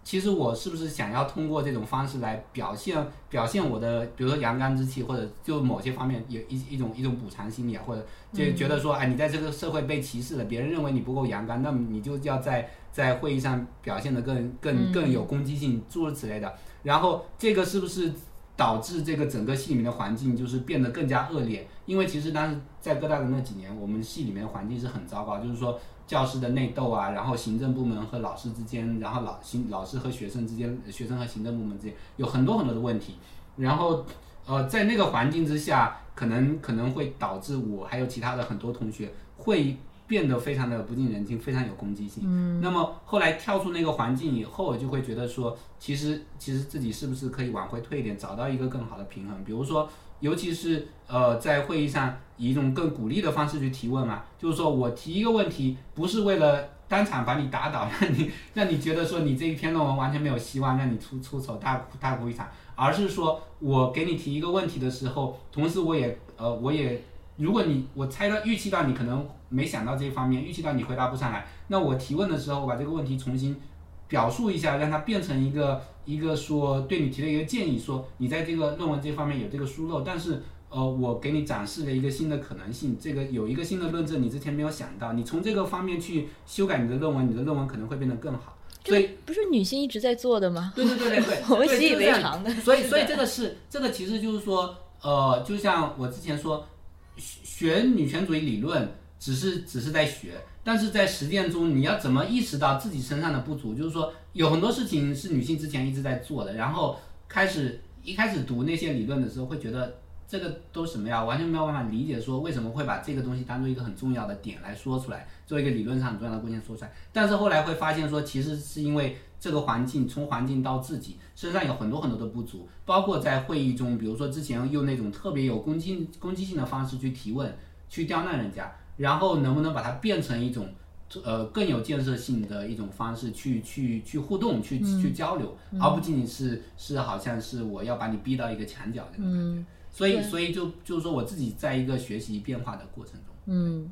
其实我是不是想要通过这种方式来表现表现我的，比如说阳刚之气，或者就某些方面有一一种一种补偿心理啊，或者就觉得说，哎，你在这个社会被歧视了，别人认为你不够阳刚，那么你就要在在会议上表现的更更更有攻击性，诸如此类的。然后这个是不是导致这个整个系里面的环境就是变得更加恶劣？因为其实当时在哥大的那几年，我们系里面的环境是很糟糕，就是说。教师的内斗啊，然后行政部门和老师之间，然后老行老师和学生之间，学生和行政部门之间有很多很多的问题，然后呃，在那个环境之下，可能可能会导致我还有其他的很多同学会变得非常的不近人情，非常有攻击性。嗯。那么后来跳出那个环境以后，就会觉得说，其实其实自己是不是可以往回退一点，找到一个更好的平衡，比如说。尤其是呃，在会议上以一种更鼓励的方式去提问嘛，就是说我提一个问题，不是为了当场把你打倒，让 [laughs] 你让你觉得说你这一篇论文完全没有希望，让你出出丑大哭大哭一场，而是说我给你提一个问题的时候，同时我也呃我也，如果你我猜到预期到你可能没想到这一方面，预期到你回答不上来，那我提问的时候，我把这个问题重新表述一下，让它变成一个。一个说对你提了一个建议，说你在这个论文这方面有这个疏漏，但是呃，我给你展示了一个新的可能性，这个有一个新的论证，你之前没有想到，你从这个方面去修改你的论文，你的论文可能会变得更好。所以不是女性一直在做的吗？对对对对 [laughs] 对，我们习以为常的。所以所以这个是这个其实就是说，呃，就像我之前说，学女权主义理论只是只是在学。但是在实践中，你要怎么意识到自己身上的不足？就是说，有很多事情是女性之前一直在做的，然后开始一开始读那些理论的时候，会觉得这个都什么呀？完全没有办法理解，说为什么会把这个东西当做一个很重要的点来说出来，做一个理论上很重要的贡献说出来。但是后来会发现，说其实是因为这个环境，从环境到自己身上有很多很多的不足，包括在会议中，比如说之前用那种特别有攻击攻击性的方式去提问，去刁难人家。然后能不能把它变成一种，呃，更有建设性的一种方式去去去互动，去去交流，而不仅仅是是好像是我要把你逼到一个墙角那种感觉。所以所以就就是说我自己在一个学习变化的过程中。嗯，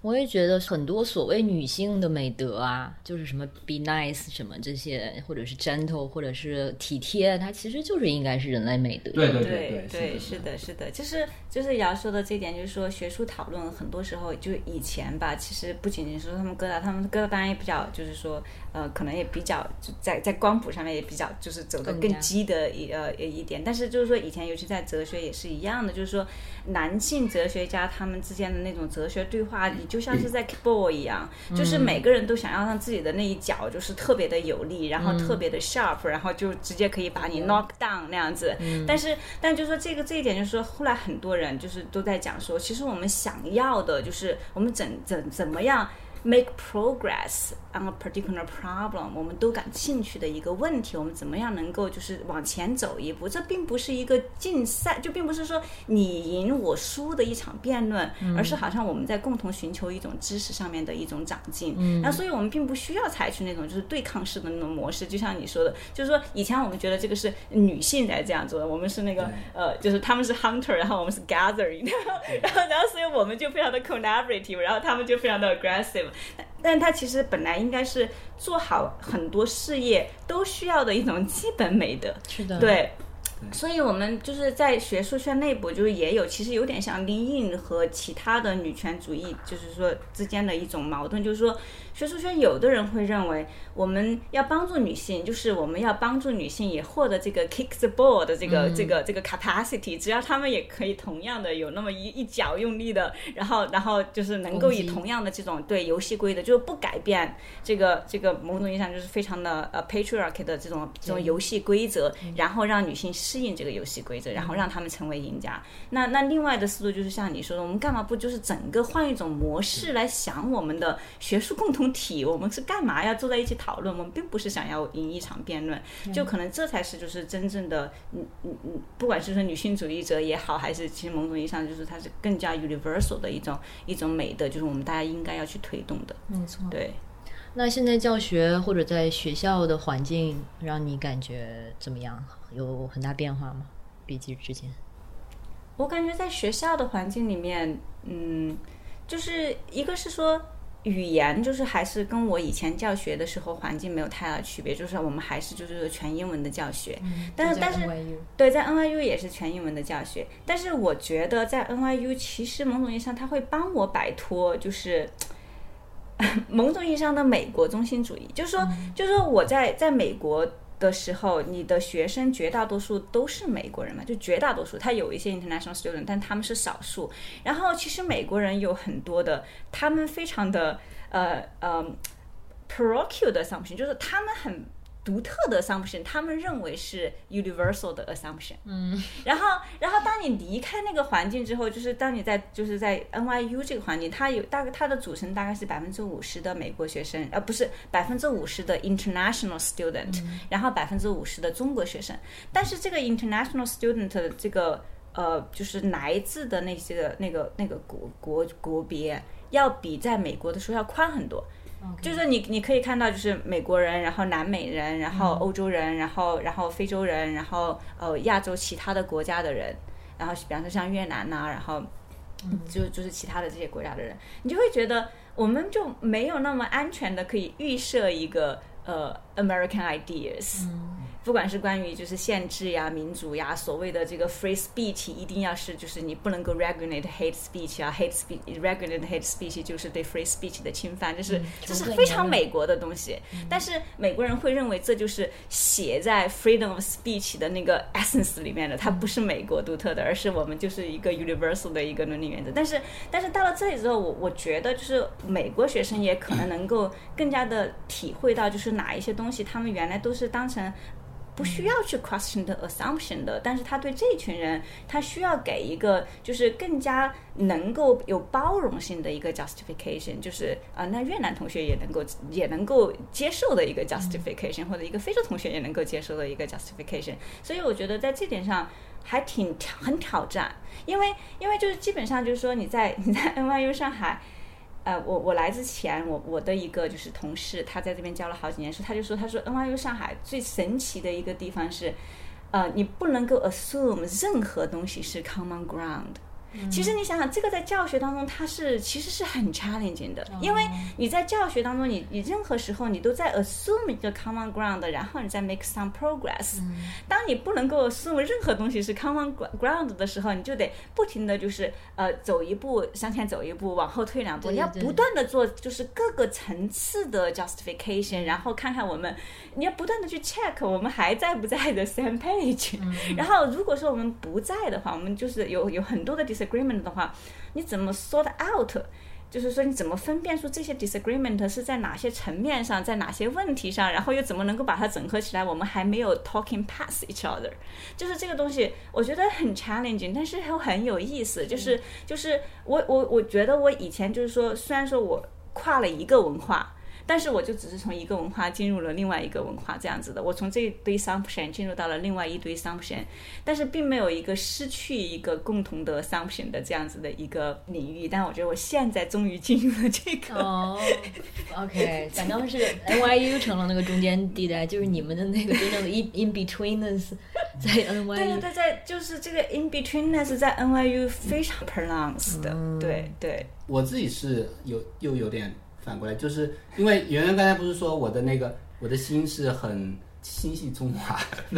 我也觉得很多所谓女性的美德啊，就是什么 be nice 什么这些，或者是 gentle，或者是体贴，它其实就是应该是人类美德。对对对对，是的，是的，就是就是瑶说的这一点，就是说学术讨论很多时候就以前吧，其实不仅仅是他们哥大，他们哥大当然也比较，就是说呃，可能也比较在在光谱上面也比较就是走的更激的一呃一点，但是就是说以前尤其在哲学也是一样的，就是说男性哲学家他们之间的那种。哲学对话，你就像是在 kickball 一样，就是每个人都想要让自己的那一脚就是特别的有力，然后特别的 sharp，然后就直接可以把你 knock down 那样子。但是，但就是说这个这一点，就是说后来很多人就是都在讲说，其实我们想要的就是我们怎怎怎么样。make progress on a particular problem，我们都感兴趣的一个问题，我们怎么样能够就是往前走一步？这并不是一个竞赛，就并不是说你赢我输的一场辩论，而是好像我们在共同寻求一种知识上面的一种长进。嗯那所以我们并不需要采取那种就是对抗式的那种模式，就像你说的，就是说以前我们觉得这个是女性在这样做的，我们是那个呃，就是他们是 hunter，然后我们是 gathering，然后然后所以我们就非常的 collaborative，然后他们就非常的 aggressive。但它其实本来应该是做好很多事业都需要的一种基本美德。是的，对。所以，我们就是在学术圈内部，就是也有，其实有点像 Lean 和其他的女权主义，就是说之间的一种矛盾，就是说。学术圈有的人会认为，我们要帮助女性，就是我们要帮助女性也获得这个 kick the ball 的这个这个这个 capacity，只要她们也可以同样的有那么一一脚用力的，然后然后就是能够以同样的这种对游戏规则，就是不改变这个这个某种意义上就是非常的呃 patriarchy 的这种这种游戏规则，然后让女性适应这个游戏规则，然后让她们成为赢家。那那另外的思路就是像你说的，我们干嘛不就是整个换一种模式来想我们的学术共同。体，我们是干嘛要坐在一起讨论？我们并不是想要赢一场辩论，就可能这才是就是真正的，嗯嗯嗯，不管是说女性主义者也好，还是其实某种意义上就是它是更加 universal 的一种一种美德，就是我们大家应该要去推动的。没错，对。那现在教学或者在学校的环境让你感觉怎么样？有很大变化吗？比起之前？我感觉在学校的环境里面，嗯，就是一个是说。语言就是还是跟我以前教学的时候环境没有太大区别，就是我们还是就是全英文的教学，但是但是对在 NYU 也是全英文的教学，但是我觉得在 NYU 其实某种意义上它会帮我摆脱就是 [laughs] 某种意义上的美国中心主义，就是说就是说我在在美国。的时候，你的学生绝大多数都是美国人嘛？就绝大多数，他有一些 international student，但他们是少数。然后，其实美国人有很多的，他们非常的呃呃 parochial 的 assumption，就是他们很。独特的 assumption，他们认为是 universal 的 assumption。嗯，然后，然后当你离开那个环境之后，就是当你在就是在 NYU 这个环境，它有大概它的组成大概是百分之五十的美国学生，呃，不是百分之五十的 international student，然后百分之五十的中国学生。但是这个 international student 的这个呃，就是来自的那些个那个那个国国国别，要比在美国的时候要宽很多。就是你，你可以看到，就是美国人，然后南美人，然后欧洲人，然后然后非洲人，然后呃亚洲其他的国家的人，然后比方说像越南呐，然后就就是其他的这些国家的人，你就会觉得我们就没有那么安全的可以预设一个呃 American ideas。不管是关于就是限制呀、民主呀，所谓的这个 free speech，一定要是就是你不能够 regulate hate speech 啊，hate speech regulate hate speech 就是对 free speech 的侵犯，这是这是非常美国的东西。但是美国人会认为这就是写在 freedom of speech 的那个 essence 里面的，它不是美国独特的，而是我们就是一个 universal 的一个伦理原则。但是但是到了这里之后，我我觉得就是美国学生也可能能够更加的体会到，就是哪一些东西他们原来都是当成。不需要去 question the assumption 的，但是他对这群人，他需要给一个就是更加能够有包容性的一个 justification，就是啊，那越南同学也能够也能够接受的一个 justification，或者一个非洲同学也能够接受的一个 justification。所以我觉得在这点上还挺挑很挑战，因为因为就是基本上就是说你在 [laughs] 你在 NYU 上海。呃，我我来之前，我我的一个就是同事，他在这边教了好几年书，他就说，他说 NYU 上海最神奇的一个地方是，呃，你不能够 assume 任何东西是 common ground。其实你想想，这个在教学当中，它是其实是很 challenging 的，因为你在教学当中，你你任何时候你都在 assume 一个 common ground，然后你再 make some progress。当你不能够 assume 任何东西是 common ground 的时候，你就得不停的就是呃走一步向前走一步，往后退两步，你要不断的做就是各个层次的 justification，然后看看我们，你要不断的去 check 我们还在不在的 same page。然后如果说我们不在的话，我们就是有有很多的 dis disagreement 的话，你怎么 sort out？就是说，你怎么分辨出这些 disagreement 是在哪些层面上，在哪些问题上，然后又怎么能够把它整合起来？我们还没有 talking past each other，就是这个东西，我觉得很 challenging，但是又很有意思。就是就是我我我觉得我以前就是说，虽然说我跨了一个文化。但是我就只是从一个文化进入了另外一个文化这样子的，我从这一堆 assumption 进入到了另外一堆 assumption，但是并没有一个失去一个共同的 assumption 的这样子的一个领域。但我觉得我现在终于进入了这个。哦，OK，反倒是 NYU 成了那个中间地带，就是你们的那个真正的 in in betweenness 在 NYU。对对对，在就是这个 in betweenness 在 NYU 非常 pronounced 的，对对。我自己是有又有点。反过来，就是因为圆圆刚才不是说我的那个我的心是很心系中华，[laughs]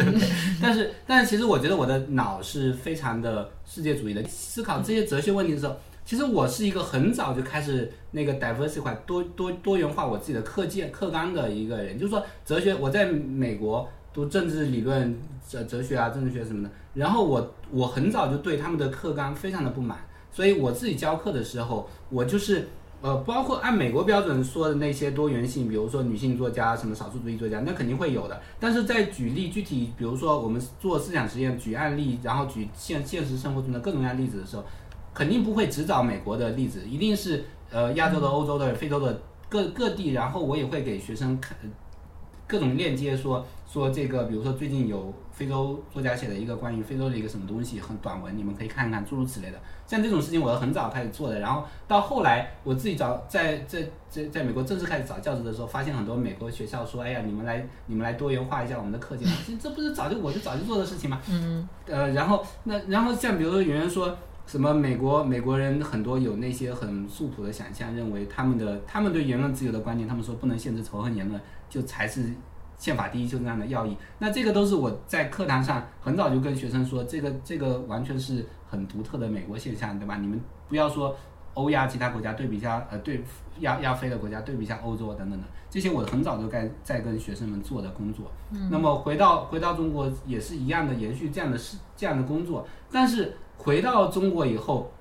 但是但是其实我觉得我的脑是非常的世界主义的。思考这些哲学问题的时候，其实我是一个很早就开始那个 diversify 多多多元化我自己的课件课纲的一个人。就是说哲学，我在美国读政治理论、哲哲学啊、政治学什么的，然后我我很早就对他们的课纲非常的不满，所以我自己教课的时候，我就是。呃，包括按美国标准说的那些多元性，比如说女性作家、什么少数族裔作家，那肯定会有的。但是在举例具体，比如说我们做思想实验，举案例，然后举现现实生活中的各种各样例子的时候，肯定不会只找美国的例子，一定是呃亚洲的、欧洲的、非洲的各各地。然后我也会给学生看各种链接，说说这个，比如说最近有非洲作家写的一个关于非洲的一个什么东西，很短文，你们可以看看，诸如此类的。像这种事情，我是很早开始做的，然后到后来我自己找在在在在美国正式开始找教职的时候，发现很多美国学校说：“哎呀，你们来你们来多元化一下我们的课件。[laughs] ”其实这不是早就我就早就做的事情吗？嗯。呃，然后那然后像比如说有人说什么美国美国人很多有那些很素朴的想象，认为他们的他们对言论自由的观念，他们说不能限制仇恨言论，就才是。宪法第一就这样的要义，那这个都是我在课堂上很早就跟学生说，这个这个完全是很独特的美国现象，对吧？你们不要说欧亚其他国家对比一下，呃，对亚亚非的国家对比一下欧洲等等的，这些我很早就该在跟学生们做的工作。那么回到回到中国也是一样的，延续这样的事这样的工作。但是回到中国以后，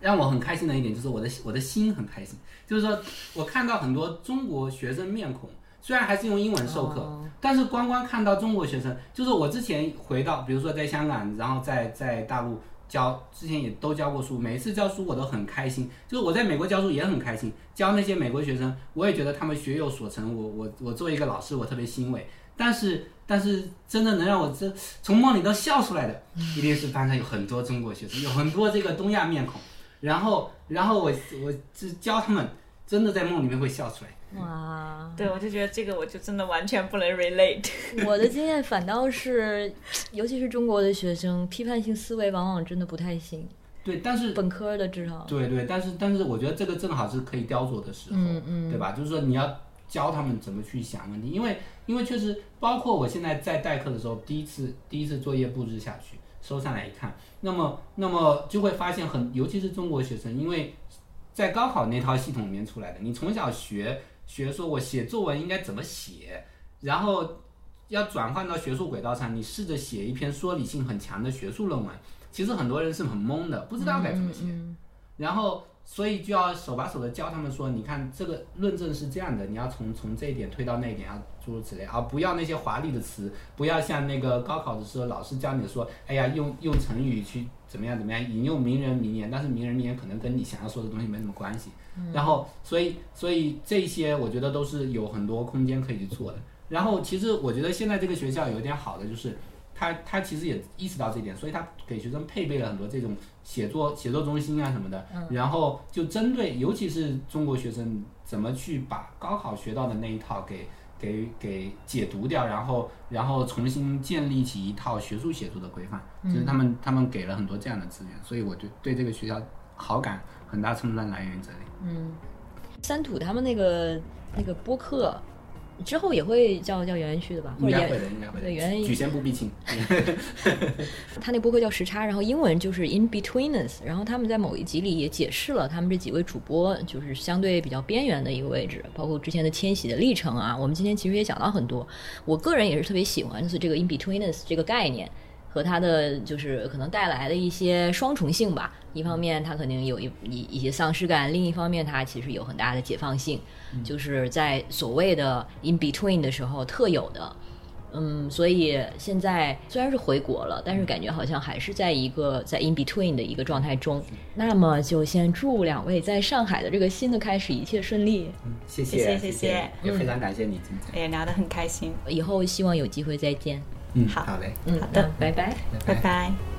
让我很开心的一点就是我的我的心很开心，就是说我看到很多中国学生面孔。虽然还是用英文授课，但是光光看到中国学生，就是我之前回到，比如说在香港，然后在在大陆教，之前也都教过书，每一次教书我都很开心。就是我在美国教书也很开心，教那些美国学生，我也觉得他们学有所成。我我我作为一个老师，我特别欣慰。但是但是真的能让我这从梦里都笑出来的，一定是班上有很多中国学生，有很多这个东亚面孔。然后然后我我只教他们，真的在梦里面会笑出来。哇，对，我就觉得这个我就真的完全不能 relate。[laughs] 我的经验反倒是，尤其是中国的学生，批判性思维往往真的不太行。对，但是本科的至少。对对，但是但是我觉得这个正好是可以雕琢的时候，嗯嗯，对吧？就是说你要教他们怎么去想问题，因为因为确实，包括我现在在代课的时候，第一次第一次作业布置下去，收上来一看，那么那么就会发现很，尤其是中国学生，因为在高考那套系统里面出来的，你从小学。学说，我写作文应该怎么写，然后要转换到学术轨道上，你试着写一篇说理性很强的学术论文。其实很多人是很懵的，不知道该怎么写。然后，所以就要手把手的教他们说，你看这个论证是这样的，你要从从这一点推到那一点，要诸如此类，而不要那些华丽的词，不要像那个高考的时候老师教你说，哎呀，用用成语去怎么样怎么样，引用名人名言，但是名人名言可能跟你想要说的东西没什么关系。然后，所以，所以这些我觉得都是有很多空间可以去做的。然后，其实我觉得现在这个学校有一点好的就是，他他其实也意识到这一点，所以他给学生配备了很多这种写作写作中心啊什么的。然后就针对，尤其是中国学生怎么去把高考学到的那一套给给给解读掉，然后然后重新建立起一套学术写作的规范。就是他们他们给了很多这样的资源，所以我就对这个学校好感很大程度上来源于这里。嗯，三土他们那个那个播客之后也会叫叫圆圆去的吧？应该会的，应该会的。对，圆圆举贤不避亲。[laughs] [laughs] 他那播客叫时差，然后英文就是 In Betweenness。然后他们在某一集里也解释了他们这几位主播就是相对比较边缘的一个位置，包括之前的迁徙的历程啊。我们今天其实也讲到很多。我个人也是特别喜欢就是这个 In Betweenness 这个概念。和它的就是可能带来的一些双重性吧。一方面它肯定有一一一些丧失感，另一方面它其实有很大的解放性，就是在所谓的 in between 的时候特有的。嗯，所以现在虽然是回国了，但是感觉好像还是在一个在 in between 的一个状态中。那么就先祝两位在上海的这个新的开始一切顺利。嗯，谢谢谢谢谢也非常感谢你今天。也聊得很开心。以后希望有机会再见。嗯，好好嘞，嗯，好的拜。拜拜拜。